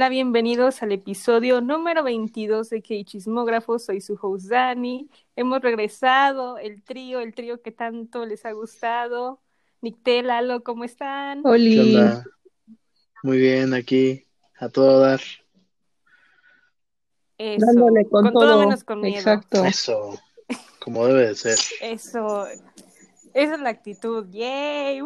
Hola, bienvenidos al episodio número 22 de K-Chismógrafo. Soy su host Dani. Hemos regresado, el trío, el trío que tanto les ha gustado. Nictel, Lalo, ¿cómo están? Hola. Muy bien, aquí, a todo dar. Eso, Dándole con, todo. menos con miedo. Exacto. Eso, como debe de ser. Eso, esa es la actitud. ¡Yay!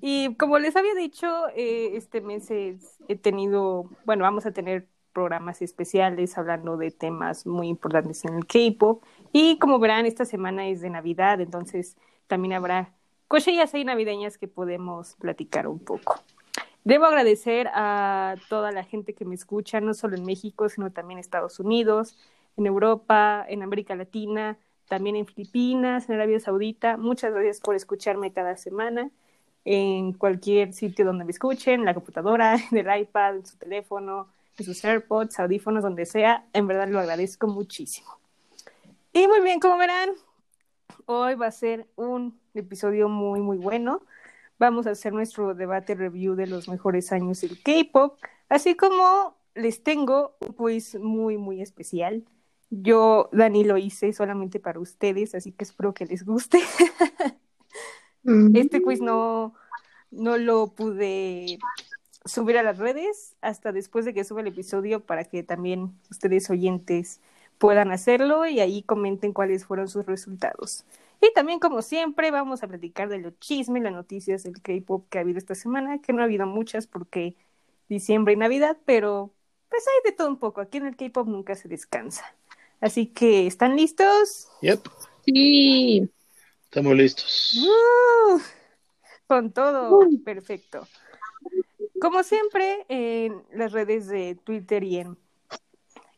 Y como les había dicho, eh, este mes he tenido, bueno, vamos a tener programas especiales hablando de temas muy importantes en el K-pop. Y como verán, esta semana es de Navidad, entonces también habrá cosillas ahí navideñas que podemos platicar un poco. Debo agradecer a toda la gente que me escucha, no solo en México, sino también en Estados Unidos, en Europa, en América Latina, también en Filipinas, en Arabia Saudita. Muchas gracias por escucharme cada semana en cualquier sitio donde me escuchen, en la computadora, el iPad, su teléfono, sus AirPods, audífonos, donde sea. En verdad lo agradezco muchísimo. Y muy bien, como verán, hoy va a ser un episodio muy, muy bueno. Vamos a hacer nuestro debate review de los mejores años del K-pop, así como les tengo un quiz muy, muy especial. Yo, Dani, lo hice solamente para ustedes, así que espero que les guste. Este quiz no, no lo pude subir a las redes hasta después de que suba el episodio para que también ustedes oyentes puedan hacerlo y ahí comenten cuáles fueron sus resultados. Y también, como siempre, vamos a platicar de los chismes y las noticias del K-pop que ha habido esta semana, que no ha habido muchas porque diciembre y Navidad, pero pues hay de todo un poco. Aquí en el K-pop nunca se descansa. Así que, ¿están listos? Yep. Sí. Estamos listos. Uh, con todo, perfecto. Como siempre, en las redes de Twitter y en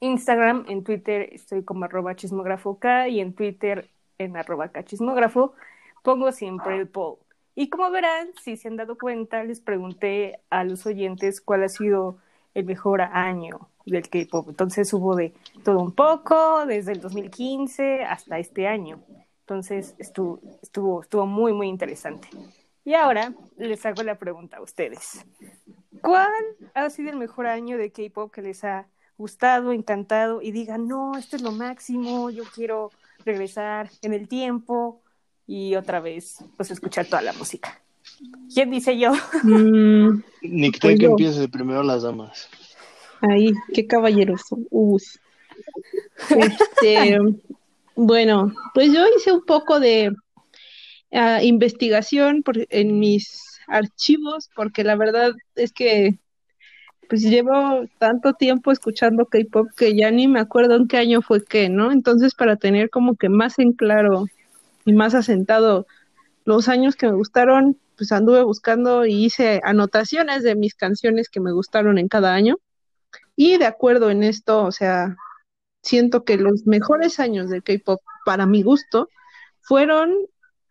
Instagram, en Twitter estoy como arroba chismógrafo K y en Twitter en arroba chismógrafo, pongo siempre el poll. Y como verán, si se han dado cuenta, les pregunté a los oyentes cuál ha sido el mejor año del K-pop. Entonces hubo de todo un poco, desde el 2015 hasta este año. Entonces estuvo, estuvo, estuvo muy, muy interesante. Y ahora les hago la pregunta a ustedes. ¿Cuál ha sido el mejor año de K-Pop que les ha gustado, encantado y digan, no, esto es lo máximo, yo quiero regresar en el tiempo y otra vez, pues, escuchar toda la música? ¿Quién dice yo? Mm, Ni que, pues que empiece primero las damas. Ahí, qué caballeroso. Este, bueno, pues yo hice un poco de ah, investigación en mis archivos, porque la verdad es que pues llevo tanto tiempo escuchando K-pop que ya ni me acuerdo en qué año fue qué, ¿no? Entonces, para tener como que más en claro y más asentado los años que me gustaron, pues anduve buscando y hice anotaciones de mis canciones que me gustaron en cada año. Y de acuerdo en esto, o sea, siento que los mejores años de K-pop, para mi gusto, fueron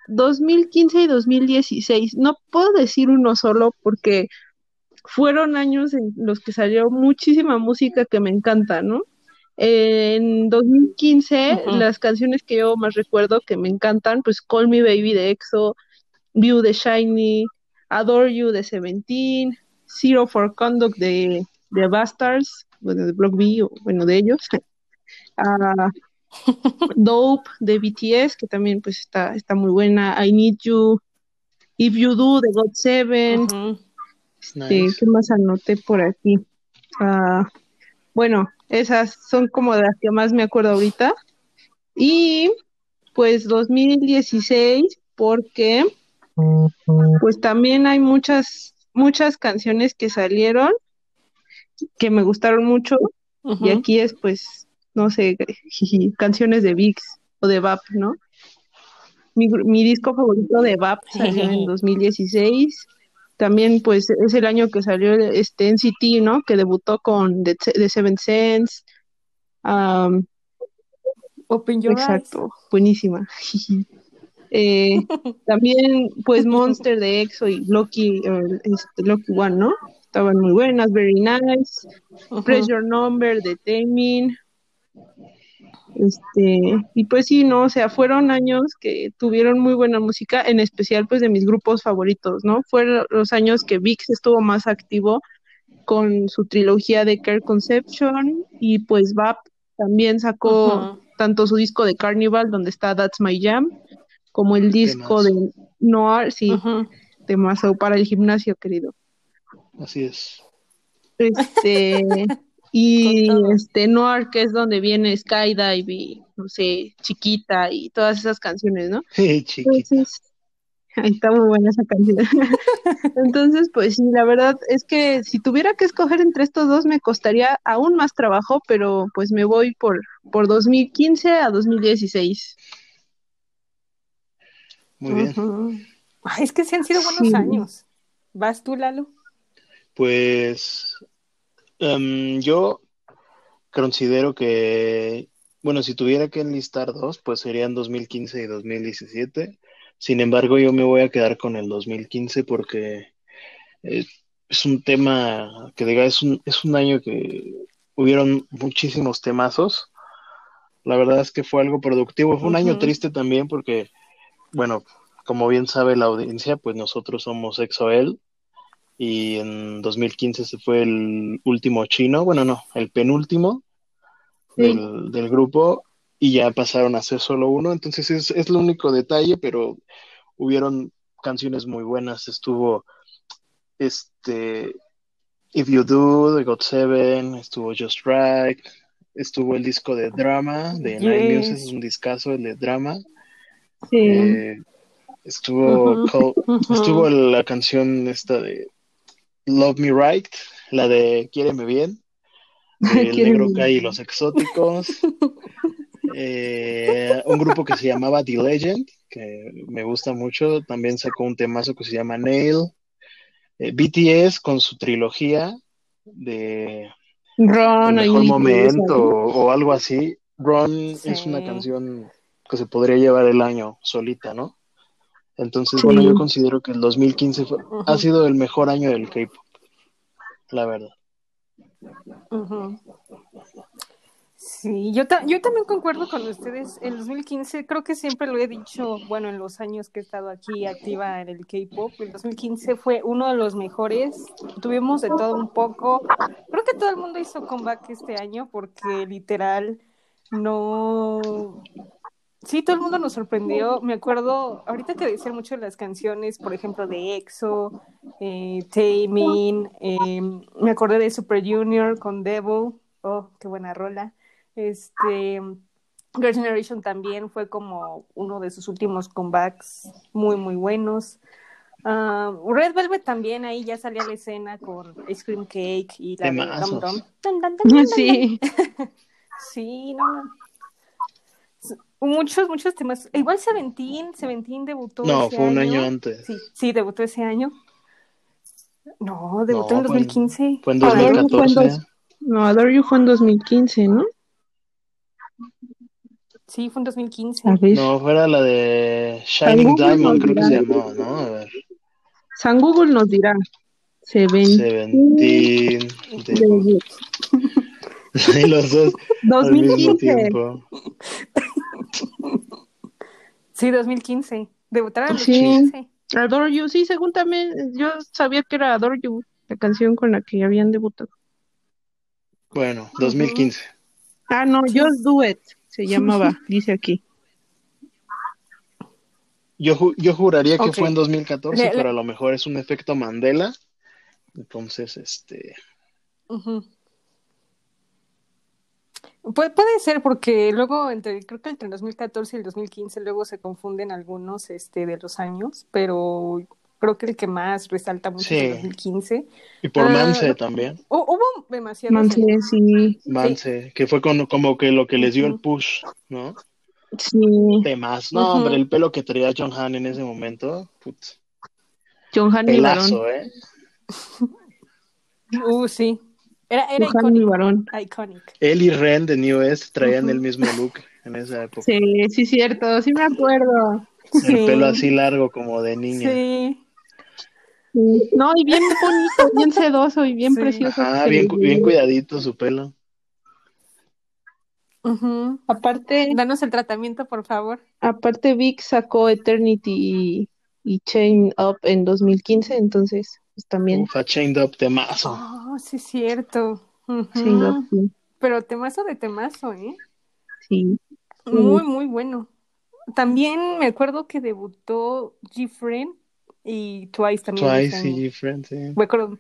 2015 y 2016. No puedo decir uno solo porque fueron años en los que salió muchísima música que me encanta, ¿no? En 2015, las canciones que yo más recuerdo que me encantan, pues Call Me Baby de EXO, View de Shiny, Adore You de Seventeen, Zero for Conduct de, de Bastards, bueno, de Block B, bueno, de ellos, uh, Dope de BTS, que también pues está, está muy buena, I Need You, If You Do de God Seven, este, ¿qué más anoté por aquí? Ah, bueno, esas son como de las que más me acuerdo ahorita. Y pues 2016, porque pues también hay muchas, muchas canciones que salieron que me gustaron mucho. Y aquí es pues no sé, canciones de VIX o de VAP, ¿no? Mi, disco favorito de VAP salió en 2016. También, pues, es el año que salió este NCT, ¿no? Que debutó con The, Seven Sense. Open Your Exacto, buenísima. Eh, también, pues, Monster de EXO y Loki, este, Loki One, ¿no? Estaban muy buenas, Very Nice. Pressure Number de Taemin. Este, y pues sí, no, o sea, fueron años que tuvieron muy buena música, en especial pues de mis grupos favoritos, ¿no? Fueron los años que VIX estuvo más activo con su trilogía de Care Conception y pues VAP también sacó tanto su disco de Carnival donde está That's My Jam como el disco de Noir, sí, de Mazo para el gimnasio, querido. Así es. Este y este Noir que es donde viene Skydive y no sé, Chiquita y todas esas canciones, ¿no? Sí, chiquita. está muy buena esa canción. Entonces, pues sí, la verdad es que si tuviera que escoger entre estos dos me costaría aún más trabajo, pero pues me voy por, por 2015 a 2016. Muy bien. es que sí han sido buenos años. ¿Vas tú, Lalo? Pues em, yo considero que, bueno, si tuviera que enlistar dos, pues serían 2015 y 2017. Sin embargo, yo me voy a quedar con el 2015 porque eh, es un tema que diga, es un, es un año que hubieron muchísimos temazos. La verdad es que fue algo productivo. Fue un año triste también porque, bueno, como bien sabe la audiencia, pues nosotros somos EXO-L y en 2015 se fue el último chino, bueno, no, el penúltimo del, del, grupo y ya pasaron a ser solo uno, entonces es, es el único detalle, pero hubieron canciones muy buenas, estuvo este If You Do de God Seven, estuvo Just Right, estuvo el disco de Drama de Nine Muses, es un discazo el de Drama. Sí. Eh, estuvo estuvo la canción esta de Love Me Right, la de Quiéreme Bien, el Negro Kai y los Exóticos. Eh, un grupo que se llamaba The Legend, que me gusta mucho, también sacó un temazo que se llama Nail. Eh, BTS con su trilogía de Ron, el mejor momento o, algo así. Ron es una canción que se podría llevar el año solita, ¿no? Entonces, bueno, yo considero que el 2015 ha sido el mejor año del K-pop, la verdad. Sí, yo, yo también concuerdo con ustedes. El 2015, creo que siempre lo he dicho, bueno, en los años que he estado aquí activa en el K-pop, el 2015 fue uno de los mejores. Tuvimos de todo un poco. Creo que todo el mundo hizo comeback este año porque literal no. Sí, todo el mundo nos sorprendió. Me acuerdo, ahorita que decían mucho de las canciones, por ejemplo, de EXO, eh, Taemin, eh, me acordé de Super Junior con Devil. Oh, qué buena rola. Este, Girl Generation también fue como uno de sus últimos comebacks muy, muy buenos. Ah, Red Velvet también ahí ya salía a la escena con Ice Cream Cake y la de Dum Dum. Sí. sí, no. Muchos, muchos temas. Igual Seventeen, Seventeen debutó. No, fue un año, antes. Sí, sí, debutó ese año. No, debutó en 2015. Fue en 2014. No, Adore You fue en 2015, ¿no? Sí, fue en 2015. No, fuera la de Shining Diamond, creo que se llamó, ¿no? A ver. San Google nos dirá. Seventeen. Seventeen. los dos 2015. Sí, 2015. Debutaron en 2015. Adore You, sí, según también, yo sabía que era Adore You, la canción con la que habían debutado. Bueno, 2015. Ah, no, Just Do It se llamaba, dice aquí. Yo, yo juraría que fue en 2014, pero a lo mejor es un efecto Mandela. Entonces, este. Puede ser porque luego entre creo que entre el 2014 y el 2015 luego se confunden algunos este de los años, pero creo que el que más resalta mucho es el 2015. Y por Manse ah, también. Hubo demasiado. Manse, sí. Manse, que fue como que lo que les dio el push, ¿no? Sí. Temas. No, hombre, el pelo que traía John Han en ese momento. Putz. John Han Pelazo, ¿eh? uh, sí. Era, era iconic. Él y Ren de New West traían el mismo look en esa época. Sí, sí, cierto. Sí me acuerdo. El pelo así largo como de niña. Sí. No, y bien bonito, bien sedoso y bien precioso. Ah, bien, bien cuidadito su pelo. Aparte. Danos el tratamiento, por favor. Aparte, Vic sacó Eternity y, Chain Up en 2015, entonces, pues también. Ufa, Chained Up temazo. Oh, sí, es cierto. Ujú. Chained Up, sí. Pero temazo de temazo, ¿eh? sí. Muy, muy bueno. También me acuerdo que debutó G-Friend y Twice también. Twice y Friends, sí. Me acuerdo.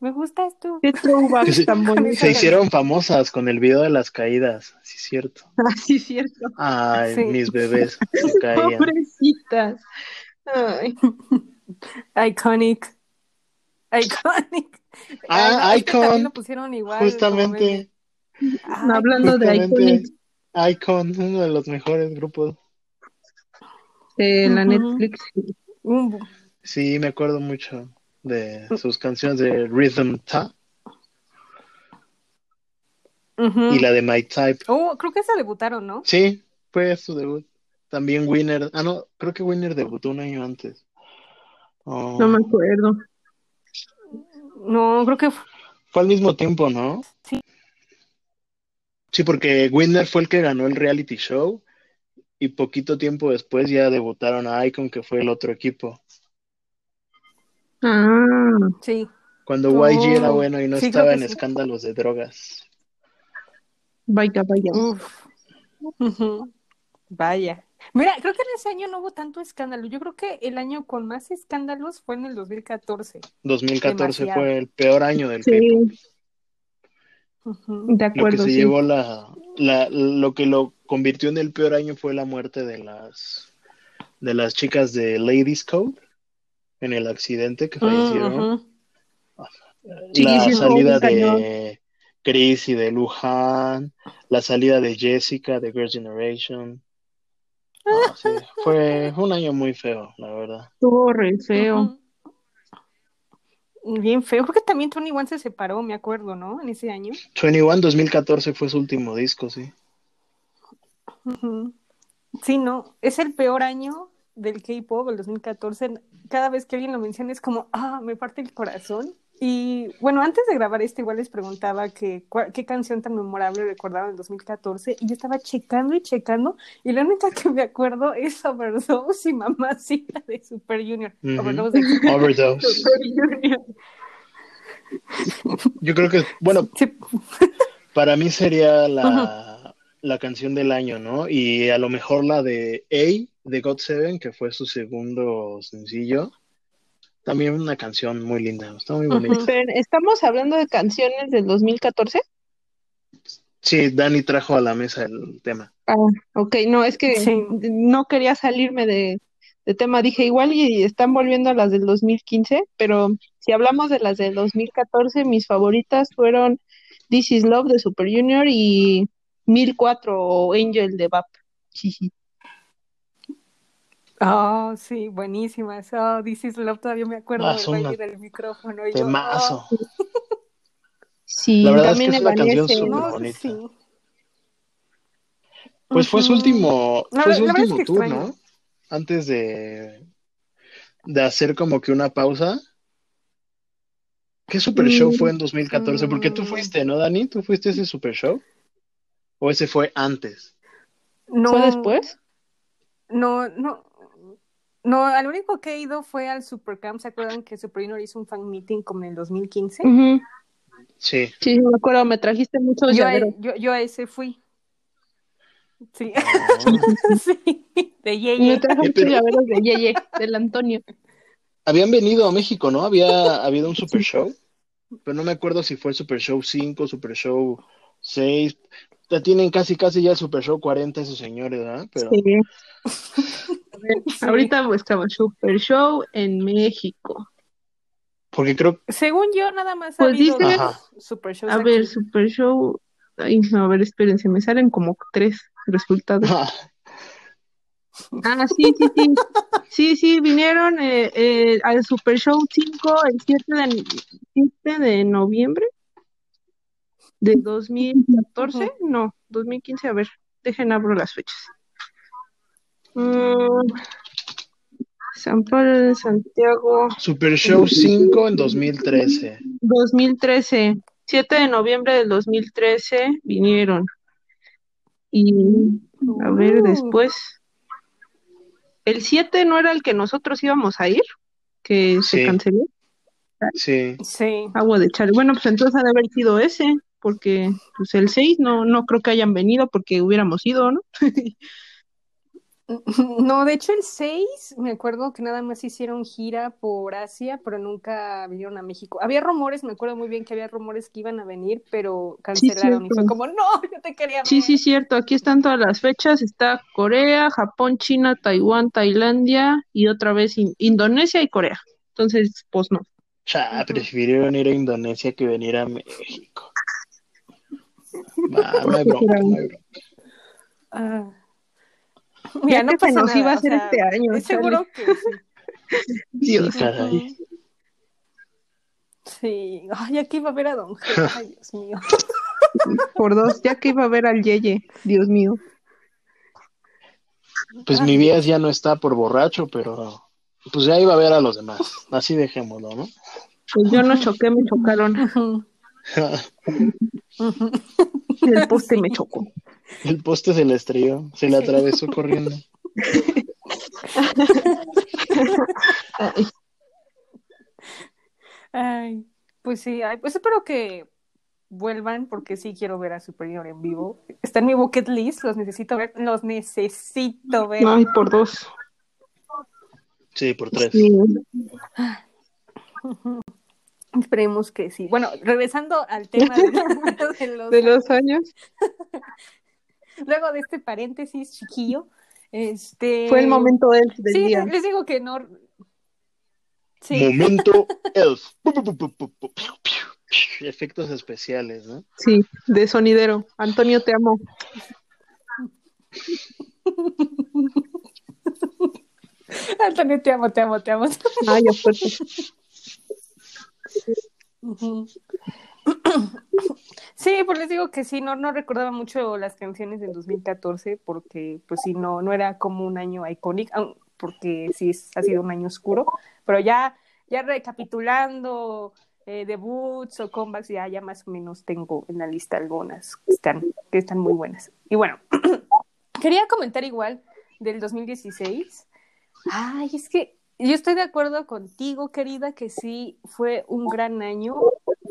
Me gusta esto. Qué se- tan bonito. Se hicieron famosas con el video de las caídas, sí es cierto. Ah, sí, cierto. Ay, Sí. mis bebés se caían. Pobrecitas. Ay, Iconic. Iconic. Ah, no, es que también Icon. lo pusieron igual. como Justamente. Ay, hablando de Iconic, Icon, uno de los mejores grupos. de la Ujú. Netflix. un- Sí, me acuerdo mucho de sus canciones de Rhythm Ta y la de My Type. Oh, creo que se debutaron, ¿no? Sí, fue su debut. También Winner. Ah, no, creo que Winner debutó un año antes. Oh, No me acuerdo. No, creo que fue- Fue al mismo tiempo, ¿no? Sí. Sí, porque Winner fue el que ganó el reality show y poquito tiempo después ya debutaron a Icon, que fue el otro equipo. Ah, sí. Cuando Oh, YG era bueno y no sí, estaba en sí. escándalos de drogas. vaya, vaya. Uf. Vaya. Mira, creo que en ese año no hubo tanto escándalo. Yo creo que el año con más escándalos fue en el 2014. 2014 Demasiado. fue el peor año del Sí, de Lo que acuerdo, se sí. llevó la, la, lo que lo convirtió en el peor año fue la muerte de las de las chicas de Ladies Code en el accidente que fallecieron. Ujú. Sí, la sí, salida de Chris y de Lujan, la salida de Jessica de Girls' Generation. No, sí, fue un año muy feo, la verdad. Estuvo re feo. Bien feo. Creo que también Tony One se separó, me acuerdo, ¿no? En ese año. 21 2014 fue su último disco, sí. Sí, no, es el peor año del K-pop, el 2014. Cada vez que alguien lo menciona es como, ah, me parte el corazón. Y bueno, antes de grabar esto, igual les preguntaba que, qué canción tan memorable recordaban en 2014. Y yo estaba checando y checando. Y la única que me acuerdo es Overdose y Mamacita de Super Junior. Overdose de Overdose. Super Junior. Yo creo que, bueno, Sí. para mí sería la, la canción del año, ¿no? Y a lo mejor la de A de God Seven, que fue su segundo sencillo. También una canción muy linda, está muy bonita. ¿estamos hablando de canciones del 2014? Sí, Dani trajo a la mesa el tema. Ah, ok, no, es que Sí. no quería salirme de, de tema. Dije, igual y están volviendo a las del 2015, pero si hablamos de las del 2014, mis favoritas fueron This Is Love de Super Junior y 1004 o Angel de VAP. Oh, sí, buenísimas. Oh, This is Love, todavía me acuerdo Ah, del baile del micrófono. Y yo, oh, Sí, La verdad es que es una canción súper no, bonita. sí. Pues fue su último, fue su la es último que tour, extraño. ¿no? Antes de, de hacer como que una pausa. ¿Qué super show Mm, fue en 2014? Porque tú Mm. fuiste, ¿no, Dani? ¿Tú fuiste a ese super show? ¿O ese fue antes? No, ¿Fue después? No, no. No, al único que he ido fue al Supercamp. ¿Se acuerdan que Super Junior hizo un fan meeting como en el 2015? Ujú. Sí. Sí, me acuerdo, me trajiste muchos Yo a, llaveros. yo, yo a ese fui. Sí, Ah. sí, de Me Yeye. trajo Eh, muchos llaveros de Yeye, del Antonio. Habían venido a México, ¿no? Había habido un super show, pero no me acuerdo si fue el super show 5, super show 6. Ya tienen casi, casi ya el super show 40 esos señores, ¿verdad? Pero Sí. Sí. Ahorita buscamos Super Show en México. porque creo Según yo, nada más ha Pues dice- dos Super Shows A ver, aquí. Super Show. Ay, no, a ver, espérense, me salen como tres resultados. Ah, sí, sí, sí. Sí, sí, vinieron eh, eh, al Super Show 5 el 7 de, 7 de noviembre de 2014. No, 2015. A ver, dejen abro las fechas. Mm, San Pablo de Santiago, Super Show 5 en 2013. 2013. 7 de noviembre del 2013 vinieron. Y a ver, Uh. después. El 7 no era el que nosotros íbamos a ir, que se Sí. canceló. Sí. Sí. Agua de Charlie. Bueno, pues entonces ha de haber sido ese, porque pues el 6 no, no creo que hayan venido porque hubiéramos ido, ¿no? No, de hecho el 6, me acuerdo que nada más hicieron gira por Asia, pero nunca vinieron a México. Había rumores, me acuerdo muy bien que había rumores que iban a venir, pero cancelaron y fue como, no, yo te quería ver. Sí, sí, cierto. Aquí están todas las fechas. Está Corea, Japón, China, Taiwán, Tailandia y otra vez In- Indonesia y Corea. Entonces, pues no. Ujú. prefirieron ir a Indonesia que venir a México. Va, no hay bronca, no hay bronca. Ah. Ya no se pasa nos nada, iba a sea, este año, seguro que sí. Dios. Caray. Sí, ay, aquí iba a ver a Don G. Ay, Dios mío. Por dos, ya que iba a ver al Yeye. Dios mío. Pues mi Vías ya no está por borracho, pero pues ya iba a ver a los demás. Así dejémoslo, ¿no? Pues yo no choqué, me chocaron. El poste me chocó. El poste se le estrelló, se le atravesó corriendo. Ay, Ay, pues sí, ay, pues espero que vuelvan porque sí quiero ver a Superior en vivo. Está en mi bucket list, los necesito ver, los necesito ver. Ay, por dos. Sí, por tres. Sí. Esperemos que sí. Bueno, regresando al tema de, de los, De los años. Luego de este paréntesis chiquillo, este Fue el momento del, del Sí, día. les digo que no. Sí, Momento elf. Efectos especiales, ¿no? Sí, de sonidero. Antonio, te amo. Antonio, te amo, te amo, te amo. Ay, fuerte. Ujú. Sí, pues les digo que sí, no, no recordaba mucho las canciones del 2014 porque pues sí, no, no era como un año icónico, porque sí ha sido un año oscuro, pero ya, ya recapitulando eh, debuts o comebacks, ya, ya más o menos tengo en la lista algunas que están, que están muy buenas. Y bueno, quería comentar igual del 2016. Ay, es que yo estoy de acuerdo contigo, querida, que sí fue un gran año.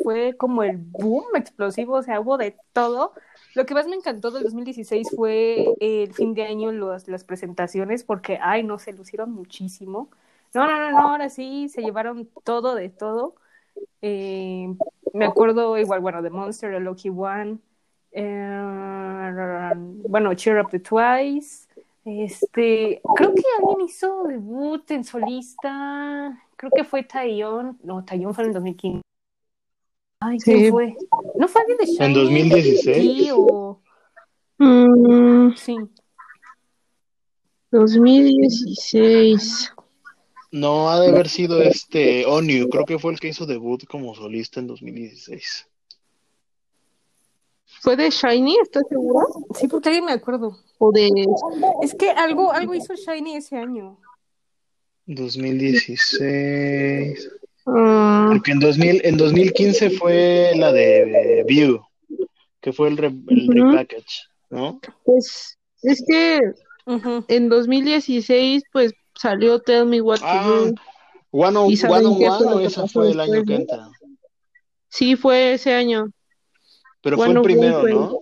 Fue como el boom explosivo, o sea, hubo de todo. Lo que más me encantó del 2016 fue el fin de año, las presentaciones, porque, ay, no, se lucieron muchísimo. No, no, no, no, ahora sí, se llevaron todo de todo. Eh, me acuerdo igual, bueno, de Monster, The Lucky One, eh, bueno, Cheer Up the Twice. Este, creo que alguien hizo debut en solista. Creo que fue Taeyong. No, Taeyong fue en el 2015. Ay, ¿quién Sí. fue? ¿No fue alguien de Shiny? ¿En 2016? Sí, o... Mm, Sí. 2016. No, ha de haber sido este Onyu, creo que fue el que hizo debut como solista en 2016. ¿Fue de Shiny? ¿Estás seguro? Sí, porque alguien me acuerdo. ¿O de Es que algo, algo hizo Shiny ese año. 2016. Ah, Porque en 2000, en 2015 fue la de View, que fue el, re- el repackage, ¿no? pues es que en 2016 pues salió Tell Me What to Ah, Do. One on ¿Y saben One, on One, fue lo o esa fue el año que entra. Sí, fue ese año. Pero fue One el One primero, fue- ¿no?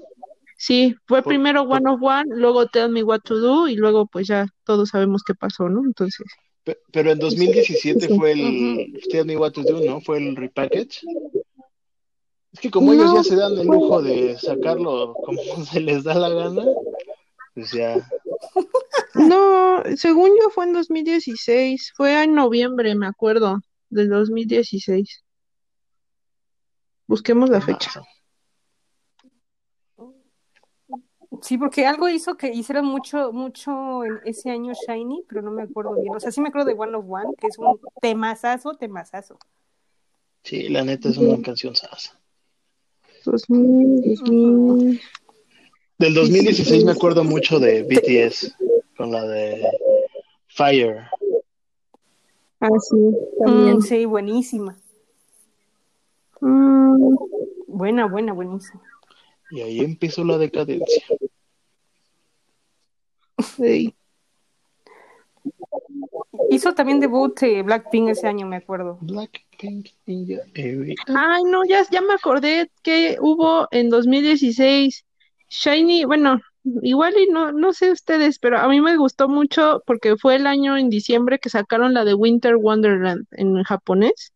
Sí, fue Por- primero por- One of One, luego Tell Me What to Do y luego pues ya todos sabemos qué pasó, ¿no? Entonces, Pe- Pero en 2017 Sí. fue el Tell Me What to Do, ¿no? Fue el repackage. Es que como ellos ya se dan el lujo de sacarlo como se les da la gana, pues ya. no, según yo fue en 2016, fue en noviembre, me acuerdo, del 2016. Busquemos la fecha. Sí, porque algo hizo que hicieron mucho, mucho en ese año Shiny, pero no me acuerdo bien. O sea, sí me acuerdo de One of One, que es un temazazo, temazazo. Sí, la neta es una canción sasa. 2000, 2000. Del 2016 me acuerdo mucho de BTS, con la de Fire. Ah, sí, también. Mm, sí, buenísima. Mm, Buena, buena, buenísima. Y ahí empezó la decadencia. sí. Hizo también debut eh, Blackpink ese año, me acuerdo. Blackpink Ninja Area. Ay, no, ya, ya me acordé que hubo en 2016 Shiny, bueno, igual y no, no sé ustedes, pero a mí me gustó mucho porque fue el año en diciembre que sacaron la de Winter Wonderland en japonés.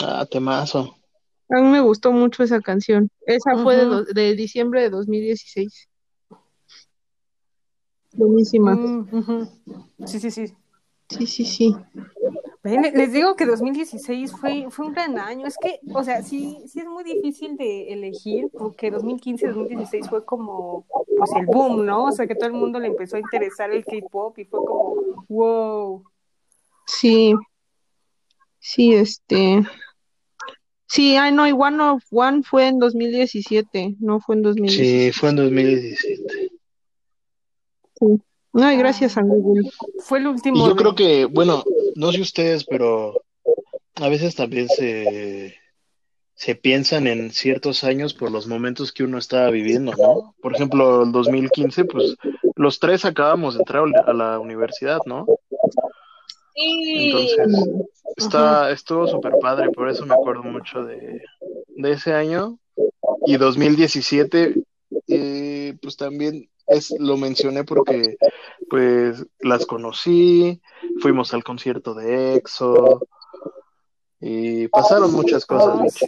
Ah, temazo. A mí me gustó mucho esa canción. Esa fue de, diciembre de 2016. Buenísima. Ujú. Sí, sí, sí. Sí, sí, sí. Ven, Les digo que 2016 fue, fue un gran año. Es que, o sea, sí, sí es muy difícil de elegir porque 2015-2016 fue como, pues el boom, ¿no? O sea, que todo el mundo le empezó a interesar el K-pop y fue como, wow. Sí, sí, este. Sí, ay, no, y One of One fue en 2017, no fue en 2016. Sí, fue en 2017. Ay, gracias a Google. Fue el Y último. yo creo que, bueno, no sé ustedes, pero a veces también se, se piensan en ciertos años por los momentos que uno estaba viviendo, ¿no? Por ejemplo, el 2015, pues los tres acabamos de entrar a la universidad, ¿no? Entonces, está, estuvo súper padre, por eso me acuerdo mucho de, de ese año. Y 2017, eh, pues también es, lo mencioné porque pues las conocí, fuimos al concierto de EXO y pasaron muchas cosas. Sí.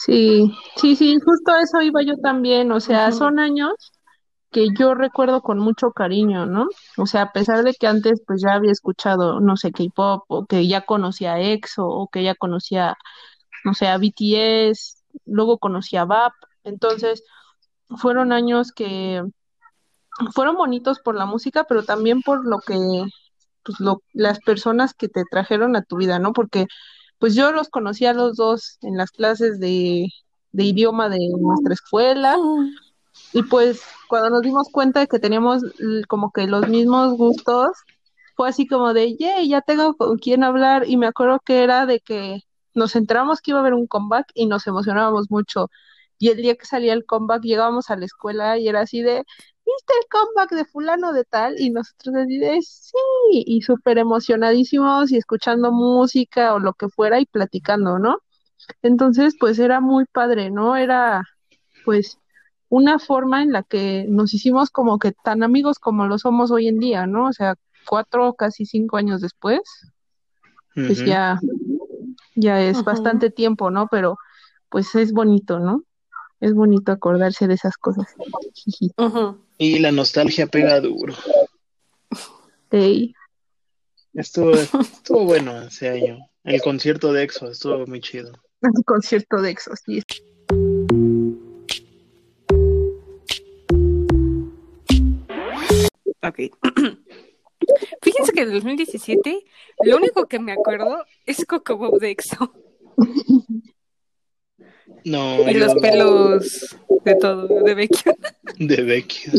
Sí, sí, sí, justo a eso iba yo también. O sea, son años que yo recuerdo con mucho cariño, ¿no? O sea, a pesar de que antes pues ya había escuchado, no sé, K-pop, o que ya conocía a EXO, o que ya conocía, no sé, a BTS, luego conocía a VAP. Entonces, fueron años que fueron bonitos por la música, pero también por lo que, pues lo, las personas que te trajeron a tu vida, ¿no? Porque pues yo los conocí a los dos en las clases de, de idioma de nuestra escuela y pues cuando nos dimos cuenta de que teníamos como que los mismos gustos, fue así como de, yay, ya tengo con quién hablar y me acuerdo que era de que nos enteramos que iba a haber un comeback y nos emocionábamos mucho. Y el día que salía el comeback llegábamos a la escuela y era así de, ¿viste el comeback de fulano de tal? Y nosotros así sí, y súper emocionadísimos y escuchando música o lo que fuera y platicando, ¿no? Entonces, pues era muy padre, ¿no? Era, pues, una forma en la que nos hicimos como que tan amigos como lo somos hoy en día, ¿no? O sea, cuatro, casi cinco años después, pues ya, ya es bastante tiempo, ¿no? Pero pues es bonito, ¿no? Es bonito acordarse de esas cosas. Y la nostalgia pega duro. Estuvo, estuvo bueno ese año. El concierto de EXO estuvo muy chido. el concierto de Exos, sí. Ok. Fíjense que en 2017 lo único que me acuerdo es Coco Bob de EXO No, y los pelos de todo, de Becky. de Becky.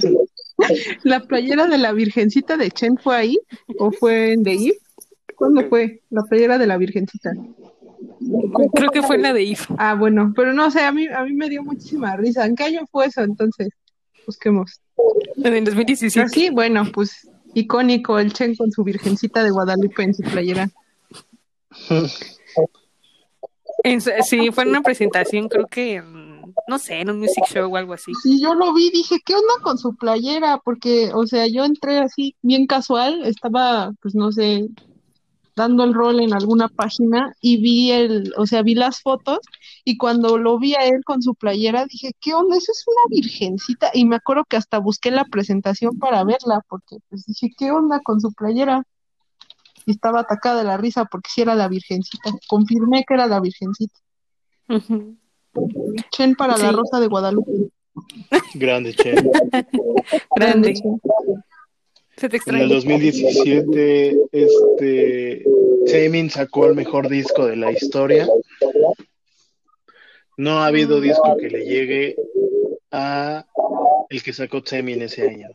¿La playera de la Virgencita de Chen fue ahí? ¿O fue en The If? ¿Cuándo fue? La playera de la Virgencita. Creo que fue la de If. Ah, bueno, pero no sé, a mí, a mí me dio muchísima risa. ¿En qué año fue eso? Entonces, busquemos. En el 2017. Así, bueno, pues icónico el Chen con su Virgencita de Guadalupe en su playera. Sí, fue en una presentación, creo que, no sé, en un music show o algo así. Sí, yo lo vi, dije, ¿qué onda con su playera? Porque, o sea, yo entré así bien casual, estaba, pues no sé, dando el rol en alguna página y vi el, o sea, vi las fotos y cuando lo vi a él con su playera dije, ¿qué onda? Eso es una virgencita y me acuerdo que hasta busqué la presentación para verla porque pues dije, ¿qué onda con su playera? Y estaba atacada de la risa porque sí era la virgencita. Confirmé que era la virgencita. Chen para la. Rosa de Guadalupe. Grande, che. Grande. Chen. Se te En el extraña. 2017, este, Taemin sacó el mejor disco de la historia. No ha habido disco que le llegue a el que sacó Taemin ese año.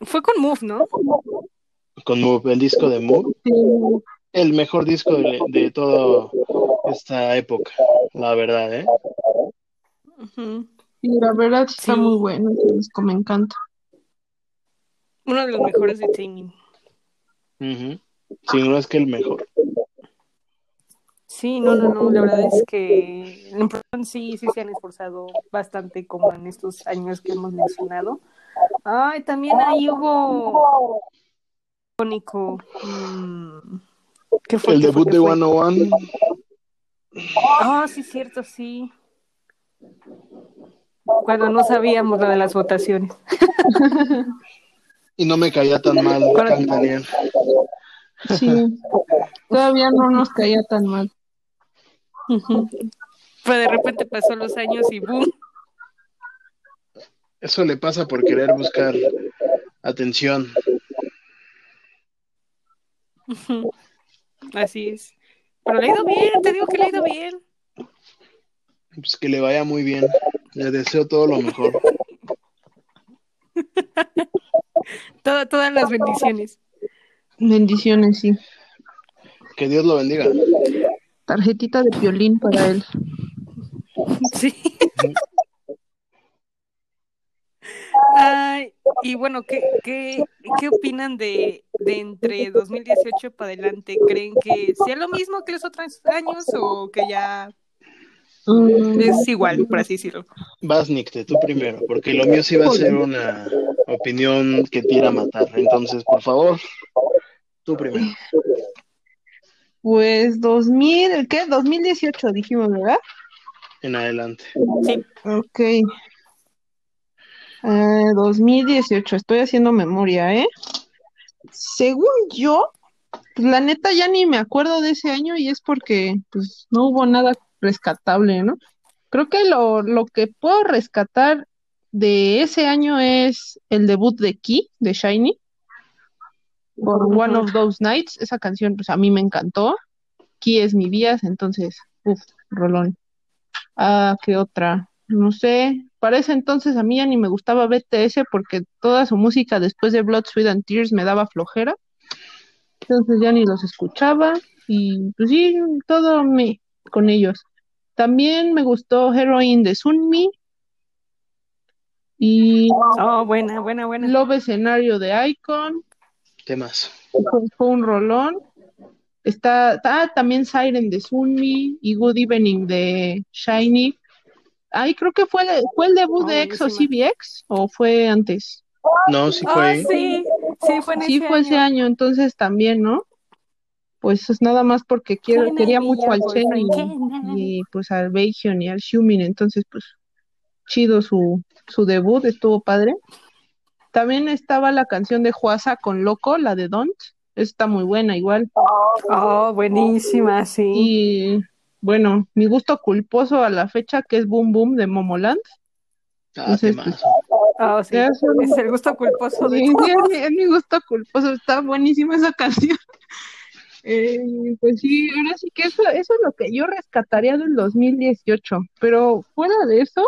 Fue con Move, ¿no? Con Move, el disco de Move, el mejor disco de, de toda esta época, la verdad, ¿eh? Ujú. Y la verdad está Sí. muy bueno ese disco, me encanta. Uno de los mejores de. Ujú. Si no es que el mejor. Sí, no, no, no, la verdad es que sí, sí se han esforzado bastante como en estos años que hemos mencionado. Ay, también ahí hubo icónico. mm, ¿Qué fue? El ¿Qué fue? debut ¿Qué de fue? 101. Ah, sí, cierto, sí. Cuando no sabíamos lo de las votaciones. Y no me caía tan mal Daniel. Sí, todavía no nos caía tan mal. Pero de repente pasó los años y boom. Eso le pasa por querer buscar atención. Así es. Pero le ha ido bien, te digo que le ha ido bien. Pues que le vaya muy bien. Le deseo todo lo mejor. Todo- todas las bendiciones. Bendiciones, sí. Que Dios lo bendiga. Tarjetita de violín para él. Sí. Ay, y bueno, ¿qué, qué, qué opinan de, de entre 2018 para adelante? ¿Creen que sea lo mismo que los otros años o que ya Mm, es igual, por así decirlo? Vas, Nicte, tú primero, porque lo mío sí va a ser una opinión que tira a matar. Entonces, por favor, tú primero. Pues 2000, ¿qué? 2018 dijimos, ¿verdad? En adelante. Sí. Ok. Eh, 2018, estoy haciendo memoria, ¿eh? Según yo, pues la neta ya ni me acuerdo de ese año y es porque pues no hubo nada rescatable, ¿no? Creo que lo, lo que puedo rescatar de ese año es el debut de Key, de Shiny, por One of Those Nights. Esa canción, pues a mí me encantó. Key es mi vías, entonces, uff, rolón. Ah, ¿qué otra? No sé. Para ese entonces a mí ya ni me gustaba BTS porque toda su música después de Blood, Sweat and Tears me daba flojera. Entonces ya ni los escuchaba y pues sí, todo me con ellos. También me gustó Heroin de Sunmi y Oh, buena, buena, buena. Love Escenario de Icon. Temas. Fue, fue un rolón. Está, ah, también Siren de Sunmi y Good Evening de Shiny. Ay, creo que fue, fue el debut Oh, de EXO. CBX o fue antes. No, sí Oh, fue. sí, sí, fue en Sí, ese fue ese año. año, entonces también, ¿no? Pues es nada más porque quiero, quería mucho al Chen y, y, pues al Baekhyun y al Xiumin, entonces pues chido su, su debut, estuvo padre. También estaba la canción de Juasa con Loco, la de Don't, está muy buena igual. Oh, buenísima, sí. Y bueno, mi gusto culposo a la fecha que es Boom Boom de Momoland. Ah, Entonces, temas. Oh, sí. Es el gusto culposo de Sí, todos. sí, es, mi, es mi gusto culposo, está buenísima esa canción. Eh, pues sí, ahora sí que eso, eso es lo que yo rescataría del 2018, pero fuera de eso,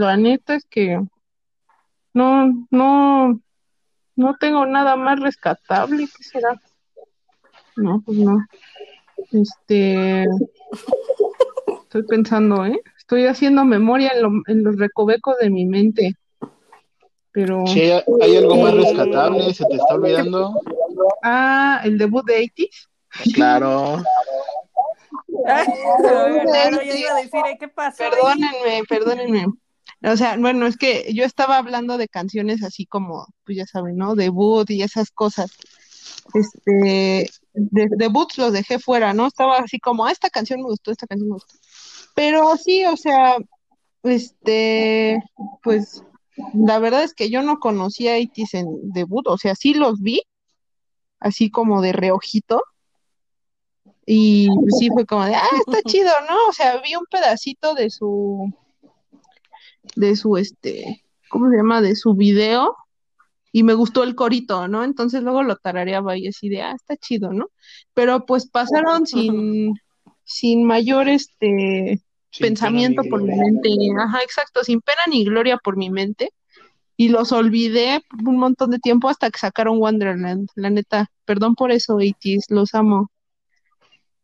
la neta es que no, no, no tengo nada más rescatable, ¿qué será? No, pues no. Este, estoy pensando, ¿eh? Estoy haciendo memoria en, lo- en los recovecos de mi mente, pero... Si hay, hay algo más rescatable, se te está olvidando. Ah, el debut de 80s. Claro. Ay, claro, yo iba a decir, ¿eh? ¿qué pasó? ahí? Perdónenme, perdónenme. O sea, bueno, es que yo estaba hablando de canciones así como, pues ya saben, ¿no? Debut y esas cosas. Este, de, debuts los dejé fuera, ¿no? Estaba así como, ah, esta canción me gustó, esta canción me gustó. Pero sí, o sea, este, pues la verdad es que yo no conocía a ITZY en debut, o sea, sí los vi, así como de reojito. Y pues sí fue como de, ah, está chido, ¿no? O sea, vi un pedacito de su, de su, este, ¿cómo se llama? De su video y me gustó el corito, ¿no? Entonces luego lo tarareaba y así de, ah, está chido, ¿no? Pero pues pasaron sin, sin mayor, este, Sin pensamiento por mi mente, ajá, exacto, sin pena ni gloria por mi mente. Y los olvidé un montón de tiempo hasta que sacaron Wonderland, la neta. Perdón por eso, 80s, los amo.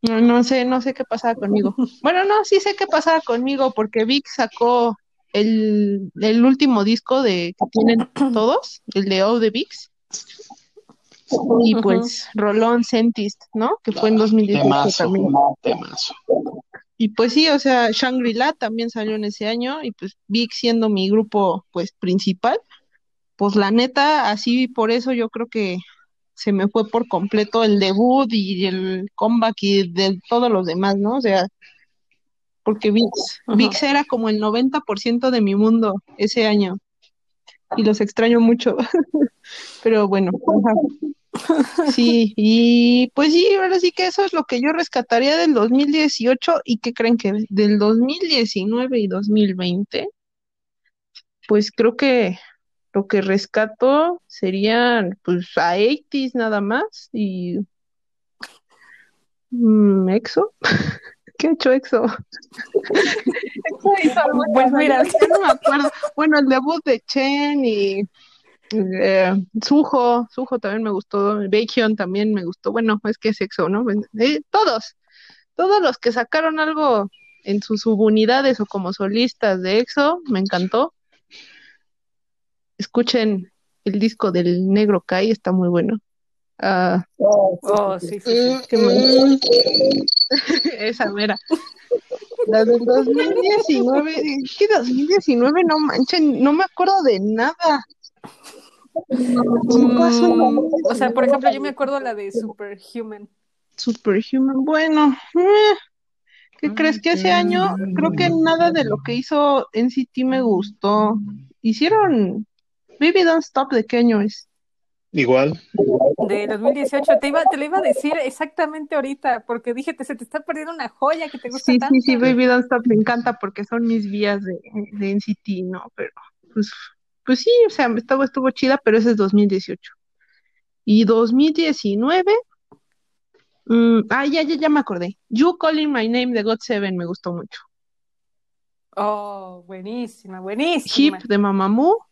No, no sé, no sé qué pasaba conmigo. Bueno, no, sí sé qué pasaba conmigo porque Vic sacó el, el último disco de que tienen todos, el de All the Bigs. Y pues Rolón Sentist, ¿no? Que fue en 2018 Temazo, también. temazo. Y pues sí, o sea, Shangri-La también salió en ese año y pues Big siendo mi grupo pues principal, pues la neta, así por eso yo creo que se me fue por completo el debut y el comeback y de todos los demás, ¿no? O sea, porque VIX, Ajá. VIX era como el 90% de mi mundo ese año y los extraño mucho, pero bueno, ajá. Sí, y pues sí, ahora sí que eso es lo que yo rescataría del 2018 y que creen que del 2019 y 2020, pues creo que lo que rescato serían pues a 80s nada más y mm, EXO. ¿Qué ha hecho EXO? EXO hizo algo Pues mira. no me acuerdo. Bueno, el debut de Chen y eh, Suho, Suho también me gustó, Baekhyun también me gustó. Bueno, es que es EXO, ¿no? Eh, todos, todos los que sacaron algo en sus subunidades o como solistas de EXO, me encantó. Escuchen el disco del Negro Kai, está muy bueno. Ah, Oh, sí, sí, sí. ¿qué? Esa mera. La del 2019, es que 2019 no manchen, no me acuerdo de nada. ¿Qué Mm, o sea, por 2019? ejemplo, yo me acuerdo la de Superhuman. Superhuman, bueno, eh, ¿qué crees que ese año creo que nada de lo que hizo NCT me gustó? Hicieron Baby Don't Stop, ¿de qué año es? Igual, De 2018, te iba, te lo iba a decir exactamente ahorita, porque dije, te, se te está perdiendo una joya que te gusta Sí, tanto. sí, sí, Baby Don't Stop me encanta porque son mis vías de, de NCT, ¿no? Pero, pues, pues sí, o sea, estuvo, estuvo chida, pero ese es 2018. Y 2019, mm, ah, ya, ya, ya me acordé. You Calling My Name de God Seven me gustó mucho. Oh, buenísima, buenísima. Hip de Mamamoo,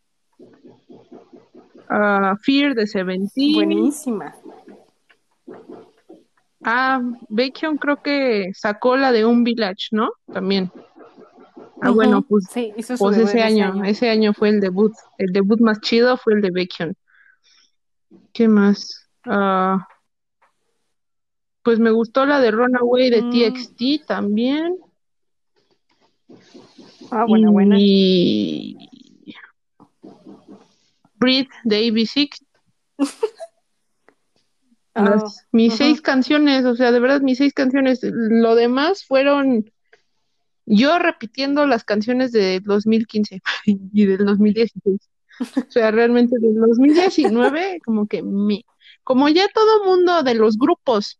ah, Fear de Seventeen, Buenísima. ah, Baekhyun creo que sacó la de Un Village, ¿no? También. Ah, bueno, pues Sí, hizo su Pues ese año, ese año fue el debut. El debut más chido fue el de Baekhyun. ¿Qué más? Ah, pues me gustó la de Runaway de Mm. TXT también. Ah, buena, buena. Breathe de AB6. Las- Oh, mis seis canciones, o sea, de verdad, mis seis canciones. Lo demás fueron yo repitiendo las canciones de 2015 y del 2016. O sea, realmente del 2019, como que me, como ya todo mundo de los grupos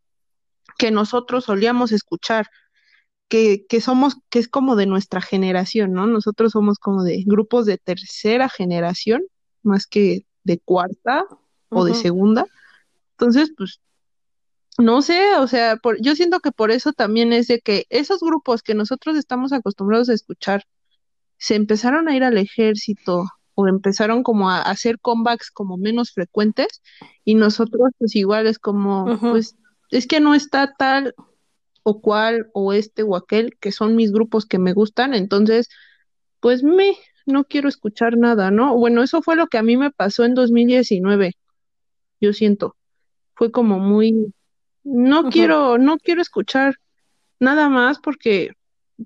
que nosotros solíamos escuchar, que, que somos, que es como de nuestra generación, ¿no? Nosotros somos como de grupos de tercera generación, más que de cuarta o de segunda. Entonces, pues, no sé, o sea, por, yo siento que por eso también es de que esos grupos que nosotros estamos acostumbrados a escuchar se empezaron a ir al ejército o empezaron como a hacer comebacks como menos frecuentes y nosotros pues igual es como, pues es que no está tal o cual o este o aquel que son mis grupos que me gustan, entonces pues me, no quiero escuchar nada, ¿no? Bueno, eso fue lo que a mí me pasó en 2019, yo siento, fue como muy, no quiero, no quiero escuchar nada más porque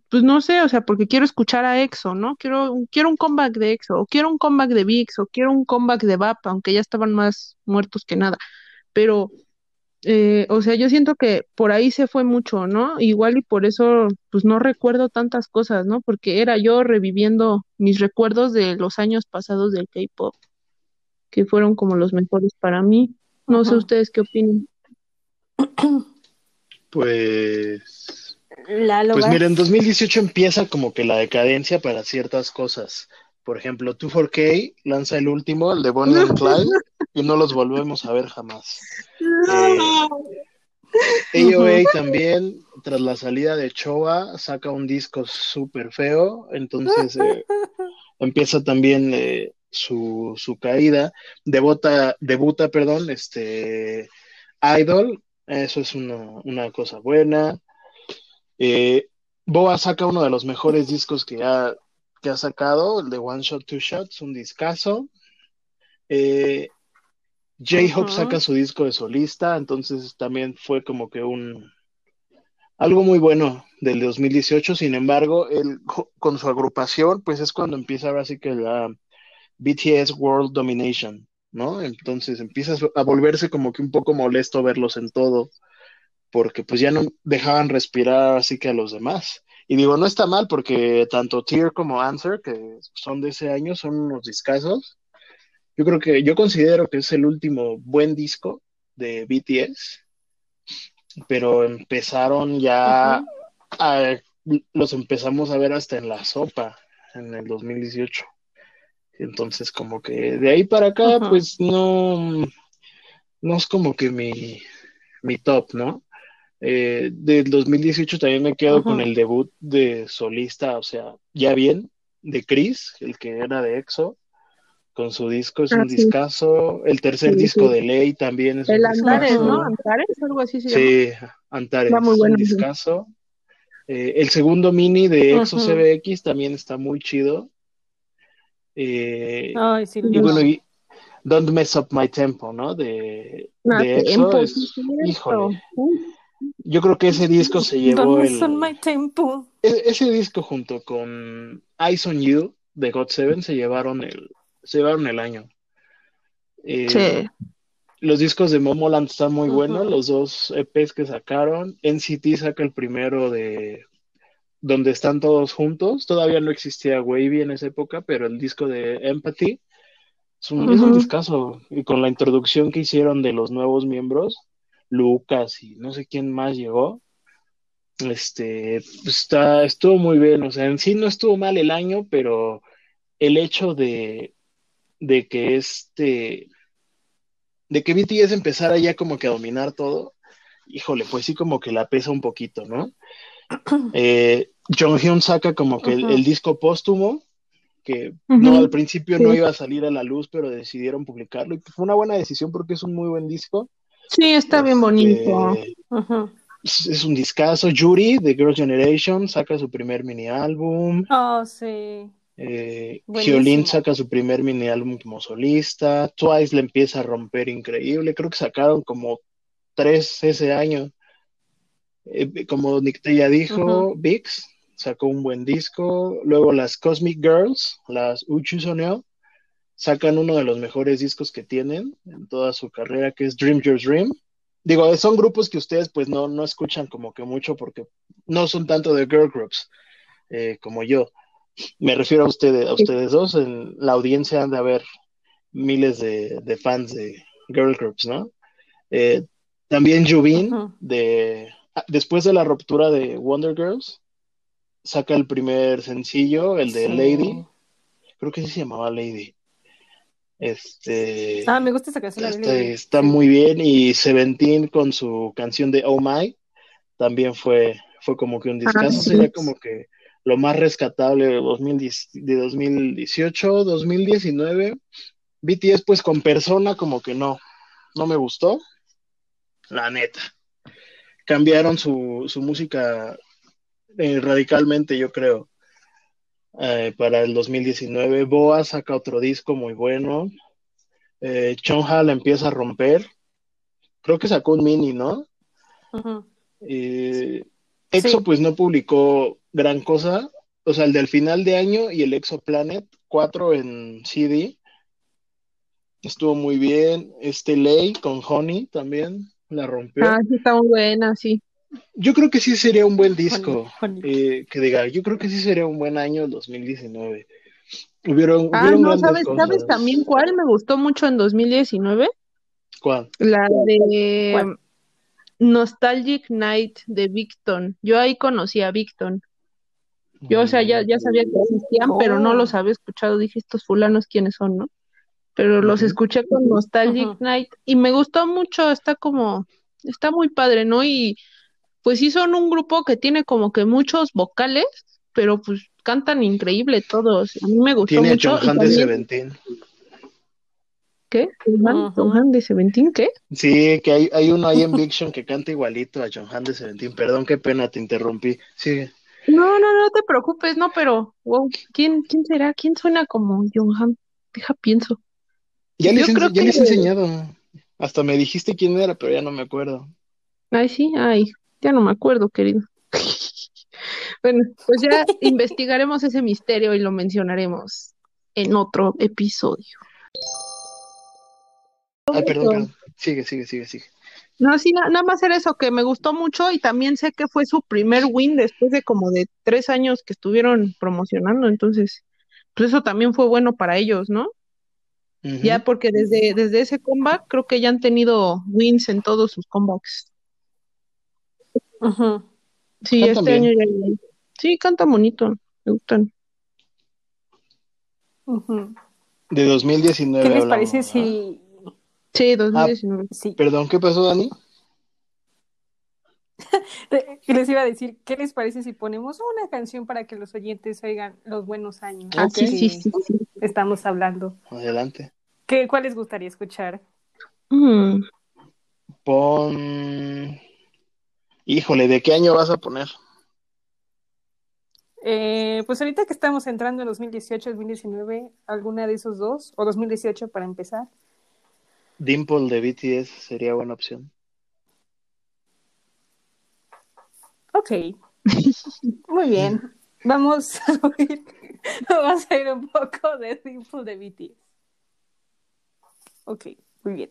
pues no sé, o sea, porque quiero escuchar a EXO, ¿no? Quiero, quiero un comeback de EXO, o quiero un comeback de VIX, o quiero un comeback de VAP, aunque ya estaban más muertos que nada. Pero, eh, o sea, yo siento que por ahí se fue mucho, ¿no? Igual y por eso, pues no recuerdo tantas cosas, ¿no? Porque era yo reviviendo mis recuerdos de los años pasados del K-pop, que fueron como los mejores para mí. No sé ustedes qué opinan. pues. Lalo, Pues mira, en 2018 empieza como que la decadencia para ciertas cosas. Por ejemplo, 2-4K lanza el último, el de Bonnie and Clyde, y no los volvemos a ver jamás. Eh, AOA también, tras la salida de Choa, saca un disco súper feo, entonces eh, empieza también eh, su, su caída. Debuta, debuta, perdón, este Idol, eso es una, una cosa buena. Eh, Boa saca uno de los mejores discos que ha que ha sacado, el de One Shot, Two Shots, un discazo. Eh, J-Hope saca su disco de solista, entonces también fue como que un algo muy bueno del 2018. Sin embargo, él con su agrupación, pues es cuando empieza ahora sí que la BTS World Domination, ¿no? Entonces empieza a volverse como que un poco molesto verlos en todo, porque pues ya no dejaban respirar así que a los demás. Y digo, no está mal porque tanto Tear como Answer, que son de ese año, son unos discazos. Yo creo que, yo considero que es el último buen disco de BTS, pero empezaron ya, a, los empezamos a ver hasta en la sopa en el 2018. Entonces, como que de ahí para acá, pues no, no es como que mi, mi top, ¿no? Eh, del 2018 también me quedo con el debut de solista, o sea, ya bien, de Chris, el que era de EXO, con su disco, es ah, un discazo. El tercer disco de Ley también es el un Antares, ¿no? Antares, algo así se sí, Antares, un discazo. Eh, el segundo mini de EXO CBX también está muy chido. Eh, Ay, sí, y bueno, y Don't Mess Up My Tempo, ¿no? De, ah, de EXO. híjole. Yo creo que ese disco se llevó el... E-, ese, disco junto con Eyes on You de God Seven se llevaron el, se llevaron el año. Eh, sí. Los discos de Momoland están muy buenos, los dos EPs que sacaron. NCT saca el primero de donde están todos juntos. Todavía no existía Wavy en esa época, pero el disco de Empathy es un, es un discazo. Y con la introducción que hicieron de los nuevos miembros, Lucas y no sé quién más llegó. Este, pues, está, estuvo muy bien, o sea, en sí no estuvo mal el año, pero el hecho de, de que este, de que BTS empezara ya como que a dominar todo, híjole, pues sí como que la pesa un poquito, ¿no? Eh, Jonghyun saca como que el, disco póstumo, que no al principio no iba a salir a la luz, pero decidieron publicarlo y fue una buena decisión porque es un muy buen disco. Sí, está bien bonito. Este, es un discazo. Yuri de Girls' Generation saca su primer mini álbum. Oh, sí. Eh, saca su primer mini álbum como solista. Twice le empieza a romper increíble. Creo que sacaron como tres ese año. Eh, como Nick ya dijo, Vix sacó un buen disco. Luego las Cosmic Girls, las Uchu Soneo, sacan uno de los mejores discos que tienen en toda su carrera, que es Dream Your Dream. Digo, son grupos que ustedes pues no, no escuchan como que mucho porque no son tanto de girl groups eh, como yo. Me refiero a ustedes, a ustedes dos, en la audiencia han de haber miles de, fans de girl groups, ¿no? Eh, también Jubin, de, ah, después de la ruptura de Wonder Girls, saca el primer sencillo, el de Lady. Creo que sí se llamaba Lady. Este, ah, me gusta esa canción. Este, está muy bien. Y Seventeen con su canción de Oh My también fue, fue como que un ah, discazo. Sería como que lo más rescatable de, 2010, de 2018, 2019. BTS, pues con persona, como que no, no me gustó. La neta. Cambiaron su, su música eh, radicalmente, yo creo. Eh, para el 2019. Boa saca otro disco muy bueno. Eh, Chonha empieza a romper. Creo que sacó un mini, ¿no? Eh, Exo pues no publicó gran cosa. O sea, el del final de año y el Exoplanet 4 en CD. Estuvo muy bien. Este Ley con Honey también la rompió. Ah, sí, está muy buena, sí. Yo creo que sí sería un buen disco. Eh, que diga, yo creo que sí sería un buen año el 2019. Hubieron, ah, no, ¿sabes, ¿sabes también cuál me gustó mucho en 2019? ¿Cuál? La de Nostalgic Night de Victon. Yo ahí conocí a Victon. Yo, o sea, ya, ya sabía que existían, pero no los oh. había escuchado. Dije, estos fulanos, ¿quiénes son, no? Pero los escuché con Nostalgic Night y me gustó mucho. Está como, está muy padre, ¿no? Y pues sí son un grupo que tiene como que muchos vocales, pero pues cantan increíble todos. A mí me gustó tiene mucho. Tiene a de Seventeen. ¿Qué? ¿John de Seventeen qué? Sí, que hay, uno ahí en Viction que canta igualito a John Han de Seventeen. Perdón, qué pena, te interrumpí. Sí. No, no, no te preocupes, no, pero, wow, ¿quién, quién será? ¿Quién suena como Johan? Deja, pienso. Ya les, Yo creo ya les he enseñado. Hasta me dijiste quién era, pero ya no me acuerdo. Ay, sí, ay, ya no me acuerdo, querido. Bueno, pues ya investigaremos ese misterio y lo mencionaremos en otro episodio. Ay, perdón, perdón. Sigue, sigue, sigue, sigue. No, sí, na- nada más era eso que me gustó mucho y también sé que fue su primer win después de como de tres años que estuvieron promocionando, entonces, pues eso también fue bueno para ellos, ¿no? Ya porque desde, desde ese comeback creo que ya han tenido wins en todos sus comebacks. Sí, este bien. año ya. Sí, canta bonito, me gustan. De 2019 ¿Qué les hablamos, parece ¿verdad? si... Sí, 2019. Sí, Perdón, ¿qué pasó, Dani? Les iba a decir, ¿qué les parece si ponemos una canción para que los oyentes oigan los buenos años Ah, sí, sí, sí. estamos hablando? Adelante. ¿Qué, ¿Cuál les gustaría escuchar? Mm, Pon. Híjole, ¿de qué año vas a poner? Eh, pues ahorita que estamos entrando en 2018, 2019, ¿alguna de esos dos? ¿O 2018 para empezar? Dimple de BTS sería buena opción. Ok, muy bien. Vamos a oír, vamos a oír un poco de Dimple de BTS. Ok, muy bien.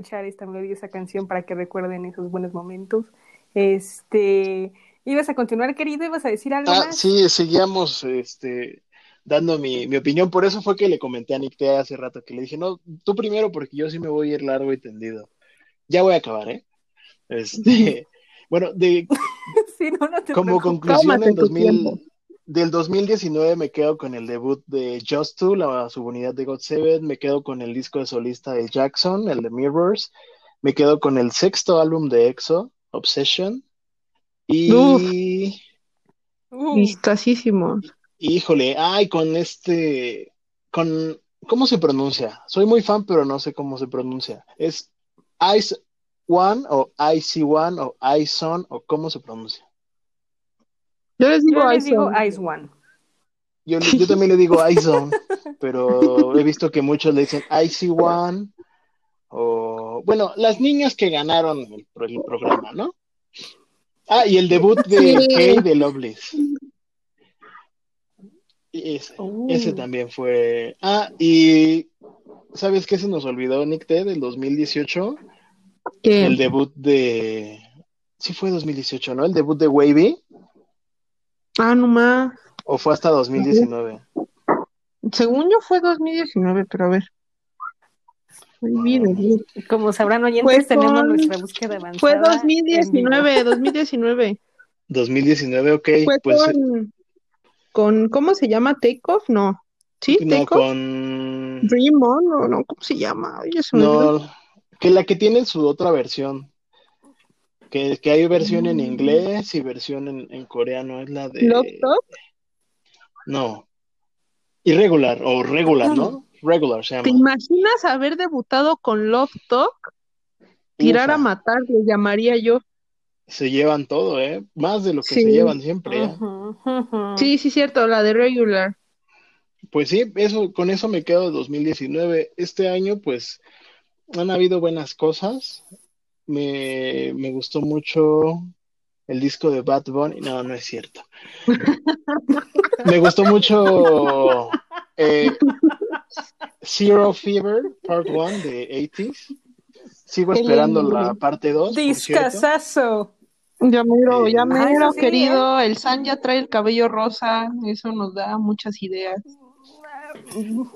Escuchar esta melodiosa canción para que recuerden esos buenos momentos. Este, ¿ibas a continuar, querido? ¿Ibas a decir algo Ah, más? sí, seguíamos este, dando mi, mi opinión. Por eso fue que le comenté a Nick T hace rato, que le dije, no, tú primero, porque yo sí me voy a ir largo y tendido. Ya voy a acabar, ¿eh? Este, bueno, de, Sí, no, no te como preocupes. conclusión, Tómate en tu 2000, tiempo. Del 2019 me quedo con el debut de Just Two, la subunidad de God Seven, me quedo con el disco de solista de Jackson, el de Mirrors, me quedo con el sexto álbum de EXO, Obsession, y... Uh, Vistosísimo. Híjole, ay, con este, con, ¿cómo se pronuncia? Soy muy fan, pero no sé cómo se pronuncia. ¿Es Ice One o Icy One o Ice On o cómo se pronuncia? Yo les digo, yo les Ice digo On. Ice One. Yo, yo también le digo Ice On, pero he visto que muchos le dicen Icy One o, bueno, las niñas que ganaron el, el programa, ¿no? Ah, y el debut de. Kay de Loveless. Y Ese, ese también fue. Ah, y ¿sabes qué se nos olvidó, Nick T, del 2018? Que- El debut de. Sí, fue 2018, ¿no? El debut de Wavy, Ah, no más. o fue hasta 2019. Según yo fue 2019, pero a ver. Olvídalo. Como sabrán oyentes, Fue tenemos con- nuestra búsqueda avanzada. Fue en vivo. 2019, 2019. 2019, ok, Fue pues con, con, ¿cómo se llama? Take Off, no. ¿Sí? no Take Off. con. Dream On, no, no, ¿cómo se llama? Olvidó. No, que la que tiene su otra versión. Que, que hay versión en Mm. inglés y versión en, en coreano, es la de. Love Talk. No. Irregular o regular, ¿no? Regular se ¿Te llama. imaginas haber debutado con Love Talk? Tirar a matar, le llamaría yo. Se llevan todo, ¿eh? Más de lo que Sí. se llevan siempre, ¿eh? Sí, sí, cierto, la de Regular. Pues sí, eso, con eso me quedo de 2019. Este año, pues, han habido buenas cosas. Me, me gustó mucho el disco de Bad Bunny. No, no es cierto. Me gustó mucho eh, Zero Fever, Part 1 de 80s. Sigo esperando la parte 2, por cierto. Discasazo. Ya mero, ya Eh, Ah, mero, eso sí, querido. El San ya trae el cabello rosa. Eso nos da muchas ideas.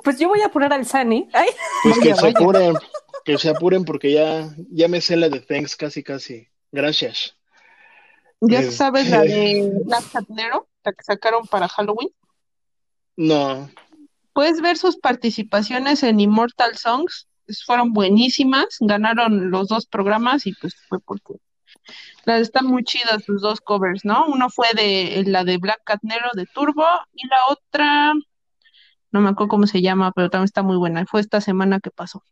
Pues yo voy a poner al Sani. Ay, Pues que se apuren, que se apuren porque ya, ya me sé la de Thanks casi casi. Gracias. ¿Ya Eh, sabes la de Black Cat Nero, la que sacaron para Halloween? No, Puedes ver sus participaciones en Immortal Songs. Fueron buenísimas. Ganaron los dos programas y pues fue porque las están muy chidas sus dos covers, ¿no? Uno fue de la de Black Cat Nero de Turbo y la otra, no me acuerdo cómo se llama, pero también está muy buena. Fue esta semana que pasó.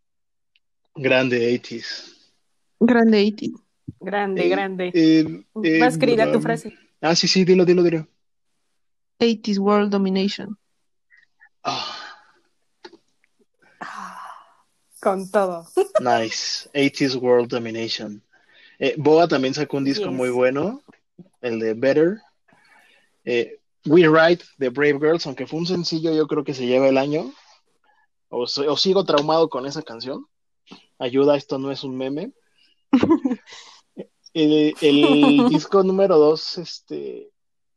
Grande 80s. Grande 80. grande, Eh, grande. eh, eh, Más querida tu frase. Ah, sí, sí, dilo, dilo, dilo. 80s World Domination. Ah, Con todo. nice. 80s World Domination. Eh, Boa también sacó un disco Yes. muy bueno, el de Better. Eh, We Ride de Brave Girls, aunque fue un sencillo, yo creo que se lleva el año. O sigo traumado con esa canción. Ayuda, esto no es un meme. El, el disco número dos, este,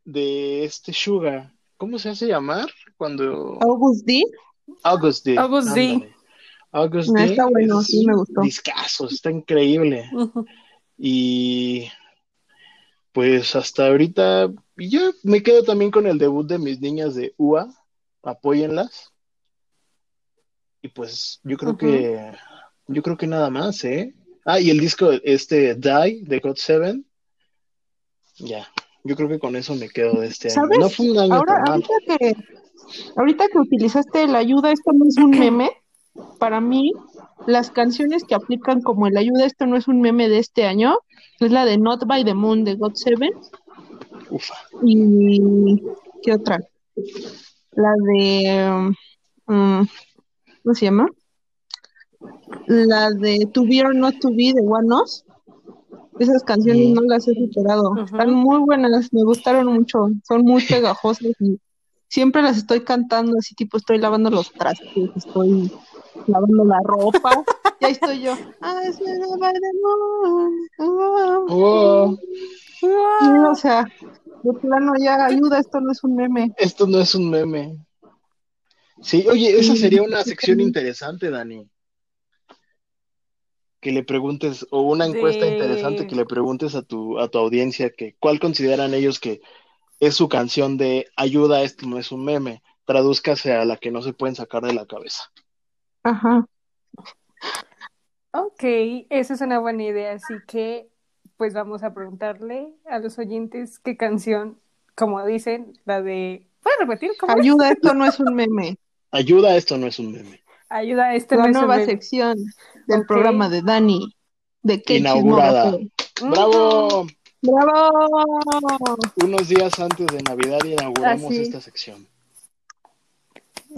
de este Sugar, ¿cómo se hace llamar? Cuando August D. August D. August D. August Ah, D. está bueno, es sí me gustó. Discazo, está increíble. Y pues hasta ahorita ya me quedo también con el debut de mis niñas de UA. Apóyenlas. Y pues yo creo que yo creo que nada más, ¿eh? Ah, y el disco este Die de God Seven. Ya, yo creo que con eso me quedo de este año. ¿Sabes? No fue un año Ahora, ahorita que, ahorita que utilizaste la ayuda, esto no es un meme. Para mí, las canciones que aplican como el ayuda, esto no es un meme de este año, es la de Not by the Moon de God Seven Ufa. y ¿qué otra? La de um, ¿cómo se llama? La de To Be or Not to Be de One Us. Esas canciones no las he superado. Están muy buenas, me gustaron mucho. Son muy pegajosas y siempre las estoy cantando así tipo estoy lavando los trastes, estoy lavando la ropa. Y ahí estoy yo. Oh. Oh, Sí, o sea, de plano ya ayuda, esto no es un meme. esto no es un meme. Sí, oye, esa sería una sección interesante, Dani. Que le preguntes, o una encuesta interesante que le preguntes a tu, a tu audiencia que cuál consideran ellos que es su canción de ayuda, esto no es un meme. Tradúzcase a la que no se pueden sacar de la cabeza. Ajá. Ok, esa es una buena idea, así que pues vamos a preguntarle a los oyentes qué canción, como dicen, la de... ¿Puedes repetir? ¿Cómo es? Ayuda, esto no es un meme. Ayuda, esto no es un meme. Ayuda, este La no es un nueva sección del programa de Dani, de Qué Inaugurada. ¡Bravo! ¡Bravo! Unos días antes de Navidad inauguramos Así. esta sección.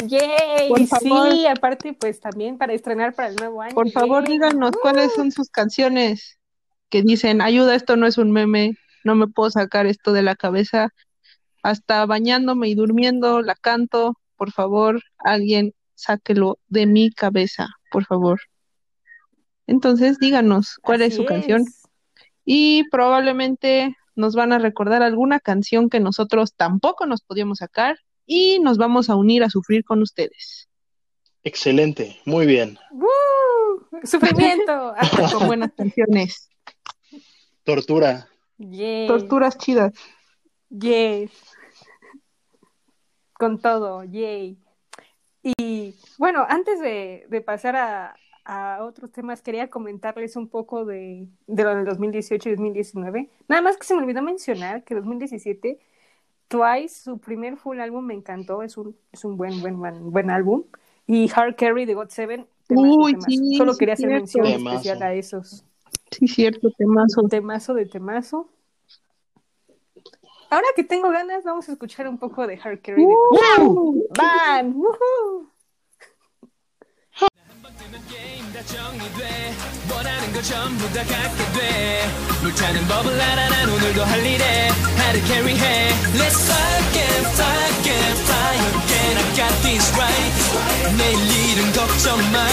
¡Yay! Por favor. Sí, aparte pues también para estrenar para el nuevo año. Por favor, ¡Yay! díganos cuáles son sus canciones que dicen, ayuda, esto no es un meme, no me puedo sacar esto de la cabeza. Hasta bañándome y durmiendo la canto. Por favor, alguien sáquelo de mi cabeza, por favor. Entonces, díganos cuál es su canción. y probablemente nos van a recordar alguna canción que nosotros tampoco nos podíamos sacar y nos vamos a unir a sufrir con ustedes. Excelente, muy bien. ¡Woo! ¡Sufrimiento! Ah, Con buenas canciones, Tortura. ¡Yay! torturas chidas. Yes. Con todo, yay. Y bueno, antes de, de pasar a, a otros temas, quería comentarles un poco de, de lo del 2018 y 2019. Nada más que se me olvidó mencionar que 2017, Twice, su primer full álbum me encantó, es un, es un buen, buen, buen, buen álbum. Y Hard Carry de God Seven, temazo, Uy, temazo. sí, Solo quería hacer cierto. mención Temazo. especial a esos. Sí, cierto, temazo. Temazo de temazo Ahora que tengo ganas, vamos a escuchar un poco de Hard Carry de God Seven. ¡Uh! ¡Van! ¡Woohoo! 게임 다 정리돼 원하는 거 전부 다 갖게 돼 물타는 법을 알아 난 오늘도 할 일에 하루 carry해 Let's fuck and fuck and fly again I got this right 내일 일은 걱정 마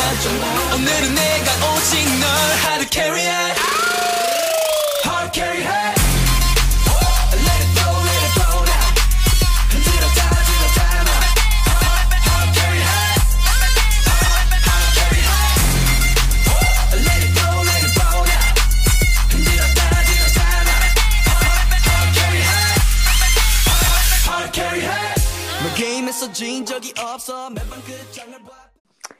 오늘은 내가 오직 널 하루 carry해 Hard carry해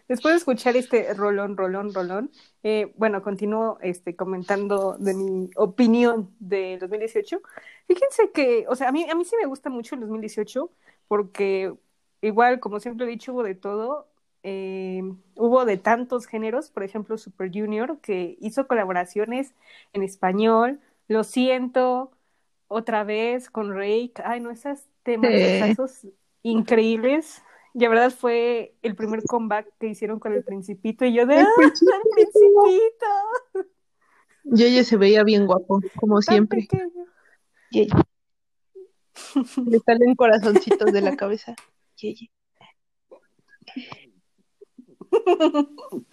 Después de escuchar este rolón, rolón, rolón, eh, bueno, continúo este, comentando de mi opinión de 2018. Fíjense que, o sea, a mí, a mí sí me gusta mucho el 2018 porque igual, como siempre he dicho, hubo de todo. eh, hubo de tantos géneros, por ejemplo, Super Junior, que hizo colaboraciones en español, Lo siento, otra vez con Rake. Ay, no, esas temas, Sí. Increíbles. Y la verdad fue el primer comeback que hicieron con el Principito y yo de El ¡Ah, el Principito! Yeye se veía bien guapo, como Tan siempre. Yeye. Le salen corazoncitos de la cabeza. Yeye.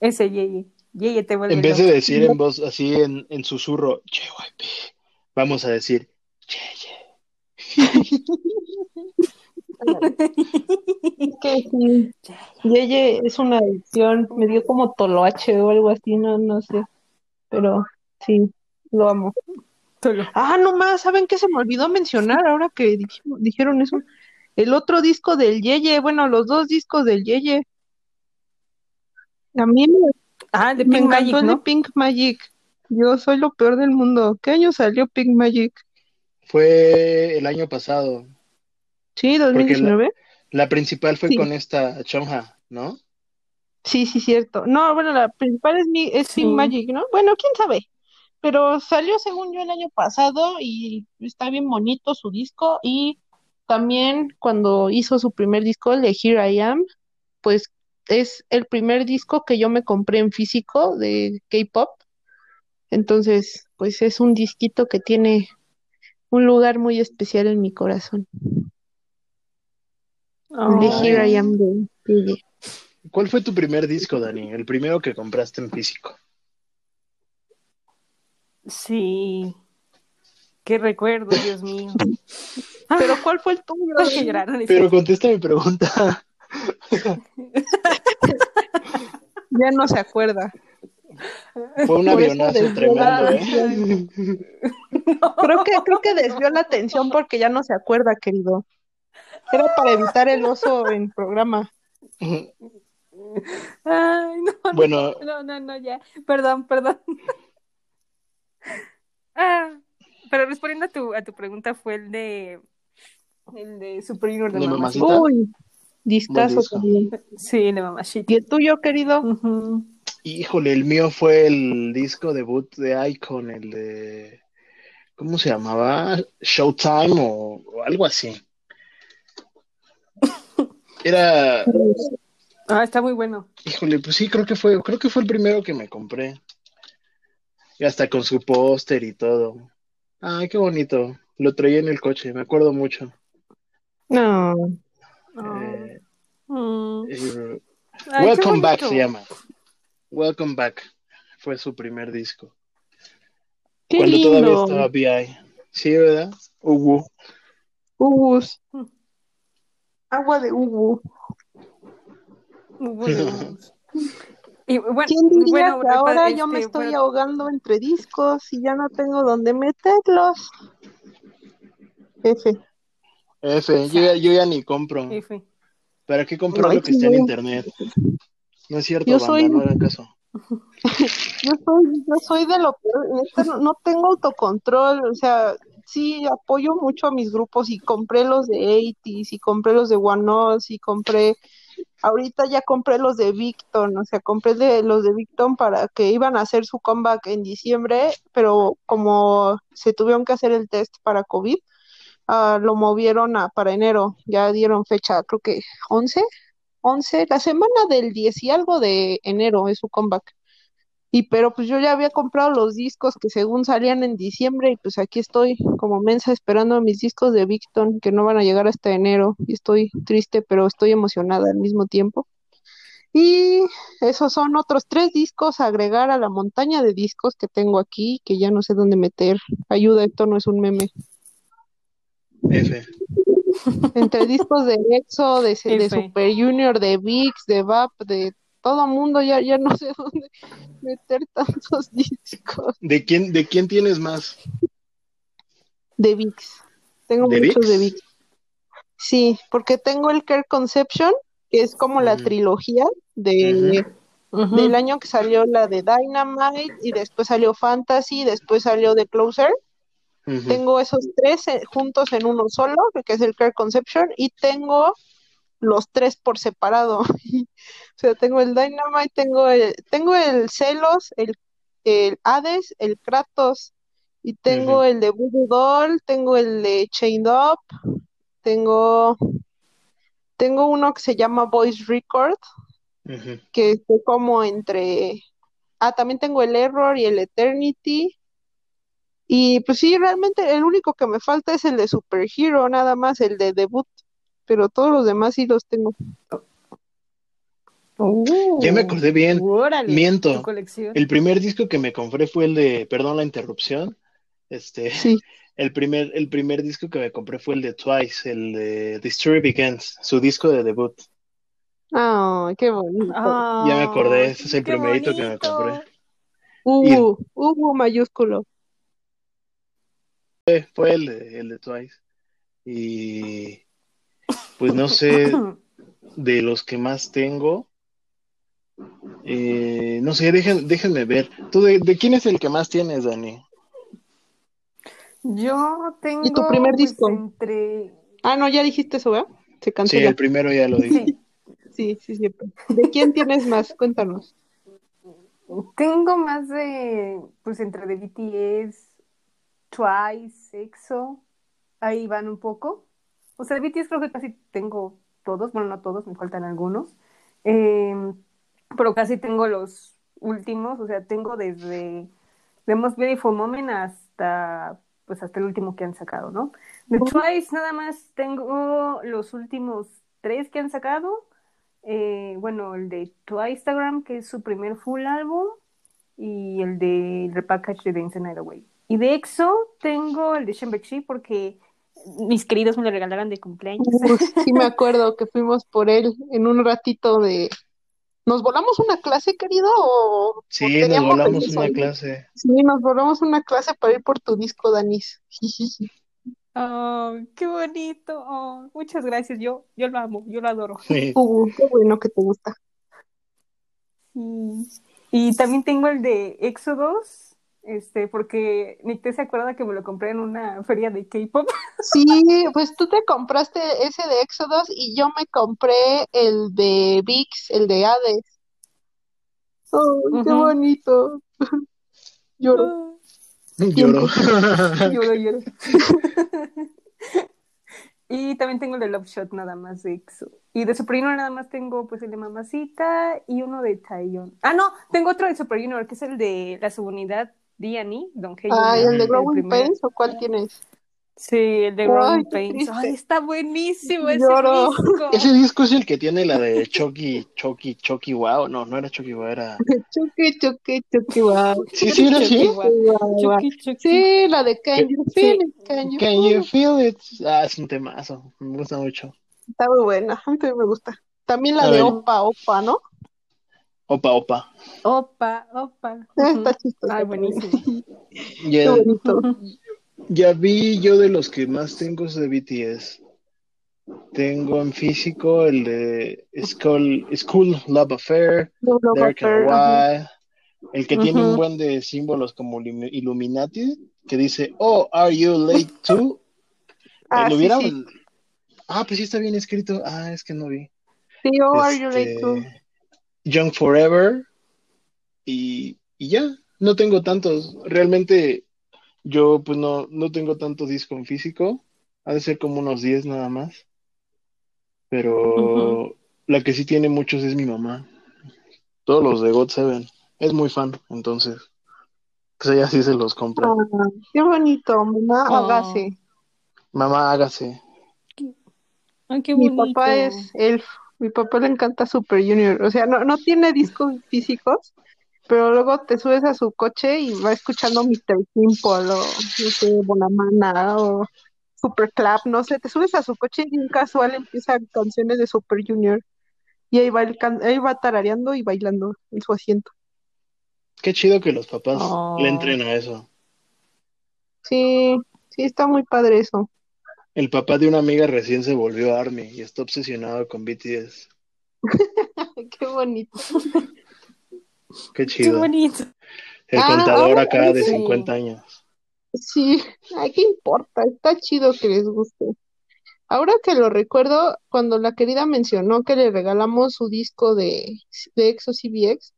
Ese Yeye. Yeye te vuelve En vez de decir en voz así en, en susurro, JYP, vamos a decir, Yeye. Que sí, Yeye es una adicción, me dio como toloache o algo así, no, no sé, pero sí, lo amo. Solo. Ah, no más, ¿saben qué se me olvidó mencionar ahora que dijimos- dijeron eso? El otro disco del Yeye, bueno, los dos discos del Yeye. A mí me, Ah, de me Pink encantó Magic, el de. Pink Magic. Yo soy lo peor del mundo. ¿Qué año salió Pink Magic? Fue el año pasado. Sí, Porque la, 2019. la principal fue Sí, con esta Chonja, ¿no? sí, sí, cierto. No, bueno, la principal es, mi, es Sí. Magic, ¿no? Bueno, quién sabe. Pero salió según yo el año pasado y está bien bonito su disco. Y también cuando hizo su primer disco, el de Here I Am, pues es el primer disco que yo me compré en físico de K-pop. Entonces, pues es un disquito que tiene un lugar muy especial en mi corazón. De Here I Am de. ¿cuál fue tu primer disco, Dani? El primero que compraste en físico. Sí. Qué recuerdo, Dios mío. Pero ¿cuál fue el tuyo? Pero contesta mi pregunta. Ya no se acuerda. Fue un avionazo tremendo. ¿eh? Creo que, creo que desvió la atención porque ya no se acuerda, querido. Era para evitar el oso en programa. Ay, no, no, Bueno, no, no, no, ya. Perdón, perdón. Ah, pero respondiendo a tu, a tu pregunta fue el de el de Super Junior de de Mamacita. mamacita, Uy, discazo disco. también. Sí, el de Mamacita. ¿Y el tuyo, querido? Híjole, el mío fue el disco debut de Icon, el de, ¿cómo se llamaba? Showtime o, o algo así. Era, Ah, está muy bueno. híjole, pues sí, creo que fue, creo que fue el primero que me compré. Y hasta con su póster y todo. Ay, qué bonito. Lo traía en el coche, me acuerdo mucho. No. Ah, Eh, mm. eh, Ay, Welcome Back se llama. Welcome Back fue su primer disco. Qué Cuando todavía estaba BI. Sí, ¿verdad? Hugo. Ubus. Agua de Ubu. Y bueno, ¿Quién diría bueno, que ahora yo este, me estoy bueno, ahogando entre discos y ya no tengo dónde meterlos? F. F, yo ya, yo ya ni compro. F. ¿Para qué comprar lo que está en internet? No es cierto, Yo banda, soy, no hagan caso. yo soy, yo soy de lo peor, no tengo autocontrol, o sea, sí apoyo mucho a mis grupos y compré los de 80s y compré los de One Us y compré, ahorita ya compré los de Victon, o sea, compré de, los de Victon para que iban a hacer su comeback en diciembre, pero como se tuvieron que hacer el test para COVID, ah, lo movieron a, para enero, ya dieron fecha, creo que 11, 11, la semana del 10 y algo de enero es su comeback. Y pero pues yo ya había comprado los discos que según salían en diciembre y pues aquí estoy como mensa esperando mis discos de Victon que no van a llegar hasta enero y estoy triste pero estoy emocionada al mismo tiempo. Y esos son otros tres discos a agregar a la montaña de discos que tengo aquí que ya no sé dónde meter. Ayuda, esto no es un meme. F. Entre discos de EXO, de, de. Super Junior, de VIX, de VAP, de todo mundo, ya, ya no sé dónde meter tantos discos ¿De quién, de quién tienes más? de VIX. Tengo ¿De muchos de VIX? Sí, porque tengo el Care Conception, que es como la Ujú. trilogía de, del año que salió la de Dynamite y después salió Fantasy, después salió The Closer. Tengo esos tres eh, juntos en uno solo, que es el Care Conception, y tengo los tres por separado. O sea, tengo el Dynamite, tengo el, tengo el Celos, el, el Hades, el Kratos, y tengo el de Voodoo Doll, tengo el de Chained Up, tengo, tengo uno que se llama Voice Record, que es como entre... Ah, también tengo el Error y el Eternity. Y pues sí, realmente el único que me falta es el de Super Hero, nada más, el de debut. Pero todos los demás sí los tengo. Uh, Ya me acordé bien. órale, Miento. El primer disco que me compré fue el de, perdón la interrupción, este, Sí. el primer, el primer disco que me compré fue el de Twice, el de The Story Begins, su disco de debut. Ay, qué bonito. Ya me acordé, ese es el primerito que me bonito. compré. Hugo, Hugo mayúsculo. Fue el de, el de Twice. Y pues no sé, de los que más tengo, eh, no sé, dejen, déjenme ver. ¿Tú de, de quién es el que más tienes, Dani? Yo tengo ¿Y tu primer pues, disco? entre Ah, no, ya dijiste eso, ¿verdad? Se Sí, cancela. el primero ya lo dije. sí, Sí, sí, sí. ¿De quién tienes más? Cuéntanos. tengo más de pues entre de BTS, Twice, EXO, ahí van un poco. O sea, de BTS creo que casi tengo todos, bueno, no todos, me faltan algunos. Eh, pero casi tengo los últimos, o sea, tengo desde The Most Beautiful Moment hasta pues hasta el último que han sacado, ¿no? De Twice nada más tengo los últimos tres que han sacado. Eh, bueno, el de Twistagram, que es su primer full álbum, y el de Repackage de Night Away. Y de EXO tengo el de Shembekshi porque mis queridos me lo regalaron de cumpleaños. Uf, sí me acuerdo que fuimos por él en un ratito de... ¿Nos volamos una clase, querido? ¿O, o Sí, nos teníamos volamos una ahí? clase. Sí, nos volamos una clase para ir por tu disco, Danis. Oh, qué bonito. Oh, muchas gracias. Yo, yo lo amo, yo lo adoro. Uh, qué bueno que te gusta. Sí. Y también tengo el de Éxodos, este, porque Nicté se acuerda que me lo compré en una feria de K-pop. Sí, pues tú te compraste ese de Éxodos y yo me compré el de VIX, el de Hades. Oh, qué bonito. Lloro. Lloró. Lloro, lloro. Y también tengo el de Love Shot nada más de EXO. Y de Super Junior nada más tengo pues el de Mamacita y uno de Taeyeon. Ah, no, tengo otro de Super Junior que es el de la subunidad D&E, Don Hye Ay, el de Growing Pains, ¿o cuál tienes? Sí, el de Growing Pains. Ay, está buenísimo ese Lloro. disco. Ese disco es el que tiene la de Chucky, Chucky, Chucky Wow. No, no era Chucky Wow, era. Chucky, chucky, chucky, wow. Sí, sí, era así. Chucky, Chucky. Sí, la de Can You Feel It? Can You Can Feel you It? feel it? Ah, es un temazo. Me gusta mucho. Está muy buena, a mí también me gusta. También la A de ver. Opa Opa, ¿no? Opa, opa. Opa, opa. Ah. Está chistosa. Ay, buenísimo. Ya, vi yo de los que más tengo es de BTS. Tengo en físico el de School, School Love Affair, Love Dark and Affair, ajá. Wild, el que tiene un buen de símbolos como Illumi- Illuminati, que dice, Oh, are you late too? Ah, ¿Lo sí, vieron? sí. Ah, pues sí está bien escrito. Ah, es que no vi. Sí, oh, are you late Este, too? Young Forever y, y ya, no tengo tantos. Realmente yo pues no, no tengo tanto disco en físico. Ha de ser como unos 10 nada más. Pero la que sí tiene muchos es mi mamá. Todos los de God Seven. Es muy fan, entonces. Pues ella sí se los compra. Ah, qué bonito, mamá, Oh. hágase. Mamá, hágase. Qué Mi papá es Elf. Mi papá le encanta Super Junior. O sea, no, no tiene discos físicos, pero luego te subes a su coche y va escuchando Mr. Simple o, no sé, Bonamana o Super Clap, no sé. Te subes a su coche y bien casual empiezan canciones de Super Junior. Y ahí va, el can- ahí va tarareando y bailando en su asiento. Qué chido que los papás Oh. le entren a eso. Sí, sí, está muy padre eso. El papá de una amiga recién se volvió Army y está obsesionado con BTS. Qué bonito. Qué Qué chido. bonito. El Ah, contador acá de sí. 50 años. Sí, ay, ¿qué importa? Está chido que les guste. Ahora que lo recuerdo, cuando la querida mencionó que le regalamos su disco de, de EXO CBX,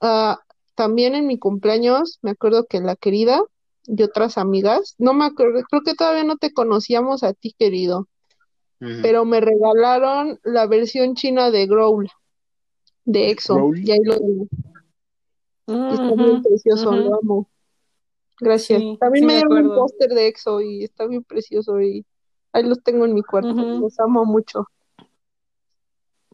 ah, también en mi cumpleaños, me acuerdo que la querida y otras amigas, no me acuerdo, creo que todavía no te conocíamos a ti, querido, pero me regalaron la versión china de Growl, de EXO, Growl. y ahí lo tengo. Y está Ujú, precioso, lo amo. Gracias. Sí, También sí me me dieron un póster de EXO y está bien precioso y ahí los tengo en mi cuarto. Los amo mucho.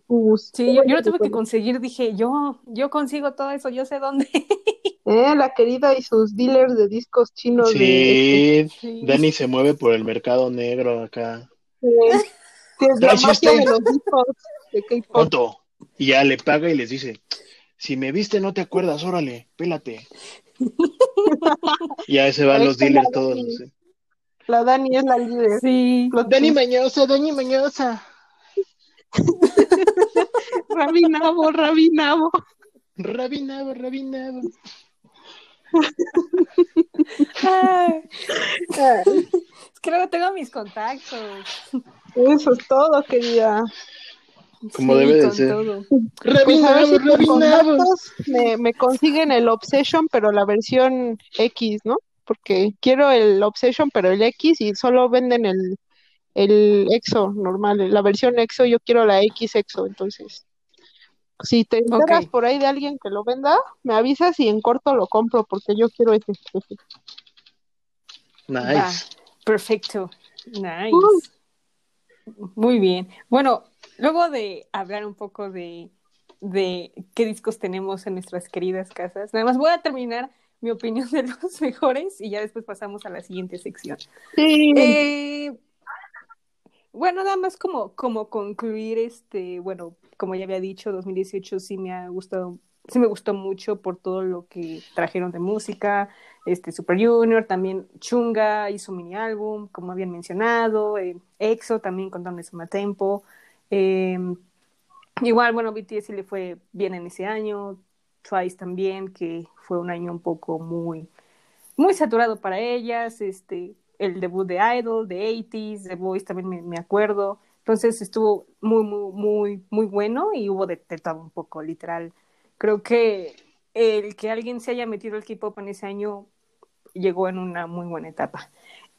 Uh, Sí, yo, yo lo tuve que conseguir, dije, yo, yo consigo todo eso, yo sé dónde. Eh, la querida y sus dealers de discos chinos de. Sí, Sí. Dani se mueve por el mercado negro acá. Eh, que es la Traes magia de los discos de K-pop. ¿Cuánto? Y ya le paga y les dice, si me viste no te acuerdas, órale, pélate. Y ahí se van Ahí los la dealers todos. Dani. La Dani es la líder. Sí. Dani. Mañosa, Dani Mañosa. Rabinabo, Rabinabo. Rabinabo, Rabinabo. Ay, es que luego tengo mis contactos. Eso es todo, querida. Como Sí, debe de ser. todo. Pues Rabinabo, Rabinabo. me consiguen el Obsession, pero la versión X, ¿no? Porque quiero el Obsession, pero el X y solo venden el, el EXO normal, la versión EXO, yo quiero la X EXO, entonces. Si te enteras por ahí de alguien que lo venda, me avisas y en corto lo compro porque yo quiero. Va, Nice. perfecto. Nice. Uh. Muy bien. Bueno, luego de hablar un poco de, de qué discos tenemos en nuestras queridas casas, nada más voy a terminar mi opinión de los mejores y ya después pasamos a la siguiente sección. Sí, Eh, bueno, nada más como, como concluir, este, bueno, como ya había dicho, 2018 sí me ha gustado, sí me gustó mucho por todo lo que trajeron de música, este, Super Junior, también Chunga hizo mini álbum, como habían mencionado, eh, EXO también contando de Suma Tempo, eh, igual, bueno, BTS sí le fue bien en ese año, Twice también, que fue un año un poco muy, muy saturado para ellas, este, el debut de Idol, de 80s, The Voice también me, acuerdo. Entonces estuvo muy, muy, muy, muy bueno y hubo de, de todo un poco, literal. Creo que el que alguien se haya metido al K-pop en ese año llegó en una muy buena etapa.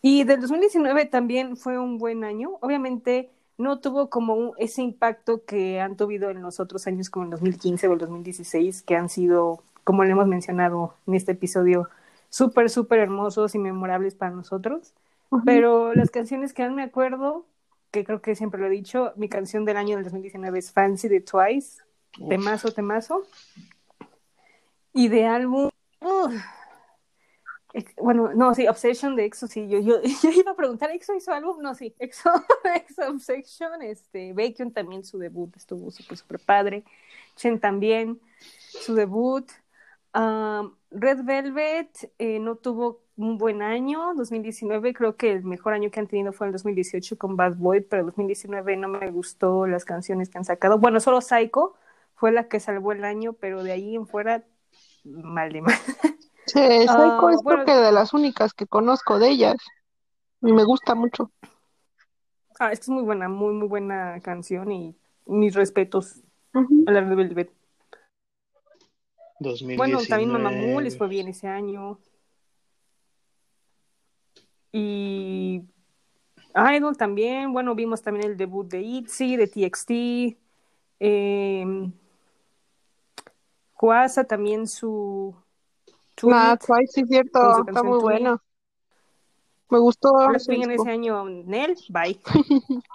Y del 2019 también fue un buen año. Obviamente no tuvo como ese impacto que han tenido en los otros años, como el 2015 o el 2016, que han sido, como le hemos mencionado en este episodio, súper, súper hermosos y memorables para nosotros. Pero las canciones que aún me acuerdo, que creo que siempre lo he dicho, mi canción del año del 2019 es Fancy de Twice, temazo, temazo. Y de álbum, bueno, no, sí, Obsession de EXO, sí, yo, yo, yo iba a preguntar, ¿EXO hizo álbum? No, sí, EXO, EXO Obsession, este, Baekhyun también su debut estuvo súper, súper padre, Chen también, su debut, Um, Red Velvet eh, no tuvo un buen año, 2019 creo que el mejor año que han tenido fue el 2018 con Bad Boy, pero el 2019 no me gustó las canciones que han sacado. Bueno, solo Psycho fue la que salvó el año, pero de ahí en fuera, mal de mal. Sí, Psycho Ah, es bueno. creo que de las únicas que conozco de ellas. Y me gusta mucho. Ah, es que es muy buena, muy, muy buena canción y mis respetos a la Red Velvet. 2019. Bueno, también Mamamoo les fue bien ese año. Y Idol también, bueno, vimos también el debut de ITZY, de TXT. Eh, Huasa también su Nah, tweet. Twice sí cierto, está muy bueno. Me gustó en ese año, Nel, bye.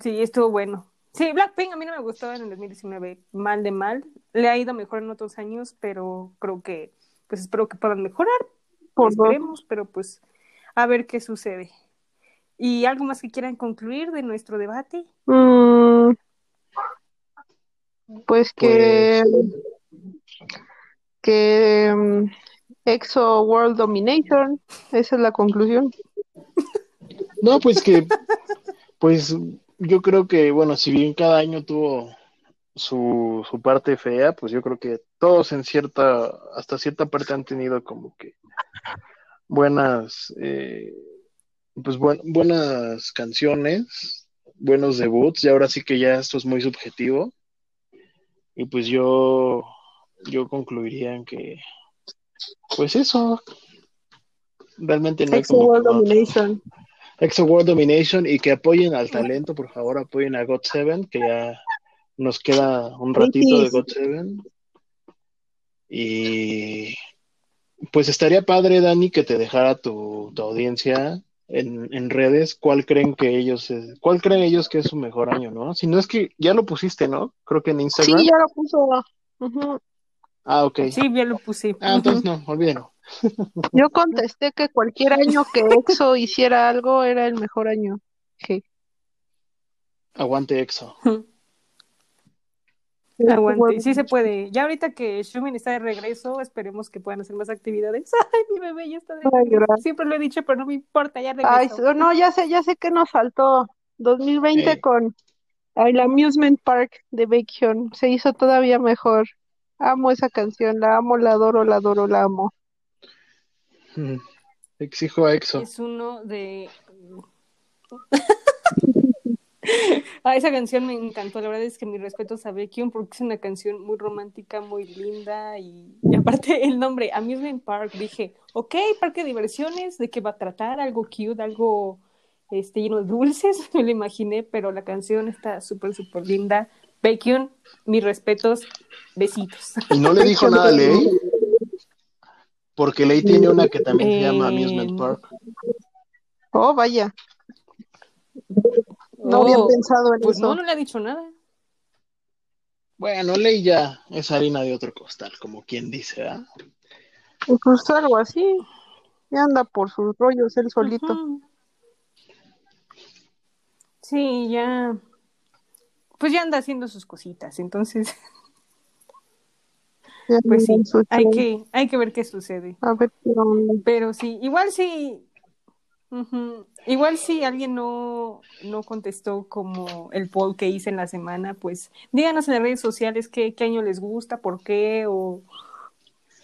Sí, estuvo bueno. Sí, Blackpink a mí no me gustó en el 2019, mal de mal. Le ha ido mejor en otros años, pero creo que, pues espero que puedan mejorar. Por dos. Esperemos, pero pues a ver qué sucede. ¿Y algo más que quieran concluir de nuestro debate? Mm, pues que, que mm, EXO World Domination, esa es la conclusión. No, pues que, pues yo creo que, bueno, si bien cada año tuvo su, su parte fea, pues yo creo que todos en cierta, hasta cierta parte han tenido como que buenas, eh, pues buen- buenas canciones, buenos debuts, y ahora sí que ya esto es muy subjetivo, y pues yo, yo concluiría en que, pues eso, realmente no hay como Exo World Domination y que apoyen al talento, por favor, apoyen a God Seven, que ya nos queda un ratito de. God Seven. Y pues estaría padre, Dani, que te dejara tu, tu audiencia en, en redes, cuál creen que ellos es- cuál creen ellos que es su mejor año, ¿no? Si no es que ya lo pusiste, ¿no? Creo que en Instagram. Sí, ya lo puso. Ah, ok. Sí, ya lo puse. Ah, entonces no, olvídalo. Yo contesté que cualquier año que EXO hiciera algo era el mejor año. Sí. Aguante Exo. Aguante, sí se puede. Ya ahorita que Shumin está de regreso, esperemos que puedan hacer más actividades. Ay, mi bebé ya está de regreso. Siempre lo he dicho, pero no me importa, ya Ay, regresó. no, ya sé, ya sé que nos faltó. 2020 Eh. con el Amusement Park de Baekhyun. Se hizo todavía mejor. Amo esa canción, la amo, la adoro, la adoro, la amo. Exijo a Exo. Es uno de... Ah, esa canción me encantó. La verdad es que mi respeto a Baekhyun porque es una canción muy romántica, muy linda y, y aparte el nombre, Amusement Park, dije, ok, parque de diversiones, ¿de qué va a tratar? Algo cute, algo este, lleno de dulces, me lo imaginé, pero la canción está súper, súper linda. Baekhyun, mis respetos, besitos. Y no le dijo nada a Ley, porque Ley tiene una que también se llama Amusement Eh, Park. Oh, vaya. No había Oh, pensado en Pues eso. no, no le ha dicho nada. Bueno, Ley ya es harina de otro costal, como quien dice, ¿ah? Pues algo así. Ya anda por sus rollos él solito. Sí, ya. Pues ya anda haciendo sus cositas, entonces, pues sí, hay que, hay que ver qué sucede. A ver qué onda. Pero sí, igual sí, igual si alguien no, no contestó como el poll que hice en la semana, pues díganos en las redes sociales qué, qué año les gusta, por qué, o,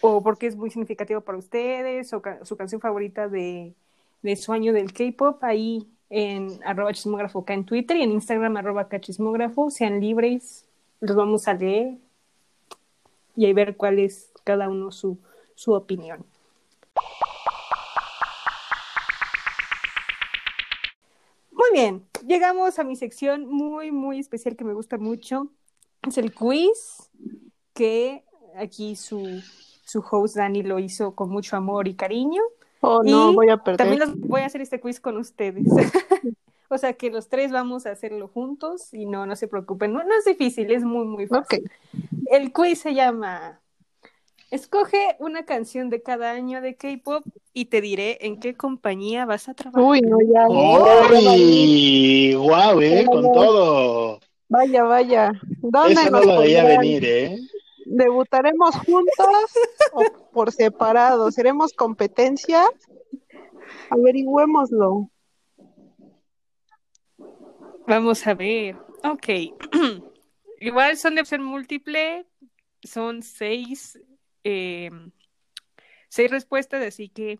o por qué es muy significativo para ustedes, o ca- su canción favorita de, de su año del K-pop, ahí en arroba chismógrafo acá en Twitter y en Instagram arroba chismógrafo, sean libres, los vamos a leer y ahí ver cuál es cada uno su, su opinión. Muy bien, llegamos a mi sección muy, muy especial que me gusta mucho. Es el quiz, que aquí su, su host Dani lo hizo con mucho amor y cariño. Oh, no, Y voy a perder. También los voy a hacer este quiz con ustedes. o sea que los tres vamos a hacerlo juntos y no, no se preocupen. No, no es difícil, es muy, muy fácil. El quiz se llama Escoge una canción de cada año de K-pop y te diré en qué compañía vas a trabajar. Uy, no, ya. ¡Uy! ¡Guau, eh! Con todo. Vaya, vaya. ¿Dónde Eso no nos lo veía venir, ¿eh? ¿Debutaremos juntos o por separado? ¿Seremos competencia? Averigüémoslo. Vamos a ver. Ok. Igual son de opción múltiple. Son seis, eh, seis respuestas, así que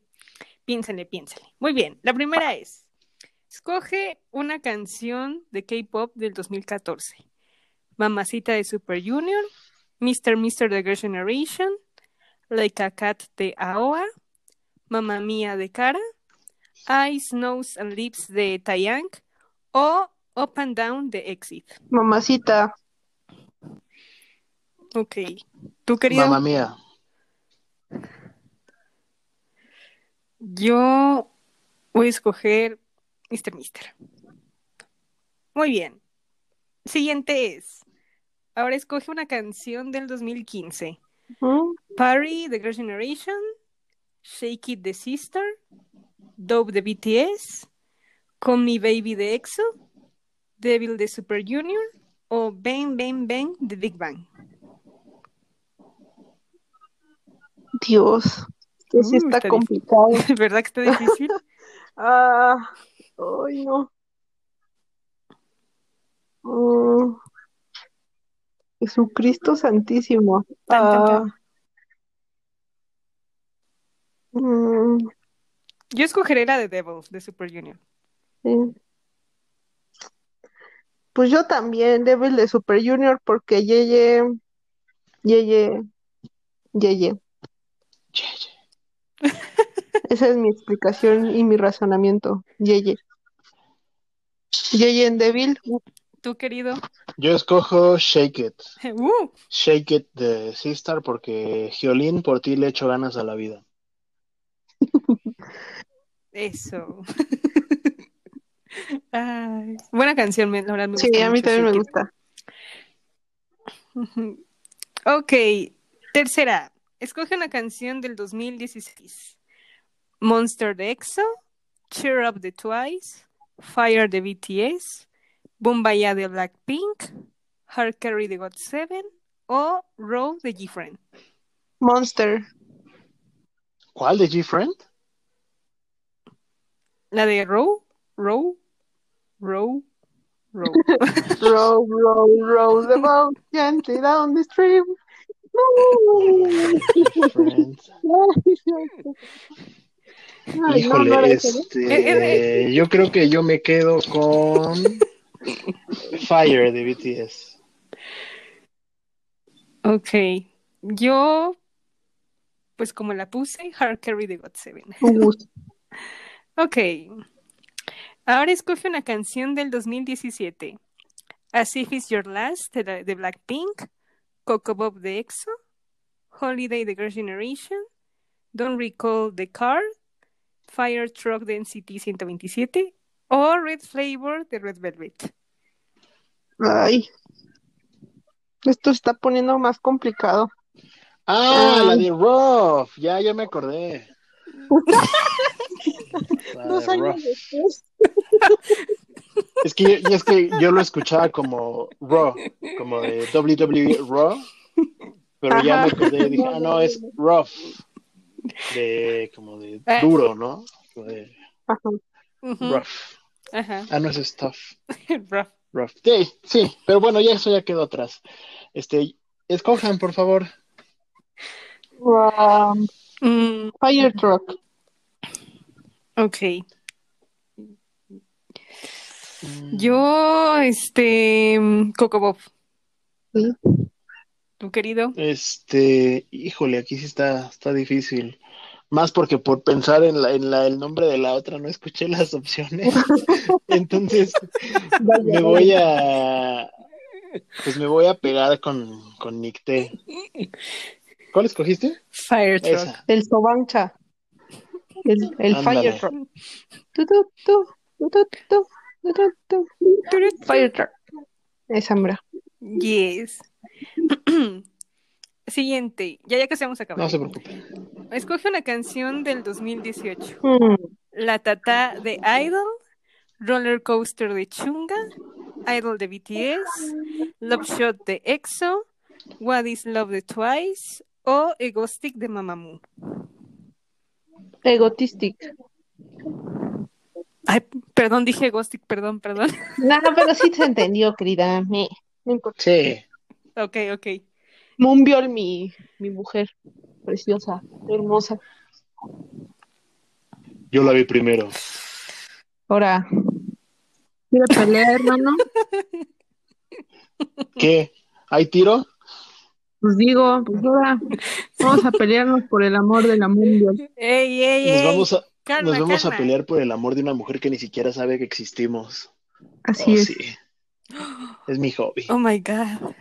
piénsenle, piénsenle. Muy bien. La primera es: Escoge una canción de K-pop del 2014. Mamacita de Super Junior, Mr. Mr. The Girl Generation, Like a Cat de Aoa, Mamma Mía de Cara, Eyes, Nose and Lips de Taeyang o Up and Down de Exit. Mamacita. Ok. ¿Tú, querido? Mamá mía. Yo voy a escoger Mr. Mister. Muy bien. Siguiente es. Ahora escoge una canción del 2015. ¿Mm? Party The Girl Generation, Shake It the Sister, Dope de BTS, Call Me Baby de EXO, Devil de Super Junior o Bang Bang Bang de Big Bang. Dios. Que sí Mm, está está complicado. ¿Verdad que está difícil? Ah, Ay, no. Mm. Jesucristo Santísimo. Tan, tan, tan. Ah. Mm, Yo escogeré la de Devil, de Super Junior. sí. Pues yo también, Devil de Super Junior, porque Yeye, Yeye, Yeye. Esa es mi explicación y mi razonamiento. Yeye. Yeye en Devil. ¿Tú, querido? Yo escojo Shake It. Uh, Shake It de Sistar porque Giolín, por ti le echo ganas a la vida. eso. Ay, buena canción, me- la verdad me Sí, gusta a mí mucho también me gusta. Ok, tercera. Escoge una canción del 2016. Monster de EXO, Cheer Up de Twice, Fire de BTS, Bombaya de Blackpink, Hard Carry de GOT7 o Row de GFriend. Monster. ¿Cuál de G-Friend? La de Row, Row, Row, Row. Row, row, row the boat gently down the stream. Ay, Híjole, este, yo creo que yo me quedo con Fire de BTS. Ok, yo, pues como la puse, Hard Carry de GOT7. Un gusto. Ok. Ahora escoge una canción del 2017. As If It's Your Last de, la- de Blackpink, Coco Bob de EXO, Holiday de Girls' Generation, Don't Recall the Car, Fire Truck de NCT 127 o Red Flavor de Red Velvet. Ay. Esto se está poniendo más complicado. Ah, la de Ruff. Ya, ya me acordé. Dos años después. Es que, y es que yo lo escuchaba como Raw, como de WWE Raw, pero ya me acordé, dije, ah, no, es Rough, de como de Ah. duro, ¿no? Como de Ajá. Rough. Ajá. Ah, no, es stuff. Rough. Rough. Sí, sí, pero bueno, ya eso ya quedó atrás. Este, escojan, por favor. Um, Mm, fire truck. ok. Mm, Yo, este, Coco Bob. Sí. ¿Tu querido? Este, híjole, aquí sí está, está difícil. Más porque por pensar en la, en la, el nombre de la otra no escuché las opciones. Entonces, Vaya, me voy a, pues me voy a pegar con, con Nicté. ¿Cuál escogiste? Fire Truck. Esa. El Sobancha. El, el Fire Truck. Fire Truck. Esa. Yes. Siguiente, ya ya que se vamos a acabar. No se preocupe. Escoge una canción del 2018. Hmm. La Tata de Idol, Roller Coaster de Chunga, Idol de BTS, Love Shot de EXO, What is Love de Twice, o Egostic de Mamamoo. Egotistic. Ay, perdón, dije Egostic, perdón, perdón. No, pero sí se entendió, querida. Me- no importa. Sí. Ok, ok. Moonbyul, mi, mi mujer. Preciosa, hermosa. Yo la vi primero. Ahora. ¿Quiere pelear, hermano? ¿Qué? ¿Hay tiro? Pues digo, pues ahora vamos a pelearnos por el amor de la Moonbyul. Ey, ey, Nos ey. vamos a, Calma, nos vamos a pelear por el amor de una mujer que ni siquiera sabe que existimos. Así Oh, es. sí. Es mi hobby. Oh my God.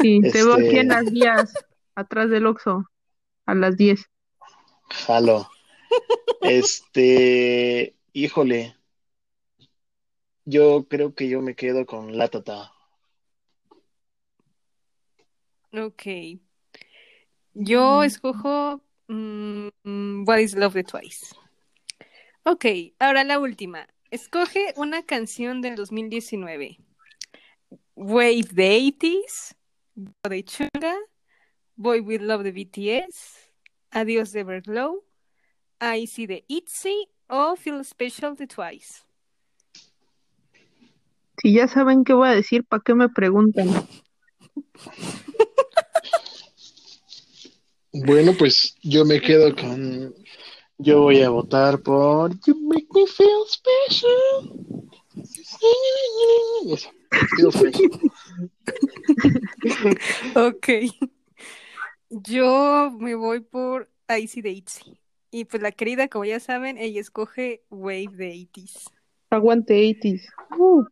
Sí, te veo aquí Este- en las vías, atrás del Oxxo, a las 10. Jalo. Este, híjole. Yo creo que yo me quedo con la tata. Ok. Yo escojo mm, mm, What is Love de Twice. Ok, ahora la última. Escoge una canción del 2019. Wave de 80s, Go de Chunga, Boy with Love de BTS, Adiós de Everglow, Icy de ITZY o Feel Special de Twice. Si ya saben qué voy a decir, ¿para qué me preguntan? Bueno, pues yo me quedo con. Yo voy a votar por You Make Me Feel Special. Eso. Feel special. Ok. Yo me voy por Icy Daisy. Y pues la querida, como ya saben, ella escoge Wave de 80s. Aguante 80s. Uh,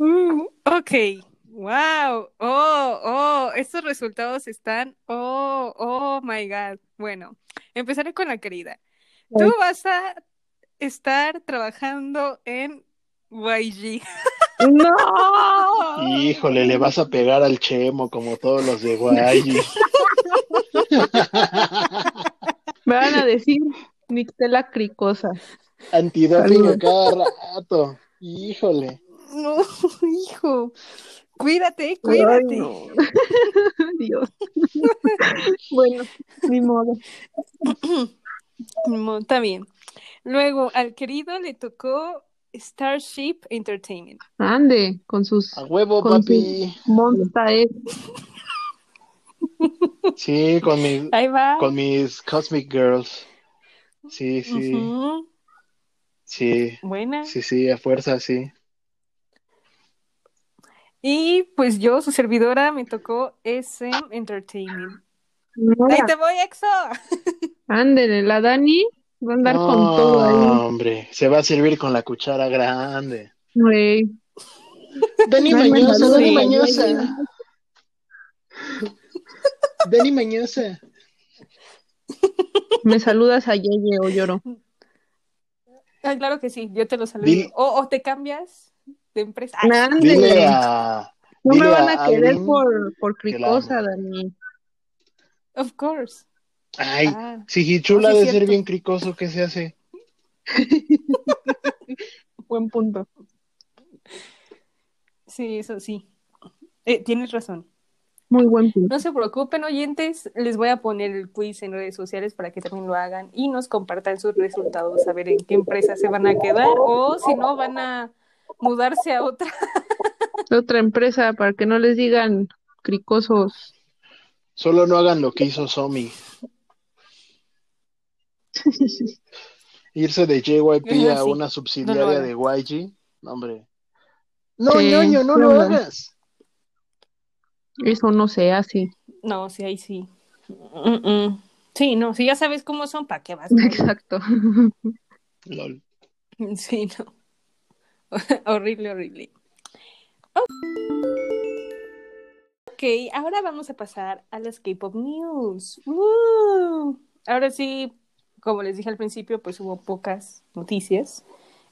Uh, ok. Wow. Oh, oh, estos resultados están. Oh, oh my God. Bueno, empezaré con la querida. Tú vas a estar trabajando en YG. ¡No! Híjole, le vas a pegar al Chemo como todos los de Guay. Me van a decir Mixtela cricosa. Antidoping a cada rato. Híjole. No, hijo. Cuídate, cuídate. Ay, no. Dios. bueno, ni modo. Está bien. Luego, al querido le tocó Starship Entertainment. Ande, con sus A huevo, Con papi. Monsta eh. Sí, con, mi, Ahí va. con mis Cosmic Girls. Sí, sí, sí. Buena. Sí, sí, a fuerza, sí. Y pues yo, su servidora, me tocó SM Entertainment. Mira, Ahí te voy, EXO. Ándele, la Dani va a andar No, con todo ahí. hombre, se va a servir con la cuchara grande. Güey. Dani Mañosa, Dani Mañosa. Dani Mañosa. Me saludas a Yeye o lloro. Ah, claro que sí, yo te lo saludo. Dile- O, o te cambias de empresa. Ay, Ándele. Dile a. No me van a querer por, por cricosa, Dani. of course. Ay, Ah, si chula No, de ser bien cricoso, ¿qué se hace? Buen punto. sí, eso sí. Eh, tienes razón. Muy buen punto. No se preocupen, oyentes, les voy a poner el quiz en redes sociales para que también lo hagan y nos compartan sus resultados, a ver en qué empresa se van a quedar o si no van a mudarse a otra. Otra empresa para que no les digan cricosos. Solo no hagan lo que hizo Somi. Irse de JYP a una No subsidiaria de YG. No, hombre. No, Sí, ñoño, no sí, lo no. hagas. Eso no se hace. No, sí, ahí sí. Mm, mm. Sí, no, si ya sabes cómo son, ¿para qué vas? Exacto. Lol. Sí, no. horrible, horrible. Ok, ahora vamos a pasar a las K-pop news. Ahora sí, como les dije al principio, pues hubo pocas noticias.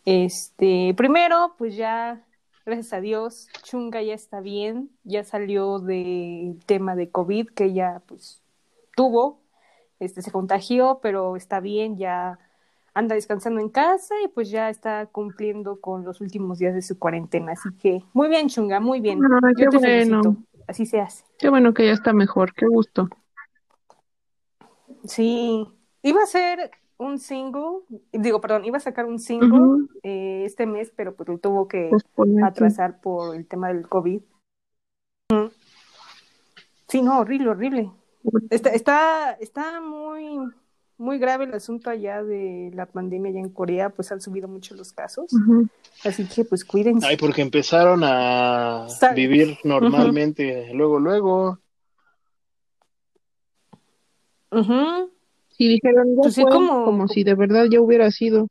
Este, primero, pues ya, gracias a Dios, Chunga ya está bien, ya salió del tema de COVID que ya pues tuvo, este se contagió, pero está bien, ya anda descansando en casa y pues ya está cumpliendo con los últimos días de su cuarentena. Así que muy bien, Chunga, muy bien. Ay, Yo qué te bueno. felicito. Así se hace. Qué bueno que ya está mejor. Qué gusto. Sí, iba a ser un single, digo, perdón, iba a sacar un single eh, este mes, pero pues lo tuvo que sí. atrasar por el tema del COVID. Sí, no, horrible, horrible. Está, está, está muy, muy grave el asunto allá de la pandemia allá en Corea, pues han subido mucho los casos, así que pues cuídense. Ay, porque empezaron a vivir normalmente. Luego, luego. Ujú. Sí, dijeron, Pues sí, fue, como- como si de verdad ya hubiera sido.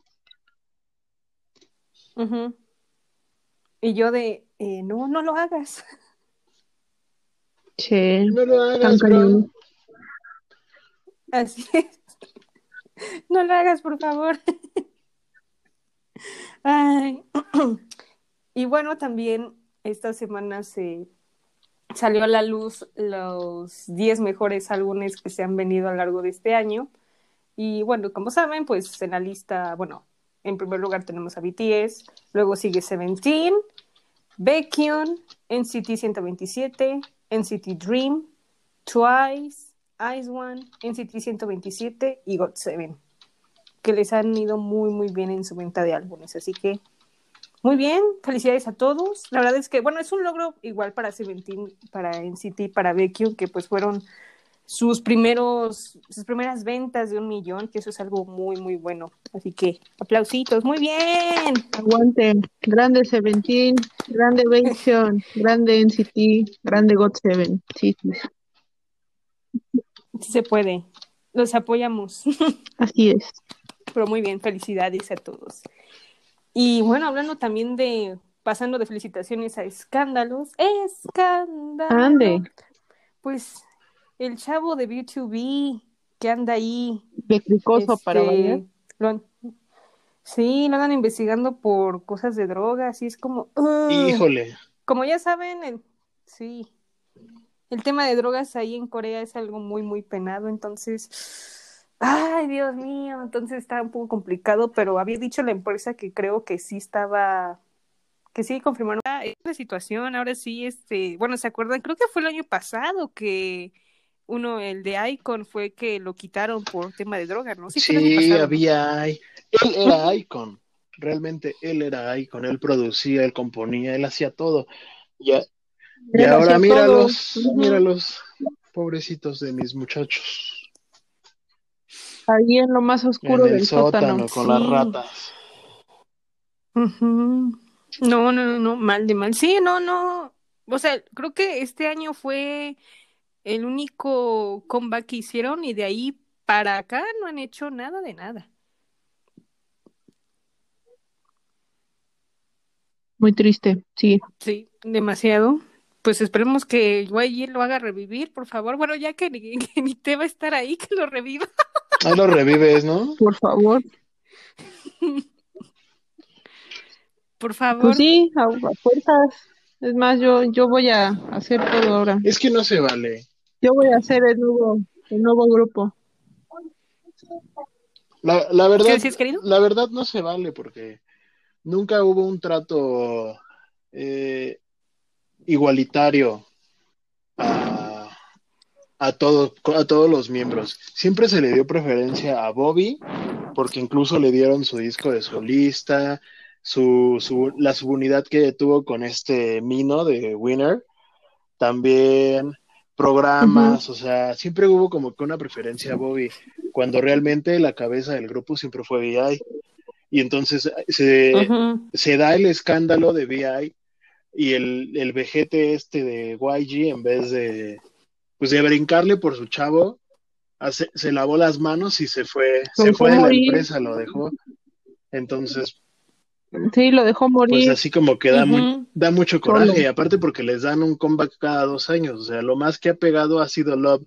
Y yo de, eh, no, no lo hagas. Che, No lo hagas. Así es. No lo hagas, por favor. Ay. Y bueno, también esta semana se salió a la luz los 10 mejores álbumes que se han venido a lo largo de este año. Y bueno, como saben, pues en la lista, bueno, en primer lugar tenemos a BTS, luego sigue Seventeen, Baekhyun, NCT 127, NCT Dream, Twice, Ice One, NCT 127 y GOT7, que les han ido muy muy bien en su venta de álbumes, así que Muy bien, felicidades a todos. La verdad es que, bueno, es un logro igual para Seventeen, para NCT, para Vecchio, que pues fueron sus primeros, sus primeras ventas de un millón, que eso es algo muy, muy bueno. Así que, aplausitos, muy bien. Aguante, grande Seventeen, grande Vecchio, grande NCT, grande God Seven. Sí. Sí se puede. Los apoyamos. Así es. Pero muy bien, felicidades a todos. Y bueno, hablando también de, pasando de felicitaciones a escándalos, escándalo. Ande. Pues el chavo de B2B que anda ahí. De cricoso para este, bailar. lo han- sí, lo andan investigando por cosas de drogas y es como. Híjole, como ya saben, el, sí, el tema de drogas ahí en Corea es algo muy, muy penado, entonces, ay, Dios mío, entonces está un poco complicado, pero había dicho la empresa que creo que sí estaba, que sí confirmaron Ah, esta situación, ahora sí, este, bueno, ¿se acuerdan? Creo que fue el año pasado que uno, el de Icon, fue que lo quitaron por tema de droga, ¿no? sí, ¿no? había. Él era Icon. Realmente él era Icon. Él producía, él componía, él hacía todo. Ya, y ahora míralos, todo. Ujú. míralos, pobrecitos de mis muchachos. Ahí en lo más En oscuro el del sótano. sótano con las ratas. Ujú. No, no, no, no, mal de mal. Sí, no, no. O sea, creo que este año fue el único comeback que hicieron y de ahí para acá no han hecho nada de nada. Muy triste, sí. Sí, demasiado. Pues esperemos que el YG lo haga revivir, por favor. Bueno, ya que, ni- que ni te va a estar ahí, que lo reviva. Ahí lo revives, ¿no? Por favor. Por favor. Pues sí, a, a fuerzas. Es más, yo, yo voy a hacer todo ahora. Es que no se vale. Yo voy a hacer el nuevo, el nuevo grupo. La, la ¿Qué verdad, la verdad no se vale porque nunca hubo un trato eh, igualitario a, a, todo- a todos los miembros. Siempre se le dio preferencia a Bobby porque incluso le dieron su disco de solista, su, su, la subunidad que tuvo con este Mino de Winner, también programas, o sea, siempre hubo como que una preferencia a Bobby, cuando realmente la cabeza del grupo siempre fue VI. Y entonces se, Ujú. se da el escándalo de VI y el, el vejete este de YG, en vez de, pues de brincarle por su chavo, hace- se lavó las manos y se fue, se dejó fue de la empresa, lo dejó. Entonces, Sí, lo dejó pues morir. así como que da, mu- da mucho Solo. coraje, y aparte porque les dan un comeback cada dos años, o sea, lo más que ha pegado ha sido Love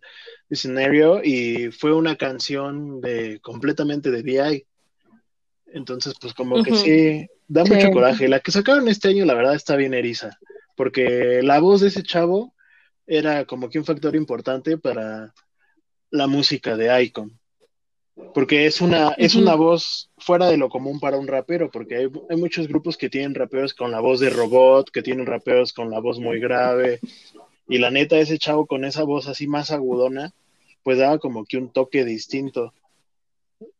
Scenario y fue una canción de completamente de VI. Entonces, pues como que sí, da Sí. mucho coraje. La que sacaron este año, la verdad, está bien eriza, porque la voz de ese chavo era como que un factor importante para la música de Icon. Porque es una, es una voz fuera de lo común para un rapero, porque hay, hay muchos grupos que tienen raperos con la voz de robot, que tienen raperos con la voz muy grave, y la neta, ese chavo con esa voz así más agudona, pues daba como que un toque distinto.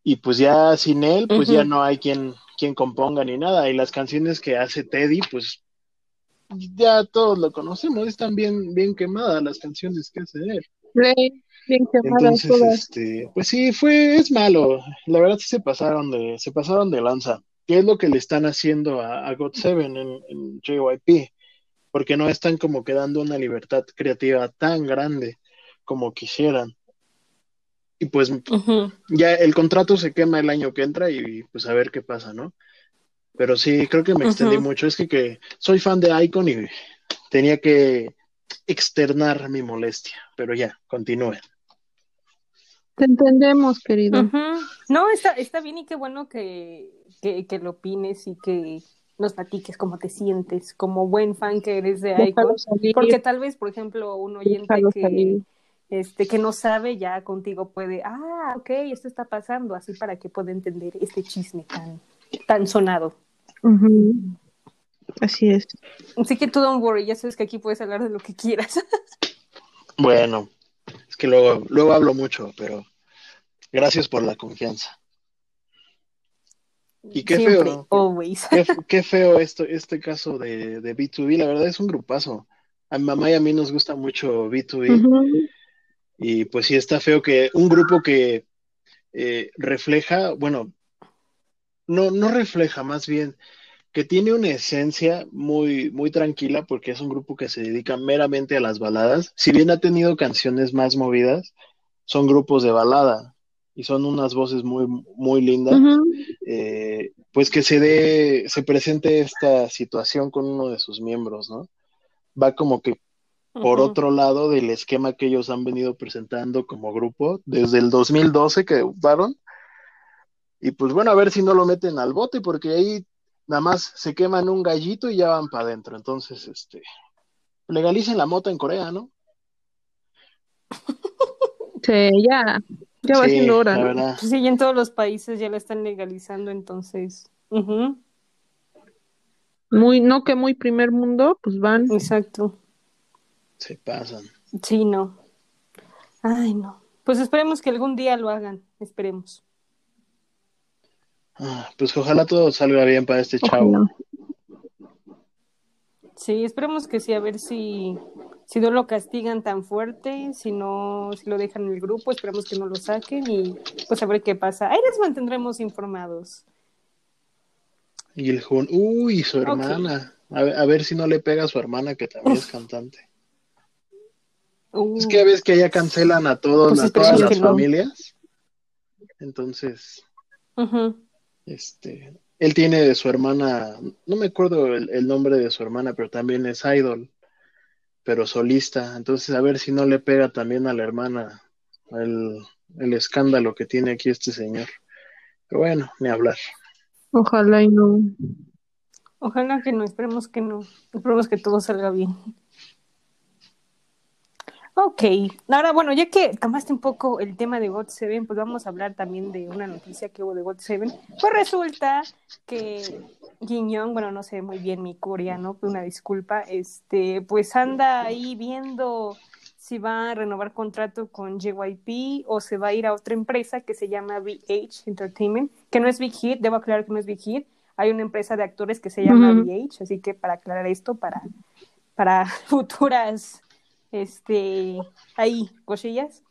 Y pues ya sin él, pues ya no hay quien, quien componga ni nada. Y las canciones que hace Teddy, pues ya todos lo conocemos, están bien, bien quemadas las canciones que hace él. Sí, bien quemadas Entonces, todas. este, pues sí, fue, es malo. La verdad sí se pasaron de, se pasaron de lanza. ¿Qué es lo que le están haciendo a, a God Seven en, en JYP? Porque no están como que dando una libertad creativa tan grande como quisieran. Y pues ya el contrato se quema el año que entra y pues a ver qué pasa, ¿no? Pero sí, creo que me extendí mucho. Es que, que soy fan de Icon y tenía que externar mi molestia. Pero ya, continúen. Te entendemos, querido. No, está, está bien y qué bueno que, que, que lo opines y que nos platiques cómo te sientes como buen fan que eres de Icon. Porque tal vez, por ejemplo, un oyente déjalo que, salir. Este, que no sabe ya contigo puede, ah, ok, esto está pasando, así para que pueda entender este chisme tan, tan sonado. Así es. Así que tú don't worry, ya sabes que aquí puedes hablar de lo que quieras. Bueno, es que luego, luego hablo mucho, pero gracias por la confianza. Y qué Siempre, feo, always. qué, qué feo esto, este caso de, de B2B, la verdad es un grupazo. A mi mamá y a mí nos gusta mucho B2B Ujú. Y pues sí está feo que un grupo que eh, refleja, bueno, no, no refleja, más bien que tiene una esencia muy, muy tranquila porque es un grupo que se dedica meramente a las baladas. Si bien ha tenido canciones más movidas, son grupos de balada y son unas voces muy, muy lindas. Eh, pues que se dé, se presente esta situación con uno de sus miembros, ¿no? Va como que por otro lado del esquema que ellos han venido presentando como grupo desde el 2012 que debutaron. Y pues bueno, a ver si no lo meten al bote, porque ahí nada más se queman un gallito y ya van para adentro. Entonces, este, legalicen la mota en Corea, ¿no? Sí, ya, ya va Sí, siendo hora, ¿no? Pues sí, ya en todos los países ya la están legalizando, entonces. Muy, no que muy primer mundo, pues van. Exacto. Se pasan. Sí, no. Ay, no. Pues esperemos que algún día lo hagan. Esperemos. Ah, pues ojalá todo salga bien para este chavo. Ojalá. Sí, esperemos que sí, a ver si, si no lo castigan tan fuerte, si no, si lo dejan en el grupo, esperemos que no lo saquen y pues a ver qué pasa. Ahí les mantendremos informados. Y el joven, uy, su hermana. A ver, a ver si no le pega a su hermana, que también es cantante. Uh, Es que ves que ya cancelan a todos, Pues a todas las familias. Entonces, este, él tiene de su hermana, no me acuerdo el, el nombre de su hermana, pero también es idol, pero solista. Entonces, a ver si no le pega también a la hermana el, el escándalo que tiene aquí este señor. Pero bueno, ni hablar. Ojalá y no. Ojalá que no, esperemos que no. Esperemos que todo salga bien. Ok, ahora bueno, ya que tomaste un poco el tema de God Seven, pues vamos a hablar también de una noticia que hubo de God Seven. Pues resulta que Jin Young, bueno, no sé muy bien mi coreano, una disculpa, este, pues anda ahí viendo si va a renovar contrato con JYP o se va a ir a otra empresa que se llama VH Entertainment, que no es Big Hit, debo aclarar que no es Big Hit, hay una empresa de actores que se llama. VH, así que para aclarar esto, para, para futuras, este, ahí, cosillas.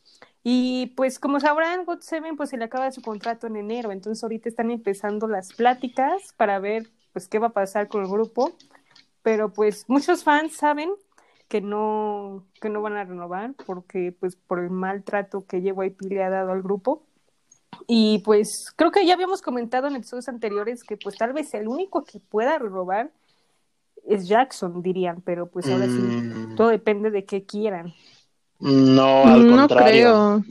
Y pues como sabrán, God Seven pues se le acaba su contrato en enero, entonces ahorita están empezando las pláticas para ver pues qué va a pasar con el grupo, pero pues muchos fans saben que no, que no van a renovar porque pues por el maltrato que JYP le ha dado al grupo. Y pues creo que ya habíamos comentado en episodios anteriores que pues tal vez el único que pueda renovar es Jackson, dirían, pero pues ahora sí, Mm, todo depende de qué quieran. no, al No contrario. creo.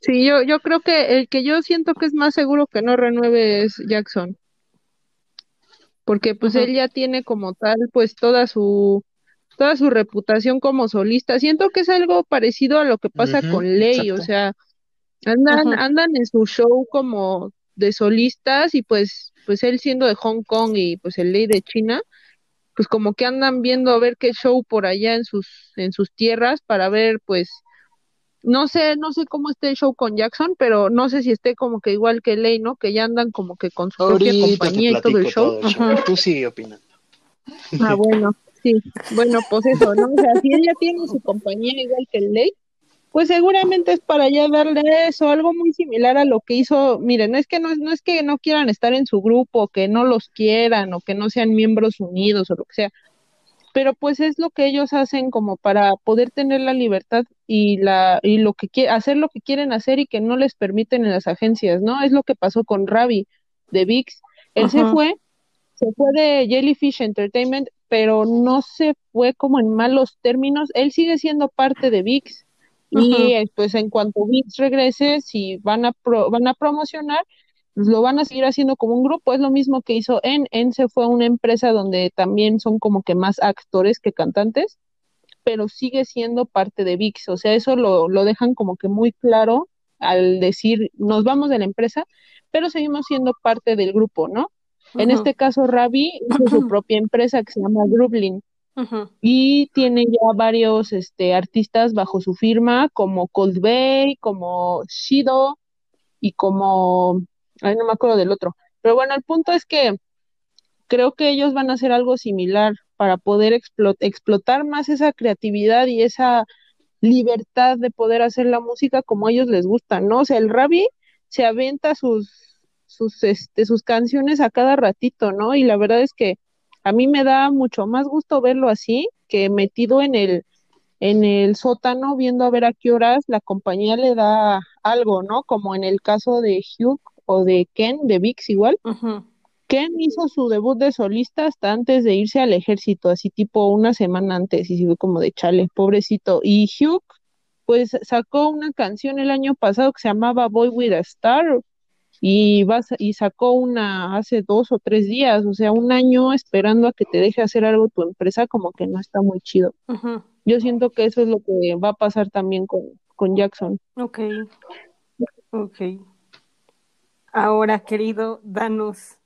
Sí, yo, yo creo que el que yo siento que es más seguro que no renueve es Jackson. Porque pues él ya tiene como tal pues toda su toda su reputación como solista. Siento que es algo parecido a lo que pasa con Ley, o sea, andan andan en su show como de solistas y pues pues él siendo de Hong Kong y pues el Ley de China, pues como que andan viendo a ver qué show por allá en sus en sus tierras para ver pues no sé, no sé cómo esté el show con Jackson, pero no sé si esté como que igual que Ley, ¿no? Que ya andan como que con su propia Ahorita compañía y todo el show. todo. Tú sigue opinando. Ah, bueno, sí. Bueno, pues eso, ¿no? O sea, si él ya tiene su compañía igual que el Ley, pues seguramente es para ya darle eso, algo muy similar a lo que hizo, miren, es que no, es- no es que no quieran estar en su grupo, que no los quieran o que no sean miembros unidos o lo que sea, pero pues es lo que ellos hacen como para poder tener la libertad y la y lo que hacer lo que quieren hacer y que no les permiten en las agencias, ¿no? Es lo que pasó con Ravi de VIX. Él se fue, se fue de Jellyfish Entertainment, pero no se fue como en malos términos. Él sigue siendo parte de VIX y pues en cuanto VIX regrese, si van a pro- van a promocionar, pues lo van a seguir haciendo como un grupo. Es lo mismo que hizo En. En se fue a una empresa donde también son como que más actores que cantantes, pero sigue siendo parte de VIX. O sea, eso lo, lo dejan como que muy claro al decir, nos vamos de la empresa, pero seguimos siendo parte del grupo, ¿no? En este caso, Ravi hizo su propia empresa que se llama Grublin Y tiene ya varios este, artistas bajo su firma, como Coldplay, como Shido y como Ay, no me acuerdo del otro. Pero bueno, el punto es que creo que ellos van a hacer algo similar para poder explo- explotar más esa creatividad y esa libertad de poder hacer la música como a ellos les gusta, ¿no? O sea, el Ravi se aventa sus, sus, este, sus canciones a cada ratito, ¿no? Y la verdad es que a mí me da mucho más gusto verlo así que metido en el, en el sótano viendo a ver a qué horas la compañía le da algo, ¿no? Como en el caso de Hugh o de Ken, de Vix igual. Ken hizo su debut de solista hasta antes de irse al ejército, así tipo una semana antes, y se fue como de chale, pobrecito. Y Hugh, pues sacó una canción el año pasado que se llamaba Boy with a Star, y, vas, y sacó una hace dos o tres días, o sea, un año esperando a que te deje hacer algo tu empresa, como que no está muy chido. Yo siento que eso es lo que va a pasar también con, con Jackson. Ok, ok. Ahora, querido, danos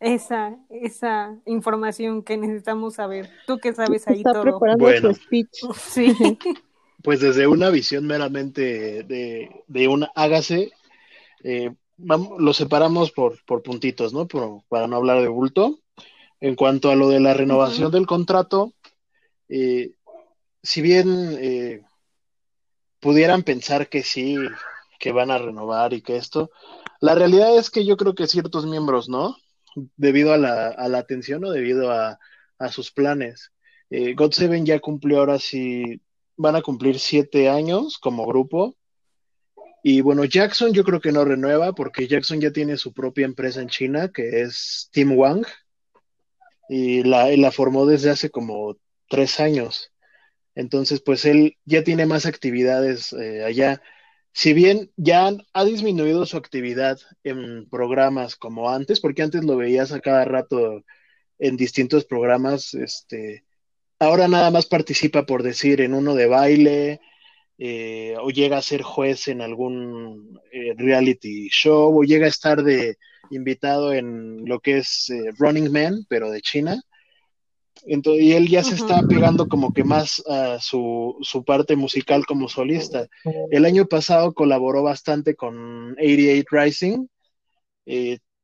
esa, esa información que necesitamos saber. Tú que sabes ahí Está todo. preparando Bueno. su speech. Sí. Pues desde una visión meramente de, de un hágase, eh, vam- lo separamos por, por puntitos, ¿no? Por- para no hablar de bulto. En cuanto a lo de la renovación del contrato, eh, si bien eh, pudieran pensar que sí, que van a renovar y que esto, la realidad es que yo creo que ciertos miembros, ¿no? Debido a la, a la atención o debido a, a sus planes. Eh, God Seven ya cumplió ahora sí, van a cumplir siete años como grupo. Y bueno, Jackson yo creo que no renueva porque Jackson ya tiene su propia empresa en China que es Team Wang y la, formó desde hace como tres años. Entonces, pues él ya tiene más actividades eh, allá. Si bien ya ha disminuido su actividad en programas como antes, porque antes lo veías a cada rato en distintos programas, este, ahora nada más participa por decir en uno de baile, eh, o llega a ser juez en algún eh, reality show, o llega a estar de invitado en lo que es eh, Running Man, pero de China. Entonces, y él ya se está pegando como que más a su, su parte musical como solista. El año pasado colaboró bastante con 88 Rising,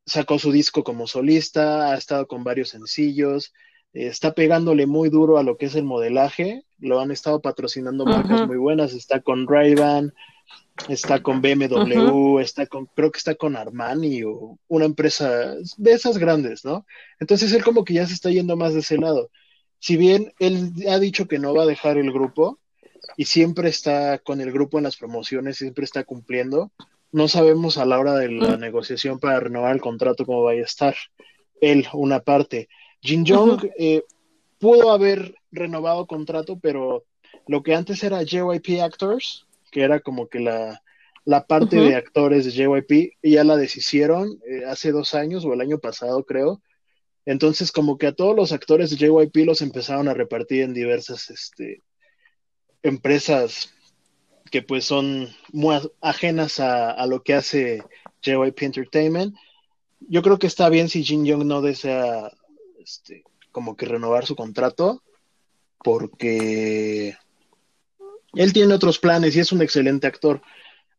sacó su disco como solista, ha estado con varios sencillos, está pegándole muy duro a lo que es el modelaje, lo han estado patrocinando marcas muy buenas, está con Ray-Ban, está con BMW, está con, creo que está con Armani o una empresa de esas grandes, ¿no? Entonces él como que ya se está yendo más de ese lado. Si bien él ha dicho que no va a dejar el grupo y siempre está con el grupo en las promociones, siempre está cumpliendo, no sabemos a la hora de la negociación para renovar el contrato cómo vaya a estar. Él, una parte. Jin Jong eh, pudo haber renovado contrato, pero lo que antes era JYP Actors, que era como que la, la parte de actores de JYP, ya la deshicieron eh, hace dos años o el año pasado, creo. Entonces, como que a todos los actores de JYP los empezaron a repartir en diversas este, empresas que pues son muy ajenas a, a lo que hace JYP Entertainment. Yo creo que está bien si Jin Young no desea este, como que renovar su contrato, porque él tiene otros planes y es un excelente actor.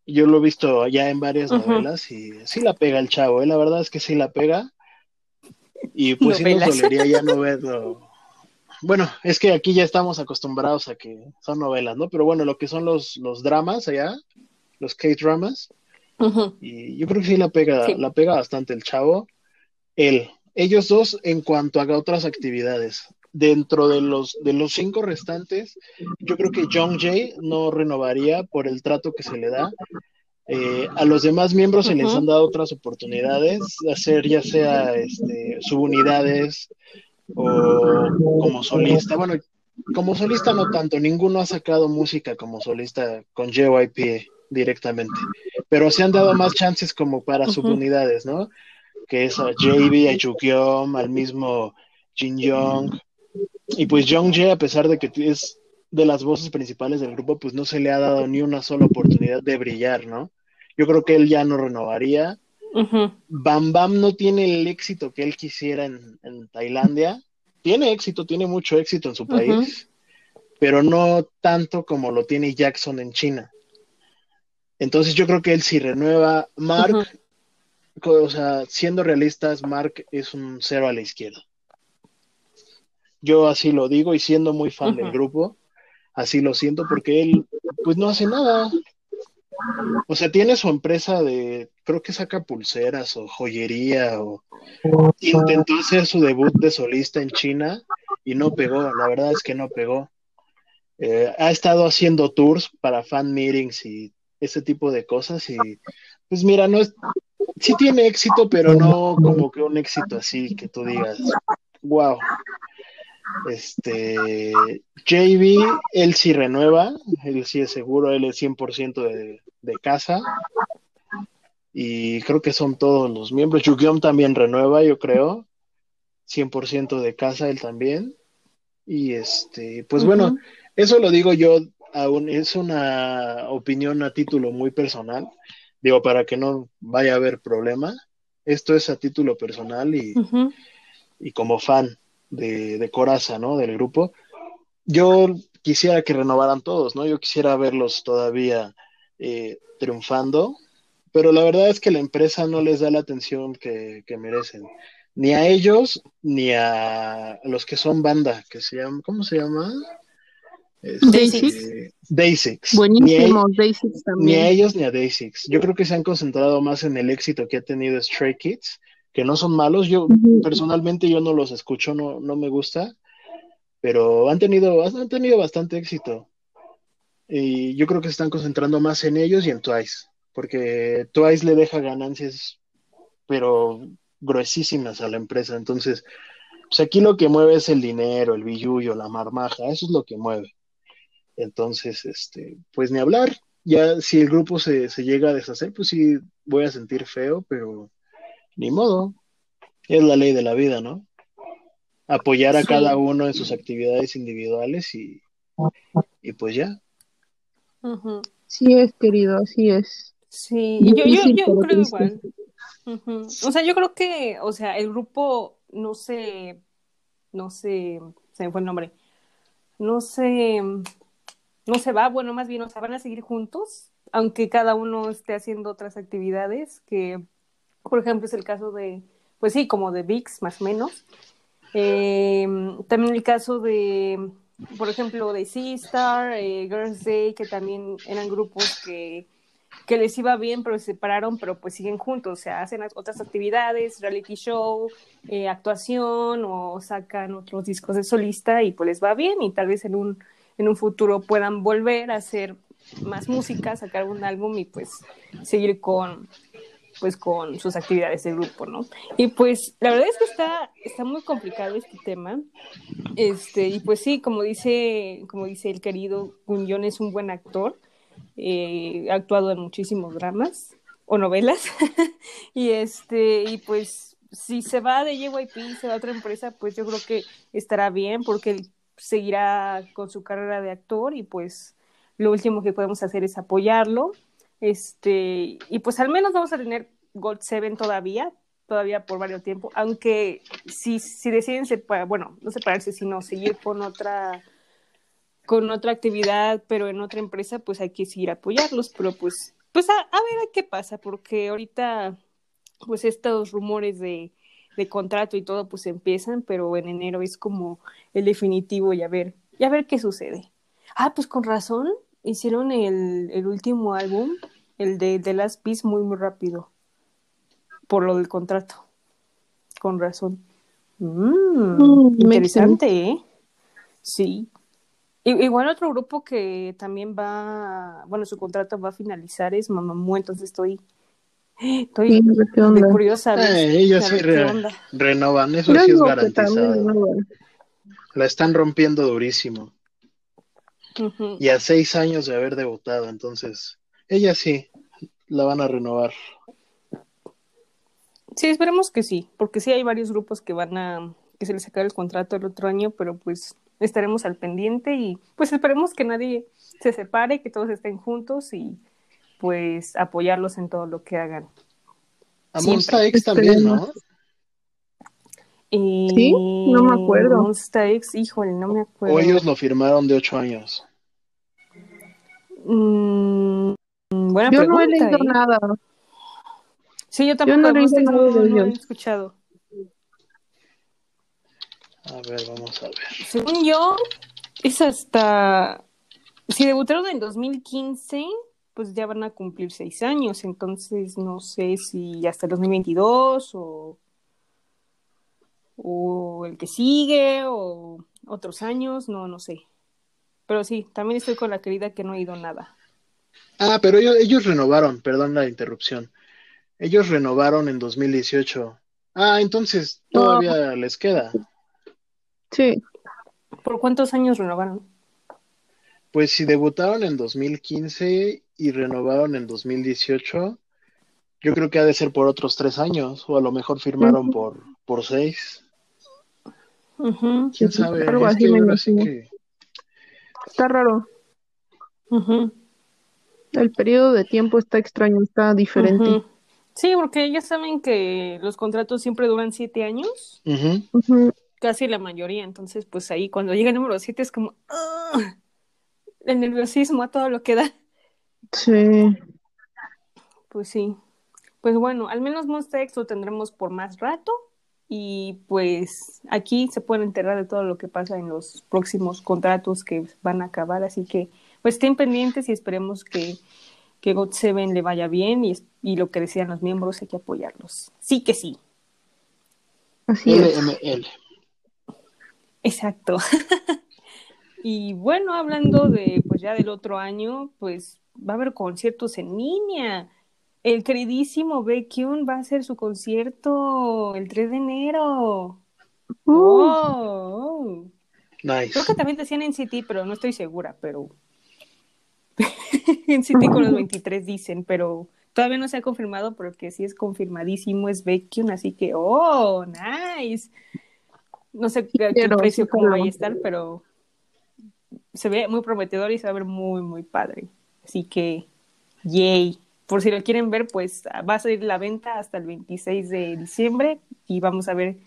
Yo lo he visto ya en varias novelas y sí la pega el chavo, ¿eh? la verdad es que sí la pega. Y pues sí nos dolería ya no verlo. Bueno, es que aquí ya estamos acostumbrados a que son novelas, ¿no? Pero bueno, lo que son los, los dramas allá, los K-dramas, y yo creo que sí la pega, Sí. la pega bastante el chavo. Él, ellos dos en cuanto a otras actividades. Dentro de los, de los cinco restantes, yo creo que John Jay no renovaría por el trato que se le da. Eh, a los demás miembros se les han dado otras oportunidades, de hacer ya sea este, subunidades o como solista. Bueno, como solista no tanto, ninguno ha sacado música como solista con JYP directamente, pero se han dado más chances como para subunidades, ¿no? Que es a JB, a Jukyeom, al mismo Jin Young. Y pues Jung Jae, a pesar de que es de las voces principales del grupo, pues no se le ha dado ni una sola oportunidad de brillar, ¿no? Yo creo que él ya no renovaría. Bam Bam no tiene el éxito que él quisiera en, en Tailandia. Tiene éxito, tiene mucho éxito en su país, pero no tanto como lo tiene Jackson en China. Entonces yo creo que él si renueva Mark. O sea, siendo realistas, Mark es un cero a la izquierda. Yo así lo digo y siendo muy fan del grupo, así lo siento porque él, pues no hace nada. O sea, tiene su empresa de, creo que saca pulseras o joyería o intentó hacer su debut de solista en China y no pegó, la verdad es que no pegó. Eh, ha estado haciendo tours para fan meetings y ese tipo de cosas y pues mira, no es, sí tiene éxito, pero no como que un éxito así que tú digas, wow. Este, JB, él sí renueva, él sí es seguro, él es 100% de, de casa. Y creo que son todos los miembros. Yukyom también renueva, yo creo. 100% de casa, él también. Y este, pues bueno, eso lo digo yo, aún es una opinión a título muy personal. Digo, para que no vaya a haber problema. Esto es a título personal y, y como fan de, de Coraza, ¿no? Del grupo. Yo quisiera que renovaran todos, ¿no? Yo quisiera verlos todavía eh, triunfando, pero la verdad es que la empresa no les da la atención que, que merecen. Ni a ellos, ni a los que son banda, que se llama, ¿cómo se llama? Este, Day Day6. Ni a- Buenísimo, Daisy ni a también. ellos ni a Day6. Yo creo que se han concentrado más en el éxito que ha tenido Stray Kids, que no son malos. Yo personalmente yo no los escucho, no, no me gusta, pero han tenido, han tenido bastante éxito. Y yo creo que se están concentrando más en ellos y en Twice, porque Twice le deja ganancias, pero gruesísimas a la empresa. Entonces, pues aquí lo que mueve es el dinero, el billullo, la marmaja, eso es lo que mueve. Entonces, este, pues ni hablar. Ya si el grupo se, se llega a deshacer, pues sí voy a sentir feo, pero ni modo. Es la ley de la vida, ¿no? Apoyar a Sí. cada uno en sus actividades individuales y, y pues ya. Sí es, querido, así es. Sí, yo, yo, yo creo triste. igual. O sea, yo creo que, o sea, el grupo no se, no se, se me fue el nombre, no se, no se va, bueno, más bien, o sea, van a seguir juntos, aunque cada uno esté haciendo otras actividades, que, por ejemplo, es el caso de, pues sí, como de VIX, más o menos. Eh, también el caso de, por ejemplo, de Seastar, eh, Girls Day, que también eran grupos que, que les iba bien, pero se separaron, pero pues siguen juntos, o sea, hacen as- otras actividades, reality show, eh, actuación, o sacan otros discos de solista y pues les va bien y tal vez en un, en un futuro puedan volver a hacer más música, sacar un álbum y pues seguir con pues con sus actividades de grupo, ¿no? Y pues la verdad es que está, está muy complicado este tema. Este, y pues sí, como dice, como dice el querido Gunyón, es un buen actor. eh, ha actuado en muchísimos dramas o novelas. y este, y pues si se va de JYP, se va a otra empresa, pues yo creo que estará bien porque él seguirá con su carrera de actor y pues lo último que podemos hacer es apoyarlo. Este, y pues al menos vamos a tener Gold 7 todavía, todavía por varios tiempo, aunque si, si deciden separar, bueno, no separarse, sino seguir con otra con otra actividad, pero en otra empresa, pues hay que seguir apoyarlos, pero pues, pues a, a ver qué pasa, porque ahorita, pues estos rumores de, de contrato y todo, pues empiezan, pero en enero es como el definitivo y a ver, y a ver qué sucede. Ah, pues con razón, hicieron el, el último álbum, el de The Last Piece, muy, muy rápido, por lo del contrato. Con razón. Mm, Mm, interesante, ¿eh? Sí. Igual otro grupo que también va, bueno, su contrato va a finalizar es Mamamoo, entonces estoy, estoy Sí, curiosa Eh, ellos sí re- renovan, eso Yo sí es también, garantizado. La están rompiendo durísimo. Y a seis años de haber debutado, entonces, ella sí, la van a renovar. Sí, esperemos que sí, porque sí hay varios grupos que van a, que se les acabe el contrato el otro año, pero pues estaremos al pendiente y pues esperemos que nadie se separe, que todos estén juntos y pues apoyarlos en todo lo que hagan. A. Monsta X también, ¿no? Y... ¿Sí? No me acuerdo. Monsta X, híjole, no me acuerdo. O ellos lo firmaron de ocho años. Mm, buena Yo no he leído ¿eh? nada. Sí, yo tampoco no de he leído nada no, no he escuchado. A ver, vamos a ver. Según yo, es hasta... Si debutaron en 2015, pues ya van a cumplir seis años, entonces no sé si hasta el 2022 o, o el que sigue o otros años, no, no sé. Pero sí, también estoy con la querida que no he ido nada. Ah, pero ellos, ellos renovaron, perdón la interrupción. Ellos renovaron en 2018. Ah, entonces todavía les queda. Sí, ¿Por cuántos años renovaron? Pues si debutaron en 2015 y renovaron en 2018, yo creo que ha de ser por otros tres años, o a lo mejor firmaron por, por seis. ¿Quién sabe? Es que que... está raro. El periodo de tiempo está extraño, está diferente. Sí, porque ya saben que los contratos siempre duran siete años, casi la mayoría, entonces pues ahí cuando llega el número siete es como ¡ah! el nerviosismo a todo lo que da. Sí. Pues sí. Pues bueno, al menos Monster X lo tendremos por más rato y pues aquí se pueden enterar de todo lo que pasa en los próximos contratos que van a acabar, así que pues estén pendientes y esperemos que, que God Seven le vaya bien y, y lo que decían los miembros hay que apoyarlos. Sí que sí, Así es. LML. exacto. y bueno, hablando de pues ya del otro año, pues va a haber conciertos en línea. El queridísimo Baekhyun va a hacer su concierto el 3 de enero. Uh, Oh, Nice. Creo que también decían en City, pero no estoy segura, pero en City con los 23 dicen, pero todavía no se ha confirmado, pero que sí es confirmadísimo es Baekhyun, así que oh, nice. No sé qué, qué precio sí, cómo vaya a estar, pero se ve muy prometedor y se va a ver muy muy padre. Así que yay. Por si lo quieren ver, pues va a salir la venta hasta el 26 de diciembre y vamos a ver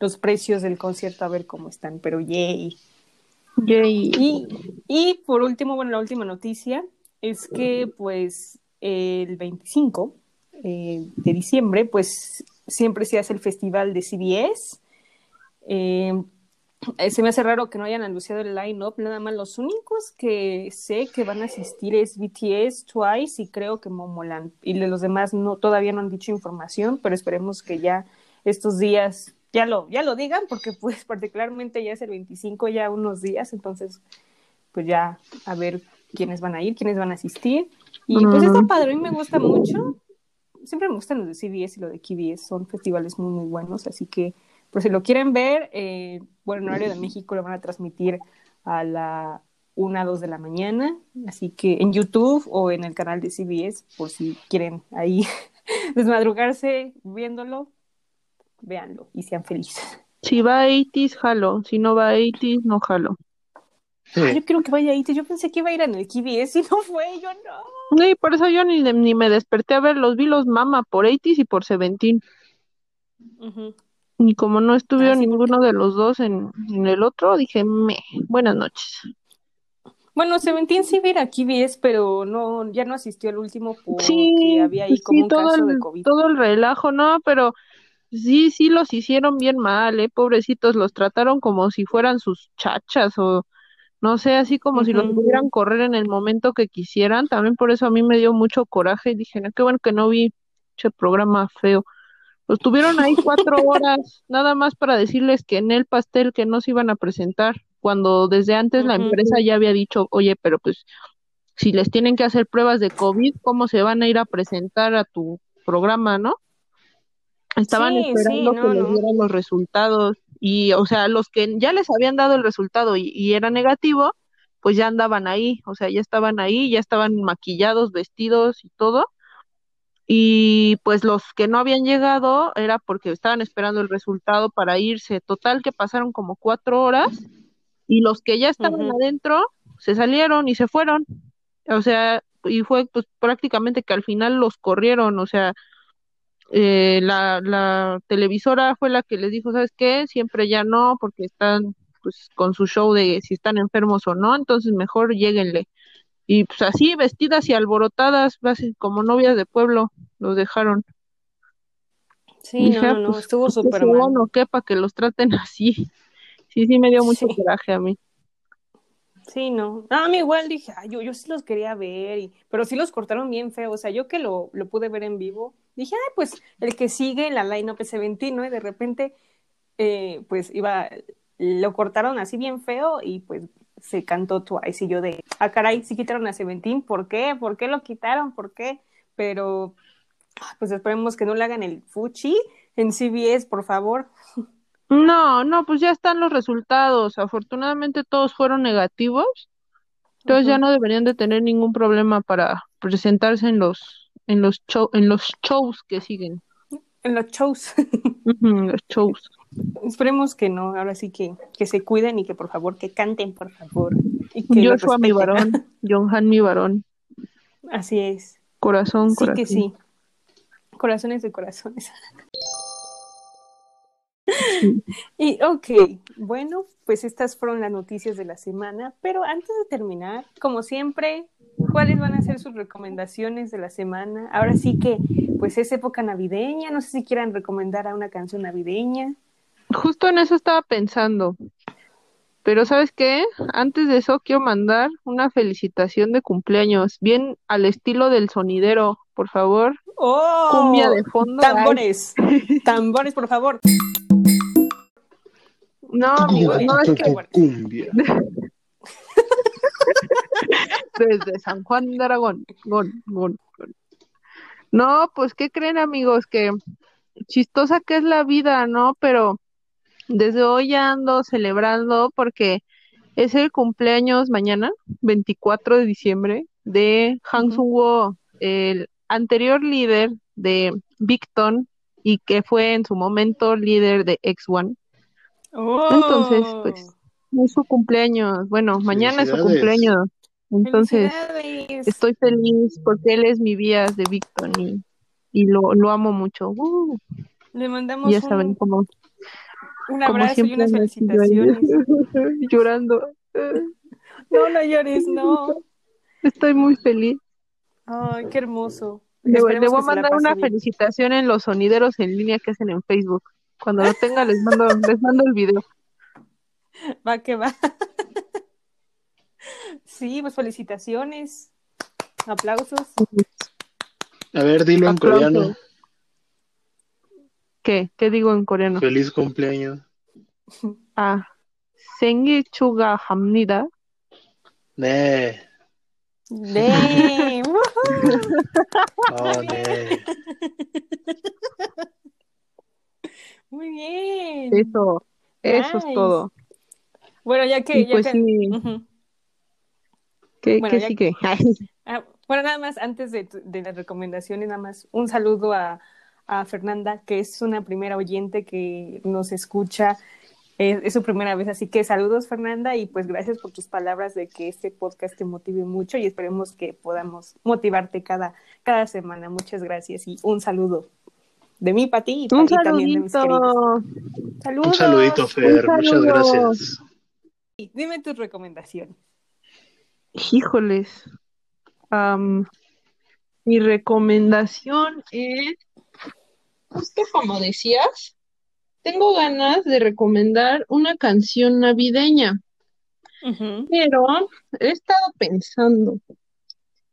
los precios del concierto a ver cómo están, pero yay. yay. Y, y por último, bueno, la última noticia es que pues el 25 eh, de diciembre pues siempre se hace el festival de CBS. Eh, eh, se me hace raro que no hayan anunciado el line-up, nada más los únicos que sé que van a asistir es BTS, Twice y creo que Momoland. Y los demás no, todavía no han dicho información, pero esperemos que ya estos días ya lo, ya lo digan, porque pues particularmente ya es el 25, ya unos días, entonces pues ya a ver quiénes van a ir, quiénes van a asistir. Y pues está Ujú. padre, a mí me gusta mucho. Siempre me gustan los de CBS y los de KBS, son festivales muy, muy buenos, así que por si lo quieren ver, eh, bueno, en horario de México lo van a transmitir a la 1 2 de la mañana, así que en YouTube o en el canal de CBS, por si quieren ahí desmadrugarse viéndolo, véanlo y sean felices. Si va a 80s, jalo. Si no va a 80s, no jalo. Sí. Yo quiero que vaya ahí, yo pensé que iba a ir en el KBS y no fue, yo no. No, y por eso yo ni, ni me desperté a ver los vi los mama por 80s y por Seventeen. Ujú. Y como no estuvieron Ah, ninguno de los dos en, en el otro, dije, me, buenas noches. Bueno, Seventeen sí va a ir a KBS, pero no, ya no asistió al último porque Sí, había ahí como sí, un todo caso de el, COVID. todo el relajo, ¿no? Pero sí, sí los hicieron bien mal, ¿eh? Pobrecitos, los trataron como si fueran sus chachas o no sé, así como si los pudieran correr en el momento que quisieran. También por eso a mí me dio mucho coraje y dije, no, qué bueno que no vi ese programa feo. Los tuvieron ahí cuatro horas, nada más para decirles que en el pastel que no se iban a presentar, cuando desde antes la empresa ya había dicho, oye, pero pues si les tienen que hacer pruebas de COVID, ¿cómo se van a ir a presentar a tu programa, no? Estaban Sí, sí, esperando no, que les no. dieran los resultados y, o sea, los que ya les habían dado el resultado y, y era negativo, pues ya andaban ahí, o sea, ya estaban ahí, ya estaban maquillados, vestidos y todo. Y pues los que no habían llegado era porque estaban esperando el resultado para irse. Total que pasaron como cuatro horas y los que ya estaban adentro se salieron y se fueron. O sea, y fue pues prácticamente que al final los corrieron, o sea, eh, la, la televisora fue la que les dijo, ¿sabes qué? Siempre ya no, porque están pues con su show de si están enfermos o no, entonces mejor lléguenle. Y pues así, vestidas y alborotadas, como novias de pueblo, los dejaron. Sí, Dije, no, "Ah, no, pues, estuvo ¿qué súper mal. o qué para que los traten así? Sí, sí, me dio mucho Sí. coraje a mí. Sí, no. No, a mí igual dije, ay, yo, yo sí los quería ver, y, pero sí los cortaron bien feo. O sea, yo que lo, lo pude ver en vivo, dije, ay, pues el que sigue la line-up es Seventeen, ¿no? Y de repente, eh, pues iba, lo cortaron así bien feo y pues se cantó Twice. Y yo de, ah, caray, sí quitaron a Seventeen, ¿por qué? ¿Por qué lo quitaron? ¿Por qué? Pero, ah, pues esperemos que no le hagan el fuchi en CBS, por favor. No, no, pues ya están los resultados. Afortunadamente todos fueron negativos. Entonces ya no deberían de tener ningún problema para presentarse en los en los show, en los shows que siguen. En los shows. En los shows. Esperemos que no, ahora sí que, que se cuiden y que por favor que canten, por favor. Y que Joshua mi varón, Johan mi varón, Así es. corazón, Sí corazón. que sí. Corazones de corazones. Y ok, bueno, pues estas fueron las noticias de la semana, pero antes de terminar, como siempre, ¿cuáles van a ser sus recomendaciones de la semana? Ahora sí que, pues es época navideña, no sé si quieran recomendar a una canción navideña. Justo en eso estaba pensando. Pero ¿sabes qué? Antes de eso quiero mandar una felicitación de cumpleaños, bien al estilo del sonidero, por favor. ¡Oh! Cumbia de fondo. Tambores, tambores, por favor. No, amigo, no es que Cumbia. desde San Juan de Aragón. Gon, gon, gon. No, pues, ¿qué creen, amigos? Que chistosa que es la vida, ¿no? Pero desde hoy ya ando celebrando porque es el cumpleaños mañana, 24 de diciembre, de Hang Ujú. Sung-woo, el anterior líder de Victon y que fue en su momento líder de X1. ¡Oh! Entonces, pues, es su cumpleaños. Bueno, mañana es su cumpleaños. Entonces, estoy feliz porque él es mi vías de Victon y, y lo, lo amo mucho. Uh, Le mandamos ya saben un, cómo, un como abrazo y unas felicitaciones. llorando. No, no llores, no. Estoy muy feliz. Ay, qué hermoso. Le, voy- le Esperemos voy a mandar una bien. felicitación en los sonideros en línea que hacen en Facebook. Cuando lo tenga les mando, les mando el video. Va que va. Sí, pues felicitaciones. Aplausos. A ver, dilo en coreano. ¿Qué? ¿Qué digo en coreano? Feliz cumpleaños. Ah, 생일 축하합니다. 네. ¡Damn! Oh, 네. Muy bien. Eso, eso es Nice. todo. Bueno, ya que, Y ya pues que- sí. Ujú. ¿Qué, Bueno, qué ya- sigue? Ah, bueno, nada más antes de, tu- de las recomendaciones, nada más un saludo a, a Fernanda, que es una primera oyente que nos escucha. Es, es su primera vez, así que saludos Fernanda y pues gracias por tus palabras de que este podcast te motive mucho y esperemos que podamos motivarte cada, cada semana. Muchas gracias y un saludo de mí para ti y, Un también de mis queridos. saludito. Saludos. Un saludito, Fer. Un Muchas gracias. Dime tus recomendaciones. Híjoles. Mi recomendación es, justo como decías, tengo ganas de recomendar una canción navideña, pero he estado pensando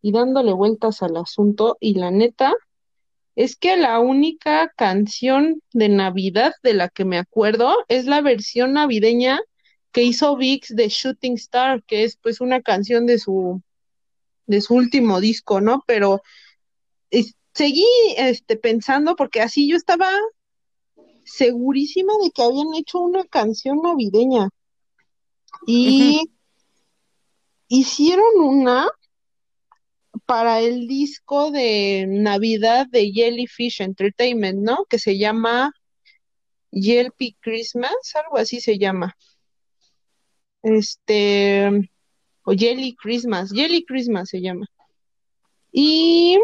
y dándole vueltas al asunto y la neta es que la única canción de Navidad de la que me acuerdo es la versión navideña que hizo Vix de Shooting Star, que es pues una canción de su de su último disco, ¿no? Pero es- seguí este pensando porque así yo estaba segurísima de que habían hecho una canción navideña y hicieron una para el disco de Navidad de Jellyfish Entertainment, ¿no? Que se llama Yelpy Christmas, algo así se llama. Este, o Jelly Christmas, Jelly Christmas se llama. Y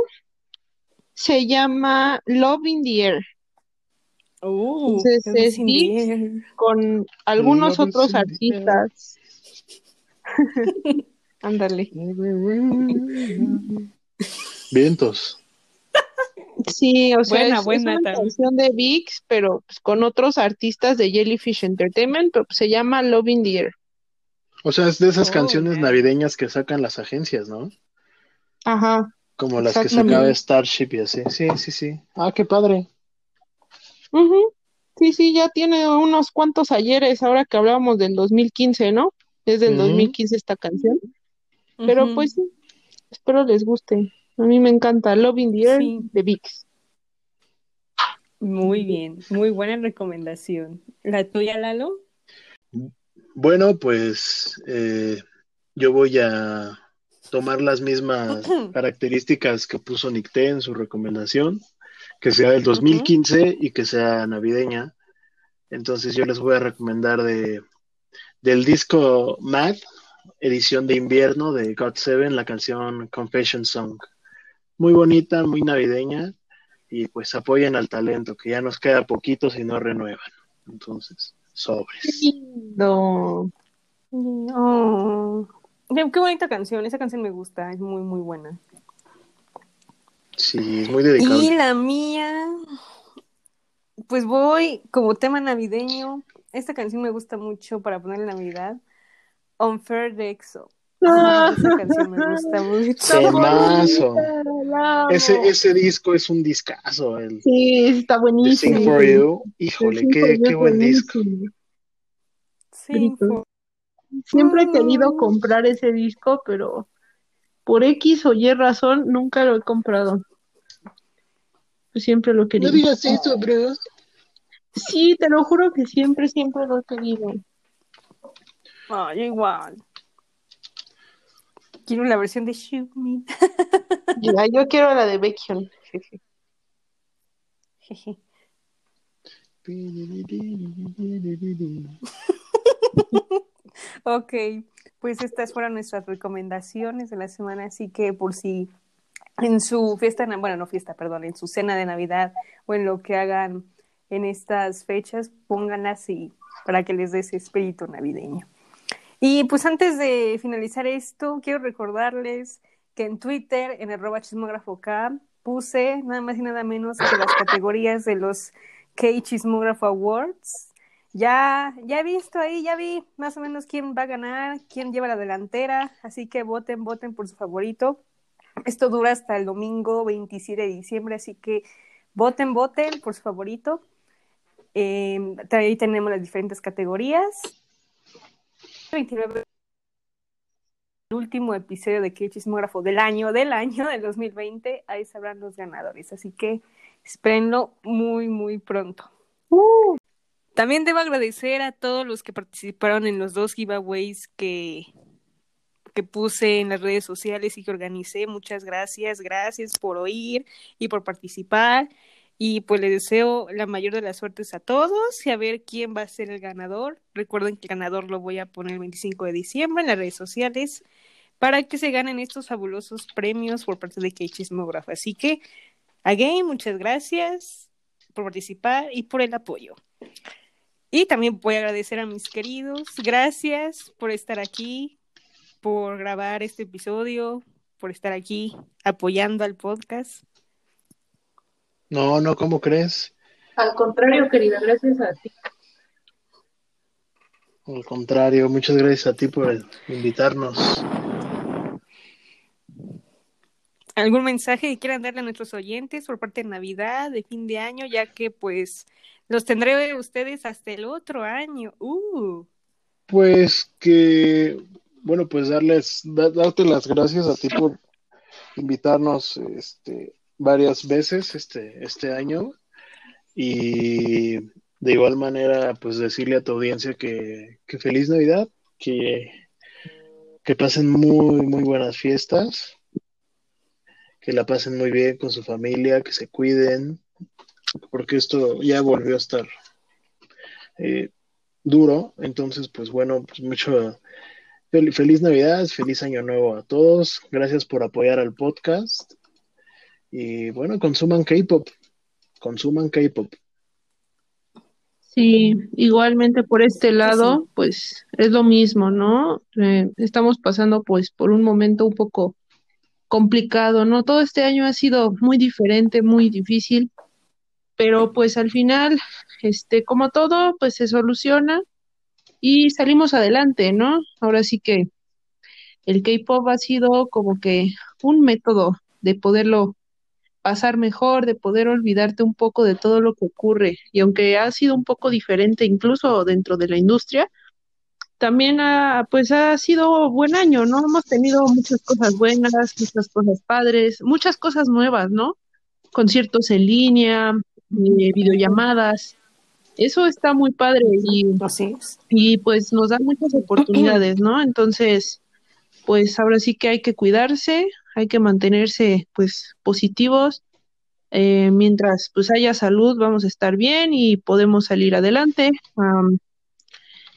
se llama Love in the Air, Uh, Entonces, es air. con algunos Love otros artistas. Ándale. Vientos. Sí, o sea, Buena, es, una también. canción de VIX, pero pues, con otros artistas de Jellyfish Entertainment, pero pues, se llama Love in the Air. O sea, es de esas Oh, canciones navideñas que sacan las agencias, ¿no? Ajá, Como las que sacaba Starship y así. Sí, sí, sí. Ah, qué padre. Sí, sí, ya tiene unos cuantos ayeres, ahora que hablábamos del 2015, ¿no? Es del Ujú. 2015 esta canción, pero pues sí, espero les guste. A mí me encanta Love in the Air Sí. de VIX. Muy bien, muy buena recomendación. ¿La tuya, Lalo? Bueno, pues eh, yo voy a tomar las mismas características que puso Nicté en su recomendación, que sea del 2015 y que sea navideña. Entonces yo les voy a recomendar de del disco Mad, edición de invierno de God Seven, la canción Confession Song. Muy bonita, muy navideña y pues apoyen al talento, que ya nos queda poquito si no renuevan. Entonces, sobres. Lindo. Oh, qué bonita canción, esa canción me gusta, es muy, muy buena. Sí, es muy dedicable. Y la mía, pues voy como tema navideño. Esta canción me gusta mucho para poner en Navidad. Unfair de EXO. Ah, Esa canción me gusta mucho. Ese, ese disco es un discazo, el Sí, está buenísimo. Sing for You. Híjole, qué, qué buen disco. Sí, Siempre he querido Mm. comprar ese disco, pero por X o Y razón nunca lo he comprado. Pues siempre lo he No querido. digas eso, bro. Sí, te lo juro que siempre, siempre lo he querido. Ah, yo igual. Quiero la versión de Shoot Me. Ya, yo quiero la de Baekhyun. Ok, pues estas fueron nuestras recomendaciones de la semana, así que por si en su fiesta, bueno, no fiesta, perdón, en su cena de Navidad o en lo que hagan en estas fechas, pónganlas y para que les dé ese espíritu navideño. Y pues antes de finalizar esto, quiero recordarles que en Twitter, en arroba chismógrafo K, puse nada más y nada menos que las categorías de los K-Chismógrafo Awards. Ya, ya he visto ahí, ya vi más o menos quién va a ganar, quién lleva la delantera, así que voten, voten por su favorito. Esto dura hasta el domingo 27 de diciembre, así que voten, voten por su favorito. Eh, ahí tenemos las diferentes categorías. 29 el último episodio de Qué Chismógrafo del año, del año del 2020, ahí sabrán los ganadores, así que espérenlo muy, muy pronto. También debo agradecer a todos los que participaron en los dos giveaways que, que puse en las redes sociales y que organicé. Muchas gracias, gracias por oír y por participar. Y pues les deseo la mayor de las suertes a todos y a ver quién va a ser el ganador. Recuerden que el ganador lo voy a poner el 25 de diciembre en las redes sociales para que se ganen estos fabulosos premios por parte de K-Chismógrafo. Así que, again, muchas gracias por participar y por el apoyo. Y también voy a agradecer a mis queridos. Gracias por estar aquí, por grabar este episodio, por estar aquí apoyando al podcast. No, no, ¿cómo crees? Al contrario, querida, gracias a ti. Al contrario, muchas gracias a ti por invitarnos. ¿Algún mensaje que quieran darle a nuestros oyentes por parte de Navidad, de fin de año, ya que pues los tendré ustedes hasta el otro año? Uh. Pues que, bueno, pues darles, da- darte las gracias a ti por invitarnos este, varias veces este, este año y de igual manera, pues decirle a tu audiencia que, que feliz Navidad, que, que pasen muy, muy buenas fiestas, que la pasen muy bien con su familia, que se cuiden, porque esto ya volvió a estar eh, duro. Entonces, pues bueno, pues mucho fel- feliz Navidad, feliz Año Nuevo a todos. Gracias por apoyar al podcast. Y bueno, consuman K-pop. Consuman K-pop. Sí, igualmente por este lado, pues es lo mismo, ¿no? Eh, estamos pasando pues por un momento un poco complicado, ¿no? Todo este año ha sido muy diferente, muy difícil, pero pues al final, este, como todo, pues se soluciona y salimos adelante, ¿no? Ahora sí que el K-pop ha sido como que un método de poderlo pasar mejor, de poder olvidarte un poco de todo lo que ocurre. Y aunque ha sido un poco diferente incluso dentro de la industria, también ha, pues ha sido buen año, ¿no? Hemos tenido muchas cosas buenas, muchas cosas padres, muchas cosas nuevas, ¿no? Conciertos en línea, eh, videollamadas. Eso está muy padre y, Así es. y pues nos da muchas oportunidades, ¿no? Entonces, pues ahora sí que hay que cuidarse, hay que mantenerse pues positivos. Eh, mientras pues haya salud vamos a estar bien y podemos salir adelante.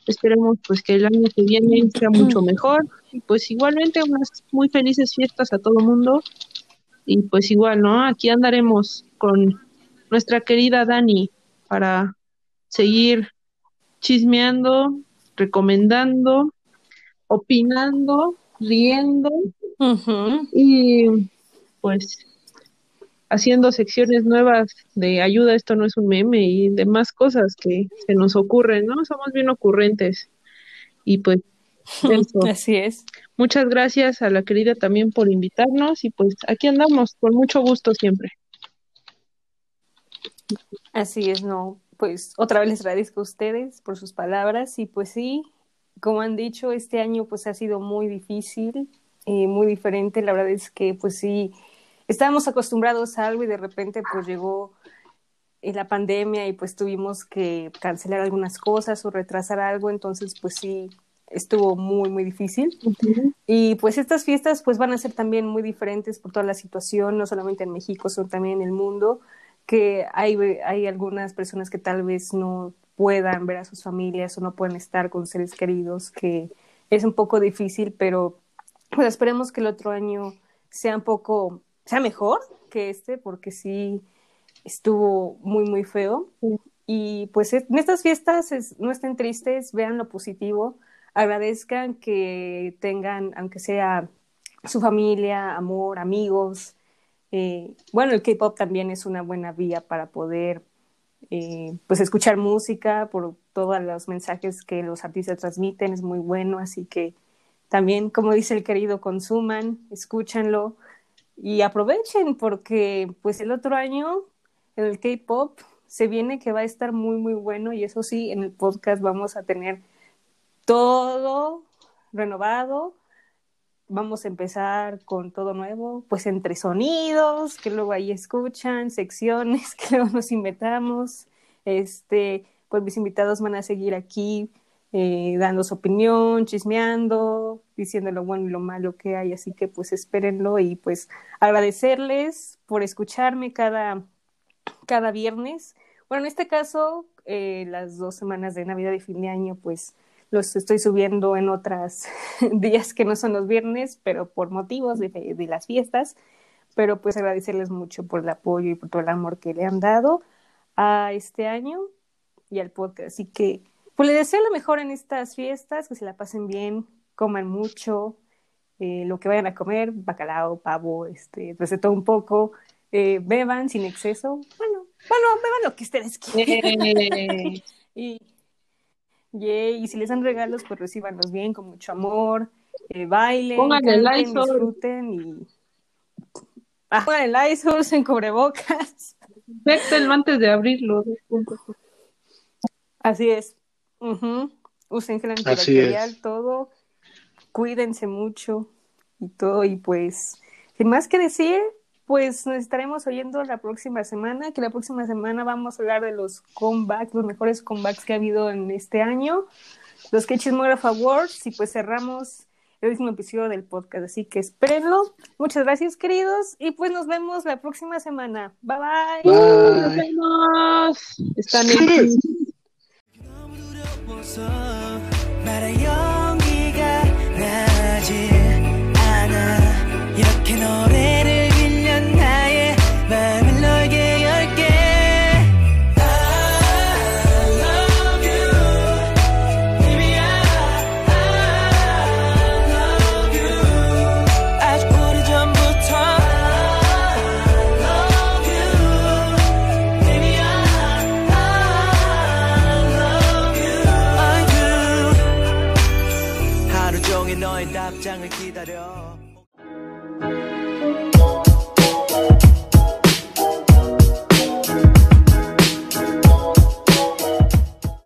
Esperemos pues que el año que viene sea mucho mejor y pues igualmente unas muy felices fiestas a todo mundo y pues igual, ¿no? Aquí andaremos con nuestra querida Dani para seguir chismeando, recomendando, opinando, riendo y pues haciendo secciones nuevas de ayuda, esto no es un meme y demás cosas que se nos ocurren, ¿no? Somos bien ocurrentes. Y pues eso. Así es. Muchas gracias a la querida también por invitarnos y pues aquí andamos con mucho gusto siempre. Así es, no. Pues otra vez les agradezco a ustedes por sus palabras y pues sí, como han dicho, este año pues ha sido muy difícil, eh, muy diferente. La verdad es que pues sí, estábamos acostumbrados a algo y de repente pues llegó eh, la pandemia y pues tuvimos que cancelar algunas cosas o retrasar algo, entonces pues sí, estuvo muy, muy difícil. Y pues estas fiestas pues van a ser también muy diferentes por toda la situación, no solamente en México, sino también en el mundo, que hay, hay algunas personas que tal vez no puedan ver a sus familias o no pueden estar con seres queridos, que es un poco difícil, pero pues esperemos que el otro año sea un poco, sea mejor que este, porque sí estuvo muy, muy feo. Y pues en estas fiestas es- no estén tristes, vean lo positivo, agradezcan que tengan, aunque sea su familia, amor, amigos. Eh, bueno, el K-pop también es una buena vía para poder eh, pues escuchar música por todos los mensajes que los artistas transmiten, es muy bueno, así que también, como dice el querido, consuman, escúchanlo y aprovechen porque pues el otro año el K-pop se viene que va a estar muy muy bueno y eso sí, en el podcast vamos a tener todo renovado. Vamos a empezar con todo nuevo, pues entre sonidos, que luego ahí escuchan, secciones que luego nos inventamos. Este, pues mis invitados van a seguir aquí eh, dando su opinión, chismeando, diciendo lo bueno y lo malo que hay, así que pues espérenlo y pues agradecerles por escucharme cada, cada viernes. Bueno, en este caso, eh, las dos semanas de Navidad y fin de año, pues los estoy subiendo en otros días que no son los viernes, pero por motivos de, de, las fiestas. Pero pues agradecerles mucho por el apoyo y por todo el amor que le han dado a este año y al podcast. Así que pues les deseo lo mejor en estas fiestas, que se la pasen bien, coman mucho, eh, lo que vayan a comer, bacalao, pavo, este, pues de todo un poco, eh, beban sin exceso. Bueno, bueno, beban lo que ustedes quieran. Y, Yay, y si les dan regalos, pues recíbanlos bien, con mucho amor, eh, bailen, canten, disfruten y ah, pongan el Lysol en cubrebocas. Infectenlo antes de abrirlo. Así es. Usen gel antibacterial, todo. Cuídense mucho y todo. Y pues, sin más que decir, pues nos estaremos oyendo la próxima semana, que la próxima semana vamos a hablar de los comebacks, los mejores comebacks que ha habido en este año, los que Chismógrafo Awards, y pues cerramos el último episodio del podcast, así que espérenlo. Muchas gracias, queridos, y pues nos vemos la próxima semana. Bye bye. Nos vemos. Están en